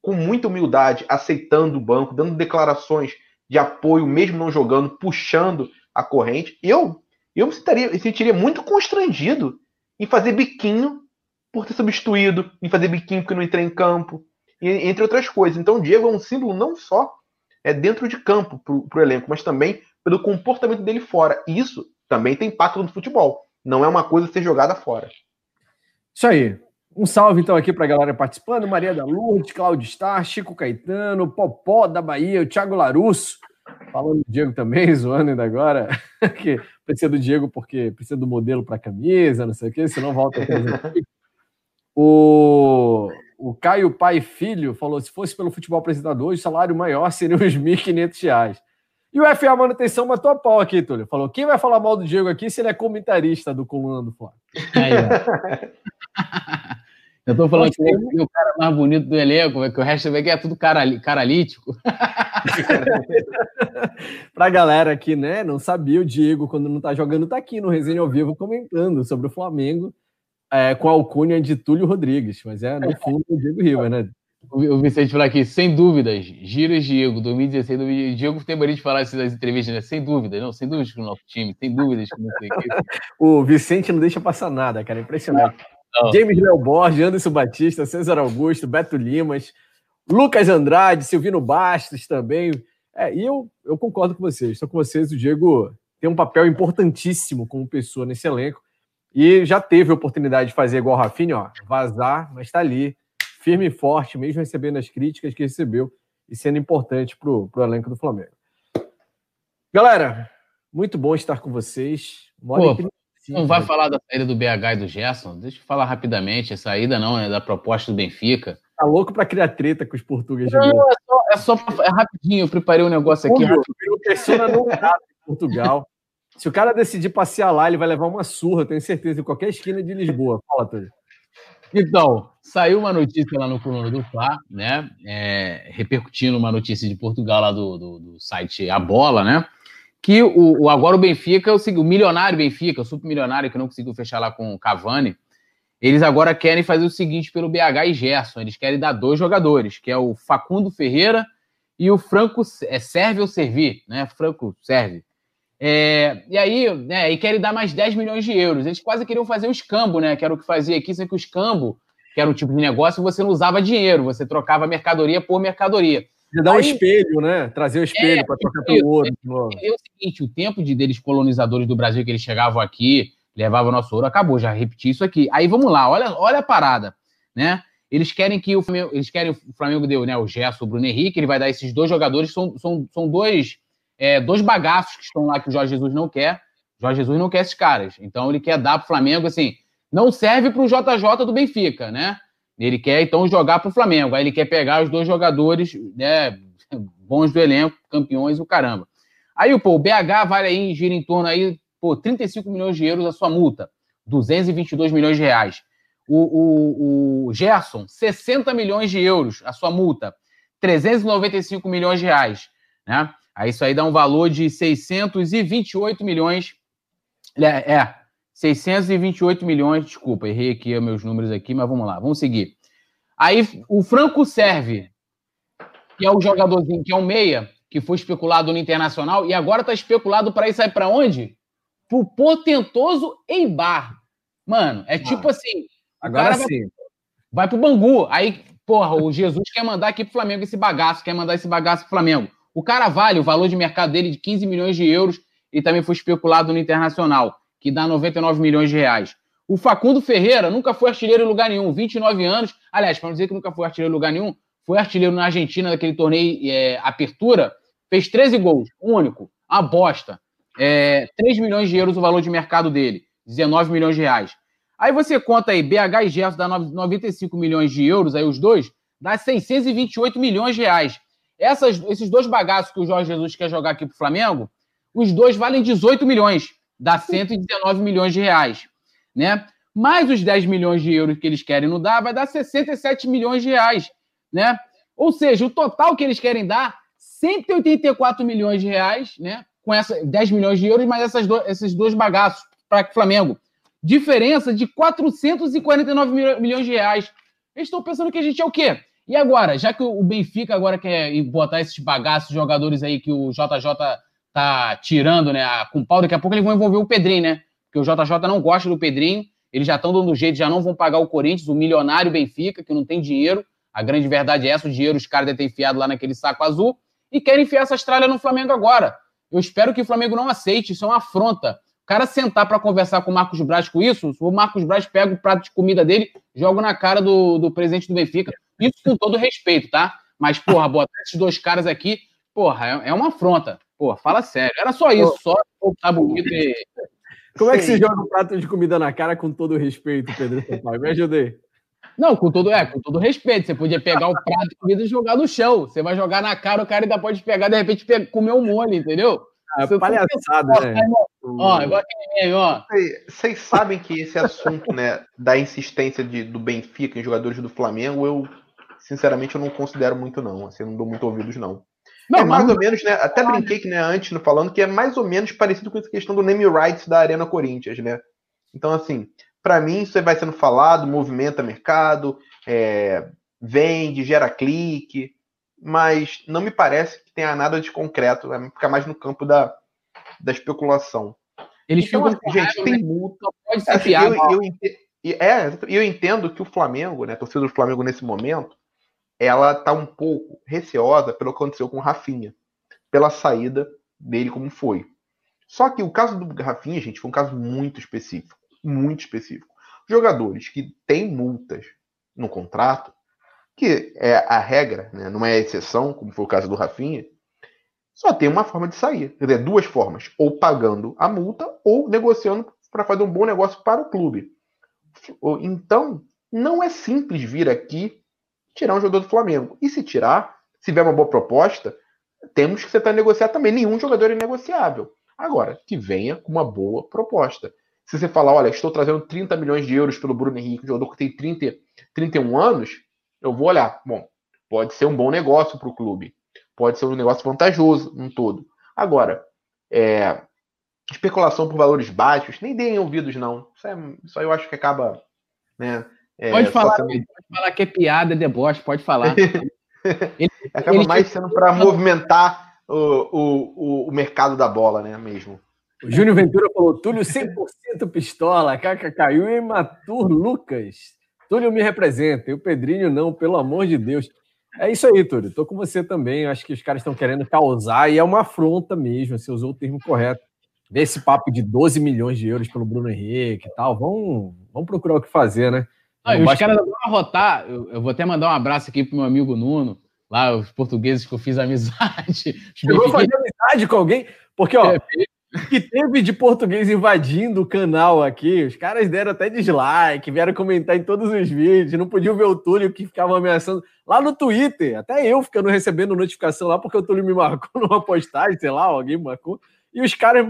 com muita humildade, aceitando o banco, dando declarações de apoio, mesmo não jogando, puxando a corrente, eu eu me sentiria, me sentiria muito constrangido em fazer biquinho por ter substituído, em fazer biquinho porque não entrei em campo, entre outras coisas. Então o Diego é um símbolo não só é dentro de campo para o elenco, mas também pelo comportamento dele fora. Isso também tem impacto no futebol. Não é uma coisa ser jogada fora. Isso aí. Um salve então aqui para a galera participando: Maria da Lourdes, Claudio Star, Chico Caetano, Popó da Bahia, o Thiago Larusso. Falando do Diego também, *laughs* zoando ainda agora, *laughs* que precisa do Diego porque precisa do modelo para camisa, não sei o quê, senão volta aqui. O, o Caio Pai Filho falou: se fosse pelo futebol apresentador, o salário maior seria uns R$ 1.500. E o FA Manutenção matou a pau aqui, Túlio. Falou: quem vai falar mal do Diego aqui se ele é comentarista do Coluna do Flávio? *laughs* Eu tô falando que é o cara mais bonito do elenco, que o resto é tudo cara, caralítico. *laughs* pra galera aqui, né, não sabia, o Diego, quando não tá jogando, tá aqui no Resenha ao Vivo comentando sobre o Flamengo é, com a alcunha de Túlio Rodrigues, mas é no fundo o Diego Riva, né? O Vicente falou aqui, sem dúvidas, Giras Diego, 2016, 2016. Diego tem mania de falar isso nas entrevistas, né? Sem dúvidas, não, sem dúvidas com o nosso time, sem dúvidas com não sei o *laughs* Vicente não deixa passar nada, cara, impressionante. Não, não. James Léo Borges, Anderson Batista, César Augusto, Beto Limas, Lucas Andrade, Silvino Bastos também. É, e eu, eu concordo com vocês, estou com vocês, o Diego tem um papel importantíssimo como pessoa nesse elenco e já teve a oportunidade de fazer igual o Rafinha, ó, vazar, mas está ali firme e forte, mesmo recebendo as críticas que recebeu e sendo importante para o elenco do Flamengo. Galera, muito bom estar com vocês. Pô, não vai falar da saída do BH e do Gerson? Deixa eu falar rapidamente. A saída não, é da proposta do Benfica. Tá louco para criar treta com os portugueses. Não, é só, é só é rapidinho. Eu preparei um negócio aqui. O Persona não tá em Portugal. *laughs* Se o cara decidir passear lá, ele vai levar uma surra, tenho certeza, em qualquer esquina de Lisboa. Fala, Túlio. Então, saiu uma notícia lá no Coluna do Fla, né? É, repercutindo uma notícia de Portugal lá do, do, do site A Bola, né? Que o, o, agora o Benfica, o, o milionário Benfica, o supermilionário que não conseguiu fechar lá com o Cavani, eles agora querem fazer o seguinte pelo BH e Gerson. Eles querem dar dois jogadores, que é o Facundo Ferreira e o Franco é, Serve ou Servir, né? Franco Serve. É, e aí, né, e querem dar mais 10 milhões de euros. Eles quase queriam fazer o escambo, né? Que era o que fazia aqui, sendo que o escambo, que era um tipo de negócio, você não usava dinheiro, você trocava mercadoria por mercadoria. Ia dar um espelho, né? Trazer o espelho é, para trocar pelo ouro. É, é o seguinte: o tempo de deles colonizadores do Brasil que eles chegavam aqui, levavam nosso ouro, acabou, já repeti isso aqui. Aí vamos lá, olha, olha a parada, né? Eles querem que o Flamengo, eles querem o Flamengo deu, né? O Gerson, o Bruno Henrique, ele vai dar esses dois jogadores, são, são, são dois é, dois bagaços que estão lá que o Jorge Jesus não quer. O Jorge Jesus não quer esses caras. Então ele quer dar para o Flamengo, assim, não serve para o JJ do Benfica, né? Ele quer então jogar para o Flamengo. Aí ele quer pegar os dois jogadores né, bons do elenco, campeões, o caramba. Aí pô, o BH vale aí, gira em torno aí, pô, 35 milhões de euros a sua multa, 222 milhões de reais. O, o, o Gerson, 60 milhões de euros a sua multa, 395 milhões de reais, né? Aí isso aí dá um valor de 628 milhões. É, é 628 milhões, desculpa, errei aqui meus números aqui, mas vamos lá, vamos seguir. Aí o Franco Serve, que é o jogadorzinho, que é um meia, que foi especulado no Internacional e agora está especulado para ir sair para onde? Pro potentoso Eibar. Mano, é tipo ah, assim. Agora sim. Vai, vai pro Bangu. Aí, porra, o Jesus quer mandar aqui pro Flamengo esse bagaço, quer mandar esse bagaço pro Flamengo. O cara vale o valor de mercado dele de 15 milhões de euros e também foi especulado no Internacional, que dá 99 milhões de reais. O Facundo Ferreira nunca foi artilheiro em lugar nenhum, 29 anos. Aliás, para não dizer que nunca foi artilheiro em lugar nenhum, foi artilheiro na Argentina daquele torneio é, Apertura, fez 13 gols, único, a bosta. É, 3 milhões de euros o valor de mercado dele, 19 milhões de reais. Aí você conta aí, BH e Gerson dá 95 milhões de euros, aí os dois, dá 628 milhões de reais. Essas, esses dois bagaços que o Jorge Jesus quer jogar aqui pro Flamengo, os dois valem 18 milhões, dá 119 milhões de reais, né? Mais os 10 milhões de euros que eles querem não dar, vai dar 67 milhões de reais, né? Ou seja, o total que eles querem dar 184 milhões de reais, né? Com essa 10 milhões de euros, mas essas do, esses dois bagaços para o Flamengo. Diferença de 449 milhões de reais. Eles estão pensando que a gente é o quê? E agora, já que o Benfica agora quer botar esses bagaços, jogadores aí que o JJ tá tirando, né? Com pau, daqui a pouco eles vão envolver o Pedrinho, né? Porque o JJ não gosta do Pedrinho, eles já estão dando jeito, já não vão pagar o Corinthians, o milionário Benfica, que não tem dinheiro. A grande verdade é essa: o dinheiro os caras devem ter enfiado lá naquele saco azul e querem enfiar essa tralha no Flamengo agora. Eu espero que o Flamengo não aceite, isso é uma afronta. O cara sentar para conversar com o Marcos Braz com isso, o Marcos Braz pega o prato de comida dele, joga na cara do, do presidente do Benfica. Isso com todo respeito, tá? Mas, porra, botar esses dois caras aqui, porra, é, é uma afronta. Porra, fala sério. Era só isso, só tá bonito e. Como é que se joga um prato de comida na cara com todo respeito, Pedro Sampaio? Me ajudei. Não, com todo, é, com todo respeito. Você podia pegar o prato de comida e jogar no chão. Você vai jogar na cara, o cara ainda pode pegar, de repente, comer um molho, entendeu? Ah, Você palhaçada, né? Ó, igual aquele ó. Vocês sabem que esse assunto, né, da insistência de, do Benfica em jogadores do Flamengo, eu, sinceramente, eu não considero muito, não. Assim, não dou muito ouvidos, não. Não, é mais ou menos, né? Até brinquei que, né, antes, no falando, que é mais ou menos parecido com essa questão do name rights da Arena Corinthians, né? Então, assim, para mim, isso vai sendo falado, movimenta mercado, é, vende, gera clique, mas não me parece que tenha nada de concreto, vai ficar mais no campo da, da especulação. Eles então, ficam assim, gente, tem né? multa, pode ser assim, eu, eu, é, eu entendo que o Flamengo, né, a torcida do Flamengo nesse momento, ela tá um pouco receosa pelo que aconteceu com o Rafinha, pela saída dele como foi. Só que o caso do Rafinha, gente, foi um caso muito específico muito específico. Jogadores que têm multas no contrato, que é a regra, né, não é a exceção, como foi o caso do Rafinha, só tem uma forma de sair. Quer dizer, duas formas: ou pagando a multa ou negociando para fazer um bom negócio para o clube. Então, não é simples vir aqui tirar um jogador do Flamengo. E se tirar, se vier uma boa proposta, temos que tentar negociar também. Nenhum jogador é negociável. Agora, que venha com uma boa proposta. Se você falar, olha, estou trazendo 30 milhões de euros pelo Bruno Henrique, um jogador que tem 30, 31 anos, eu vou olhar. Bom, pode ser um bom negócio para o clube. Pode ser um negócio vantajoso no todo. Agora, é, especulação por valores baixos, nem deem ouvidos, não. Isso, é, isso aí eu acho que acaba. Né, é, pode, falar, sendo... pode falar que é piada, é deboche, pode falar. *laughs* ele, acaba ele mais sendo para movimentar o, o, o mercado da bola, né? Mesmo. O Júnior Ventura falou: Túlio 100% pistola, Caca caiu e Matur Lucas. Túlio me representa, e o Pedrinho não, pelo amor de Deus. É isso aí, Túlio. Tô com você também. Acho que os caras estão querendo causar e é uma afronta mesmo. Você usou o termo correto. Vê esse papo de 12 milhões de euros pelo Bruno Henrique e tal. Vamos, vamos procurar o que fazer, né? Ah, os caras vão arrotar. Eu, eu, vou até mandar um abraço aqui pro meu amigo Nuno, lá, os portugueses que eu fiz amizade. *laughs* Chegou a fazer amizade com alguém? Porque, ó, é, que teve de português invadindo o canal aqui. Os caras deram até dislike, vieram comentar em todos os vídeos, não podiam ver o Túlio que ficava ameaçando. Lá no Twitter, até eu ficando recebendo notificação lá, porque o Túlio me marcou *laughs* numa postagem, sei lá, alguém marcou. E os caras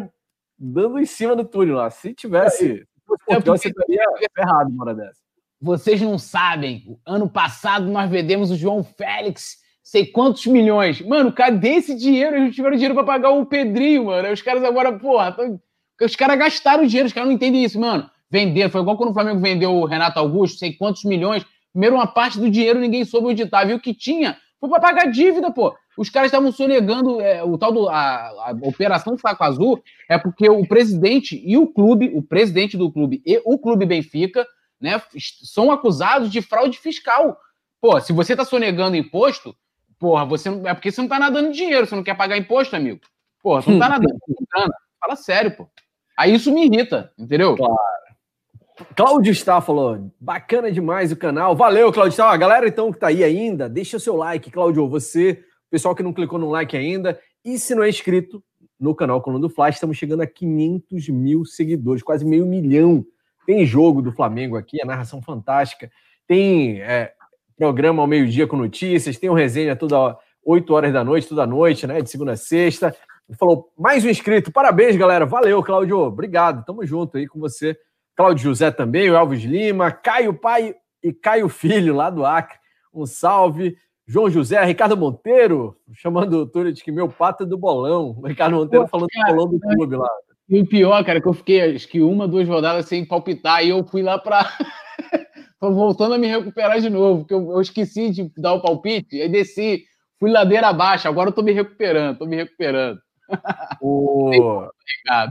dando em cima do Túlio lá. Se tivesse. É, você estaria ferrado uma hora dessa. Vocês não sabem. Ano passado nós vendemos o João Félix sei quantos milhões. Mano, cadê esse dinheiro? Eles tiveram dinheiro para pagar o Pedrinho, mano. Os caras agora, porra, tão... os caras gastaram dinheiro, os caras não entendem isso, mano. Vender, foi igual quando o Flamengo vendeu o Renato Augusto, sei quantos milhões. Primeiro, uma parte do dinheiro ninguém soube onde tá, viu que tinha. Foi para pagar dívida, pô. Os caras estavam sonegando é, o tal do a, a operação Saco Azul é porque o presidente e o clube, o presidente do clube e o clube Benfica, né, são acusados de fraude fiscal. Pô, se você tá sonegando imposto, porra, você não, é porque você não tá nadando dinheiro, você não quer pagar imposto, amigo. Porra, você não tá nadando, tá Fala sério, pô. Aí isso me irrita, entendeu? Claro. Cláudio Está falou, bacana demais o canal. Valeu, Cláudio Está. A galera então que tá aí ainda, deixa o seu like, Cláudio. Você, pessoal que não clicou no like ainda. E se não é inscrito no canal Coluna do Flash, estamos chegando a 500 mil seguidores, quase meio milhão. Tem jogo do Flamengo aqui, a narração fantástica. Tem é, programa ao meio-dia com notícias, tem um resenha toda 8 horas da noite, toda noite, né? De segunda a sexta. Ele falou, mais um inscrito. Parabéns, galera. Valeu, Cláudio. Obrigado. Tamo junto aí com você. Cláudio José também, o Elvis Lima, Caio Pai e Caio Filho, lá do Acre. Um salve. João José, Ricardo Monteiro, chamando o Túlio de que meu pato é do bolão. O Ricardo Monteiro Pô, falando cara, do bolão do clube lá. E o pior, cara, que eu fiquei acho que uma, duas rodadas sem palpitar e eu fui lá para. Tô voltando a me recuperar de novo, porque eu, eu, esqueci de dar o palpite, aí desci, fui ladeira abaixo, agora eu tô me recuperando, tô me recuperando. O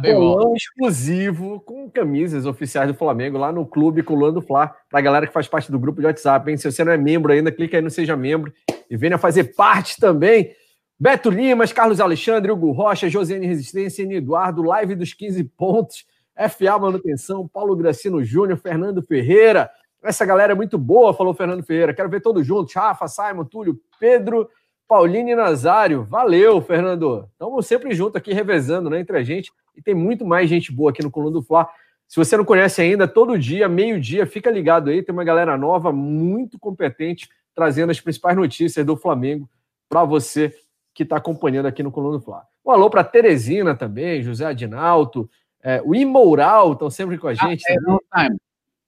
bolão exclusivo com camisas oficiais do Flamengo lá no Clube Coluna do Fla, pra galera que faz parte do grupo de WhatsApp, hein? Se você não é membro ainda, clica aí no Seja Membro e venha fazer parte também. Beto Limas, Carlos Alexandre, Hugo Rocha, Josiane Resistência, N. Eduardo, Live dos 15 Pontos, FA Manutenção, Paulo Gracino Júnior, Fernando Ferreira, essa galera é muito boa, falou Fernando Ferreira. Quero ver todos juntos. Rafa, Simon, Túlio, Pedro, Paulinho e Nazário. Valeu, Fernando. Estamos sempre juntos aqui, revezando né, entre a gente. E tem muito mais gente boa aqui no Coluna do Fla. Se você não conhece ainda, todo dia, meio-dia, fica ligado aí. Tem uma galera nova, muito competente, trazendo as principais notícias do Flamengo para você que está acompanhando aqui no Coluna do Fla. Um alô para Teresina também, José Adinalto, é, o Imoral estão sempre com a ah, gente. Ah, é,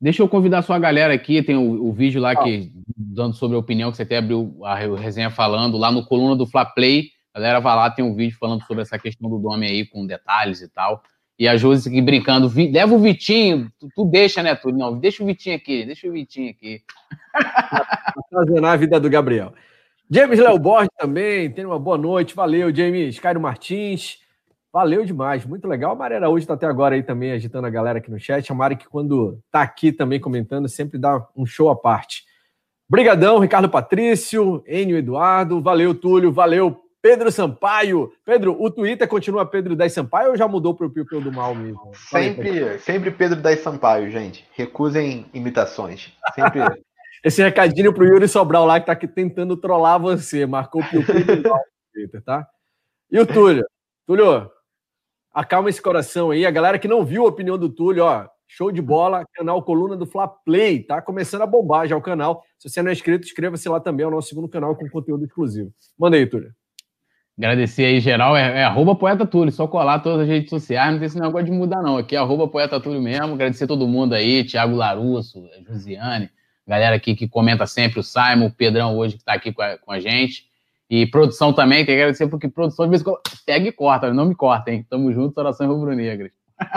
Deixa eu convidar a sua galera aqui, tem o, o vídeo lá que dando sobre a opinião que você até abriu a resenha falando lá no coluna do Fla Play. A galera vai lá, tem um vídeo falando sobre essa questão do nome aí com detalhes e tal. E a Josi aqui brincando, leva o Vitinho, tu, tu, deixa, né, tu? Não, deixa o Vitinho aqui, deixa o Vitinho aqui. *laughs* Fazendo a vida do Gabriel. James Léo Borges também, tem uma boa noite, valeu, James. Cairo Martins, Valeu demais, muito legal. A Mari Araújo está até agora aí também agitando a galera aqui no chat. A Mari que quando está aqui também comentando sempre dá um show à parte. Brigadão, Ricardo Patrício, Enio Eduardo, valeu Túlio, valeu Pedro Sampaio. Pedro, o Twitter continua Pedro 10 Sampaio ou já mudou para o Pio do Mal mesmo? Sempre, sempre Pedro 10 Sampaio, gente. Recusem imitações. Sempre. *laughs* Esse recadinho pro Yuri Sobral lá que tá aqui tentando trollar você. Marcou o Pio do Mal no Twitter, tá? E o Túlio? Túlio, acalma esse coração aí. A galera que não viu a opinião do Túlio, ó, show de bola, canal Coluna do Fla Play, tá começando a bombar já o canal. Se você não é inscrito, inscreva-se lá também, é o nosso segundo canal com conteúdo exclusivo. Manda aí, Túlio. Agradecer aí, geral, é, é arroba Poeta Túlio, só colar todas as redes sociais, não tem esse negócio de mudar não, aqui é arroba Poeta Túlio mesmo, agradecer todo mundo aí, Thiago Larusso, Josiane, galera aqui que comenta sempre, o Simon, o Pedrão hoje que está aqui com a, com a gente, e produção também, tem que agradecer porque produção de vez em quando pega e corta, não me cortem. Tamo junto, orações rubro-negras.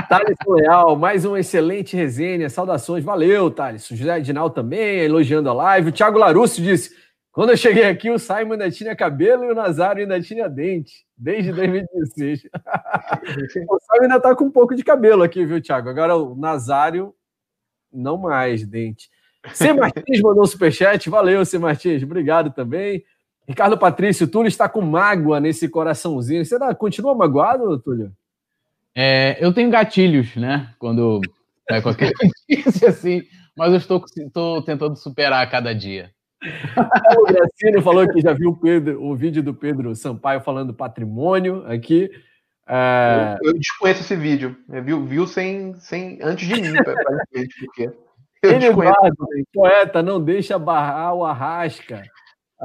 Thales Leal, mais uma excelente resenha. Saudações, valeu, Thales. O José Adinal também, elogiando a live. O Thiago Larusso disse: quando eu cheguei aqui, o Simon ainda tinha cabelo e o Nazário ainda tinha dente, desde 2016. *laughs* o Simon ainda tá com um pouco de cabelo aqui, viu, Thiago? Agora o Nazário, não mais dente. C. Martins mandou um superchat, valeu, C. Martins, obrigado também. Ricardo Patrício, Túlio está com mágoa nesse coraçãozinho. Você dá, continua magoado, Túlio? É, eu tenho gatilhos, né? Quando é qualquer *laughs* notícia assim, mas eu estou, estou tentando superar a cada dia. O Gracino falou que já viu o, Pedro, o vídeo do Pedro Sampaio falando patrimônio aqui. É... Eu, eu, desconheço esse vídeo. Viu, viu sem, sem antes de mim, praticamente, porque. Ele poeta, não deixa barrar o Arrasca.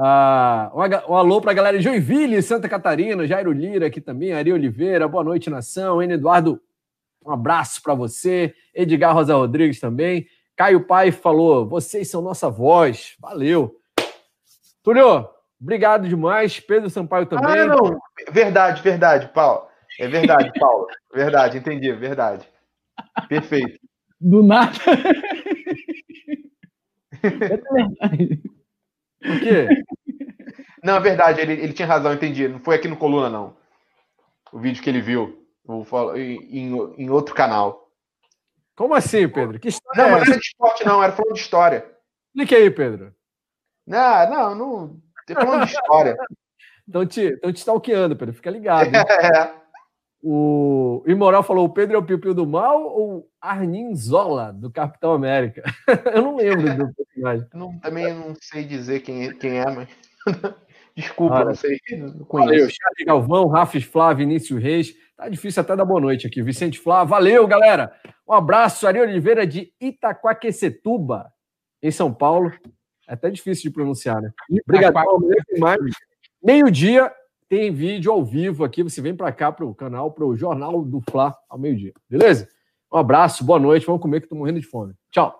Ah, um, alô para a galera de Joinville, Santa Catarina, Jairo Lira aqui também, Ari Oliveira, boa noite, nação. N. Eduardo, um abraço para você. Edgar Rosa Rodrigues também. Caio Pai falou: vocês são nossa voz. Valeu. Túlio, Obrigado demais. Pedro Sampaio também. Ah, não. Verdade, verdade, Paulo. É verdade, Paulo. Verdade, entendi, verdade. Perfeito. Do nada. *laughs* Por quê? *laughs* Não, é verdade, ele, ele tinha razão, entendi. Não foi aqui no Coluna, não. O vídeo que ele viu. Em, em outro canal. Como assim, Pedro? Que história não, é não era de esporte, não, era falando de história. Explique aí, Pedro. Não, não, não. Tô falando de história. *laughs* Estão te, te stalkeando, Pedro. Fica ligado. É. *laughs* O Imoral falou: o Pedro é o Piu-Piu do mal ou Arnim Zola, do Capitão América? *laughs* Eu não lembro do personagem. *laughs* Não, também não sei dizer quem é, quem é mas. *laughs* Desculpa, ah, não sei. Não valeu, Charlie Galvão, Rafis Flávio, Vinícius Reis. Tá difícil até dar boa noite aqui. Vicente Flá, valeu, galera. Um abraço, Ari Oliveira de Itaquaquecetuba, em São Paulo. É até difícil de pronunciar, né? Obrigado. Meio-dia tem vídeo ao vivo aqui. Você vem para cá para o canal, para o Jornal do Fla ao meio-dia. Beleza? Um abraço, boa noite. Vamos comer que estou morrendo de fome. Tchau.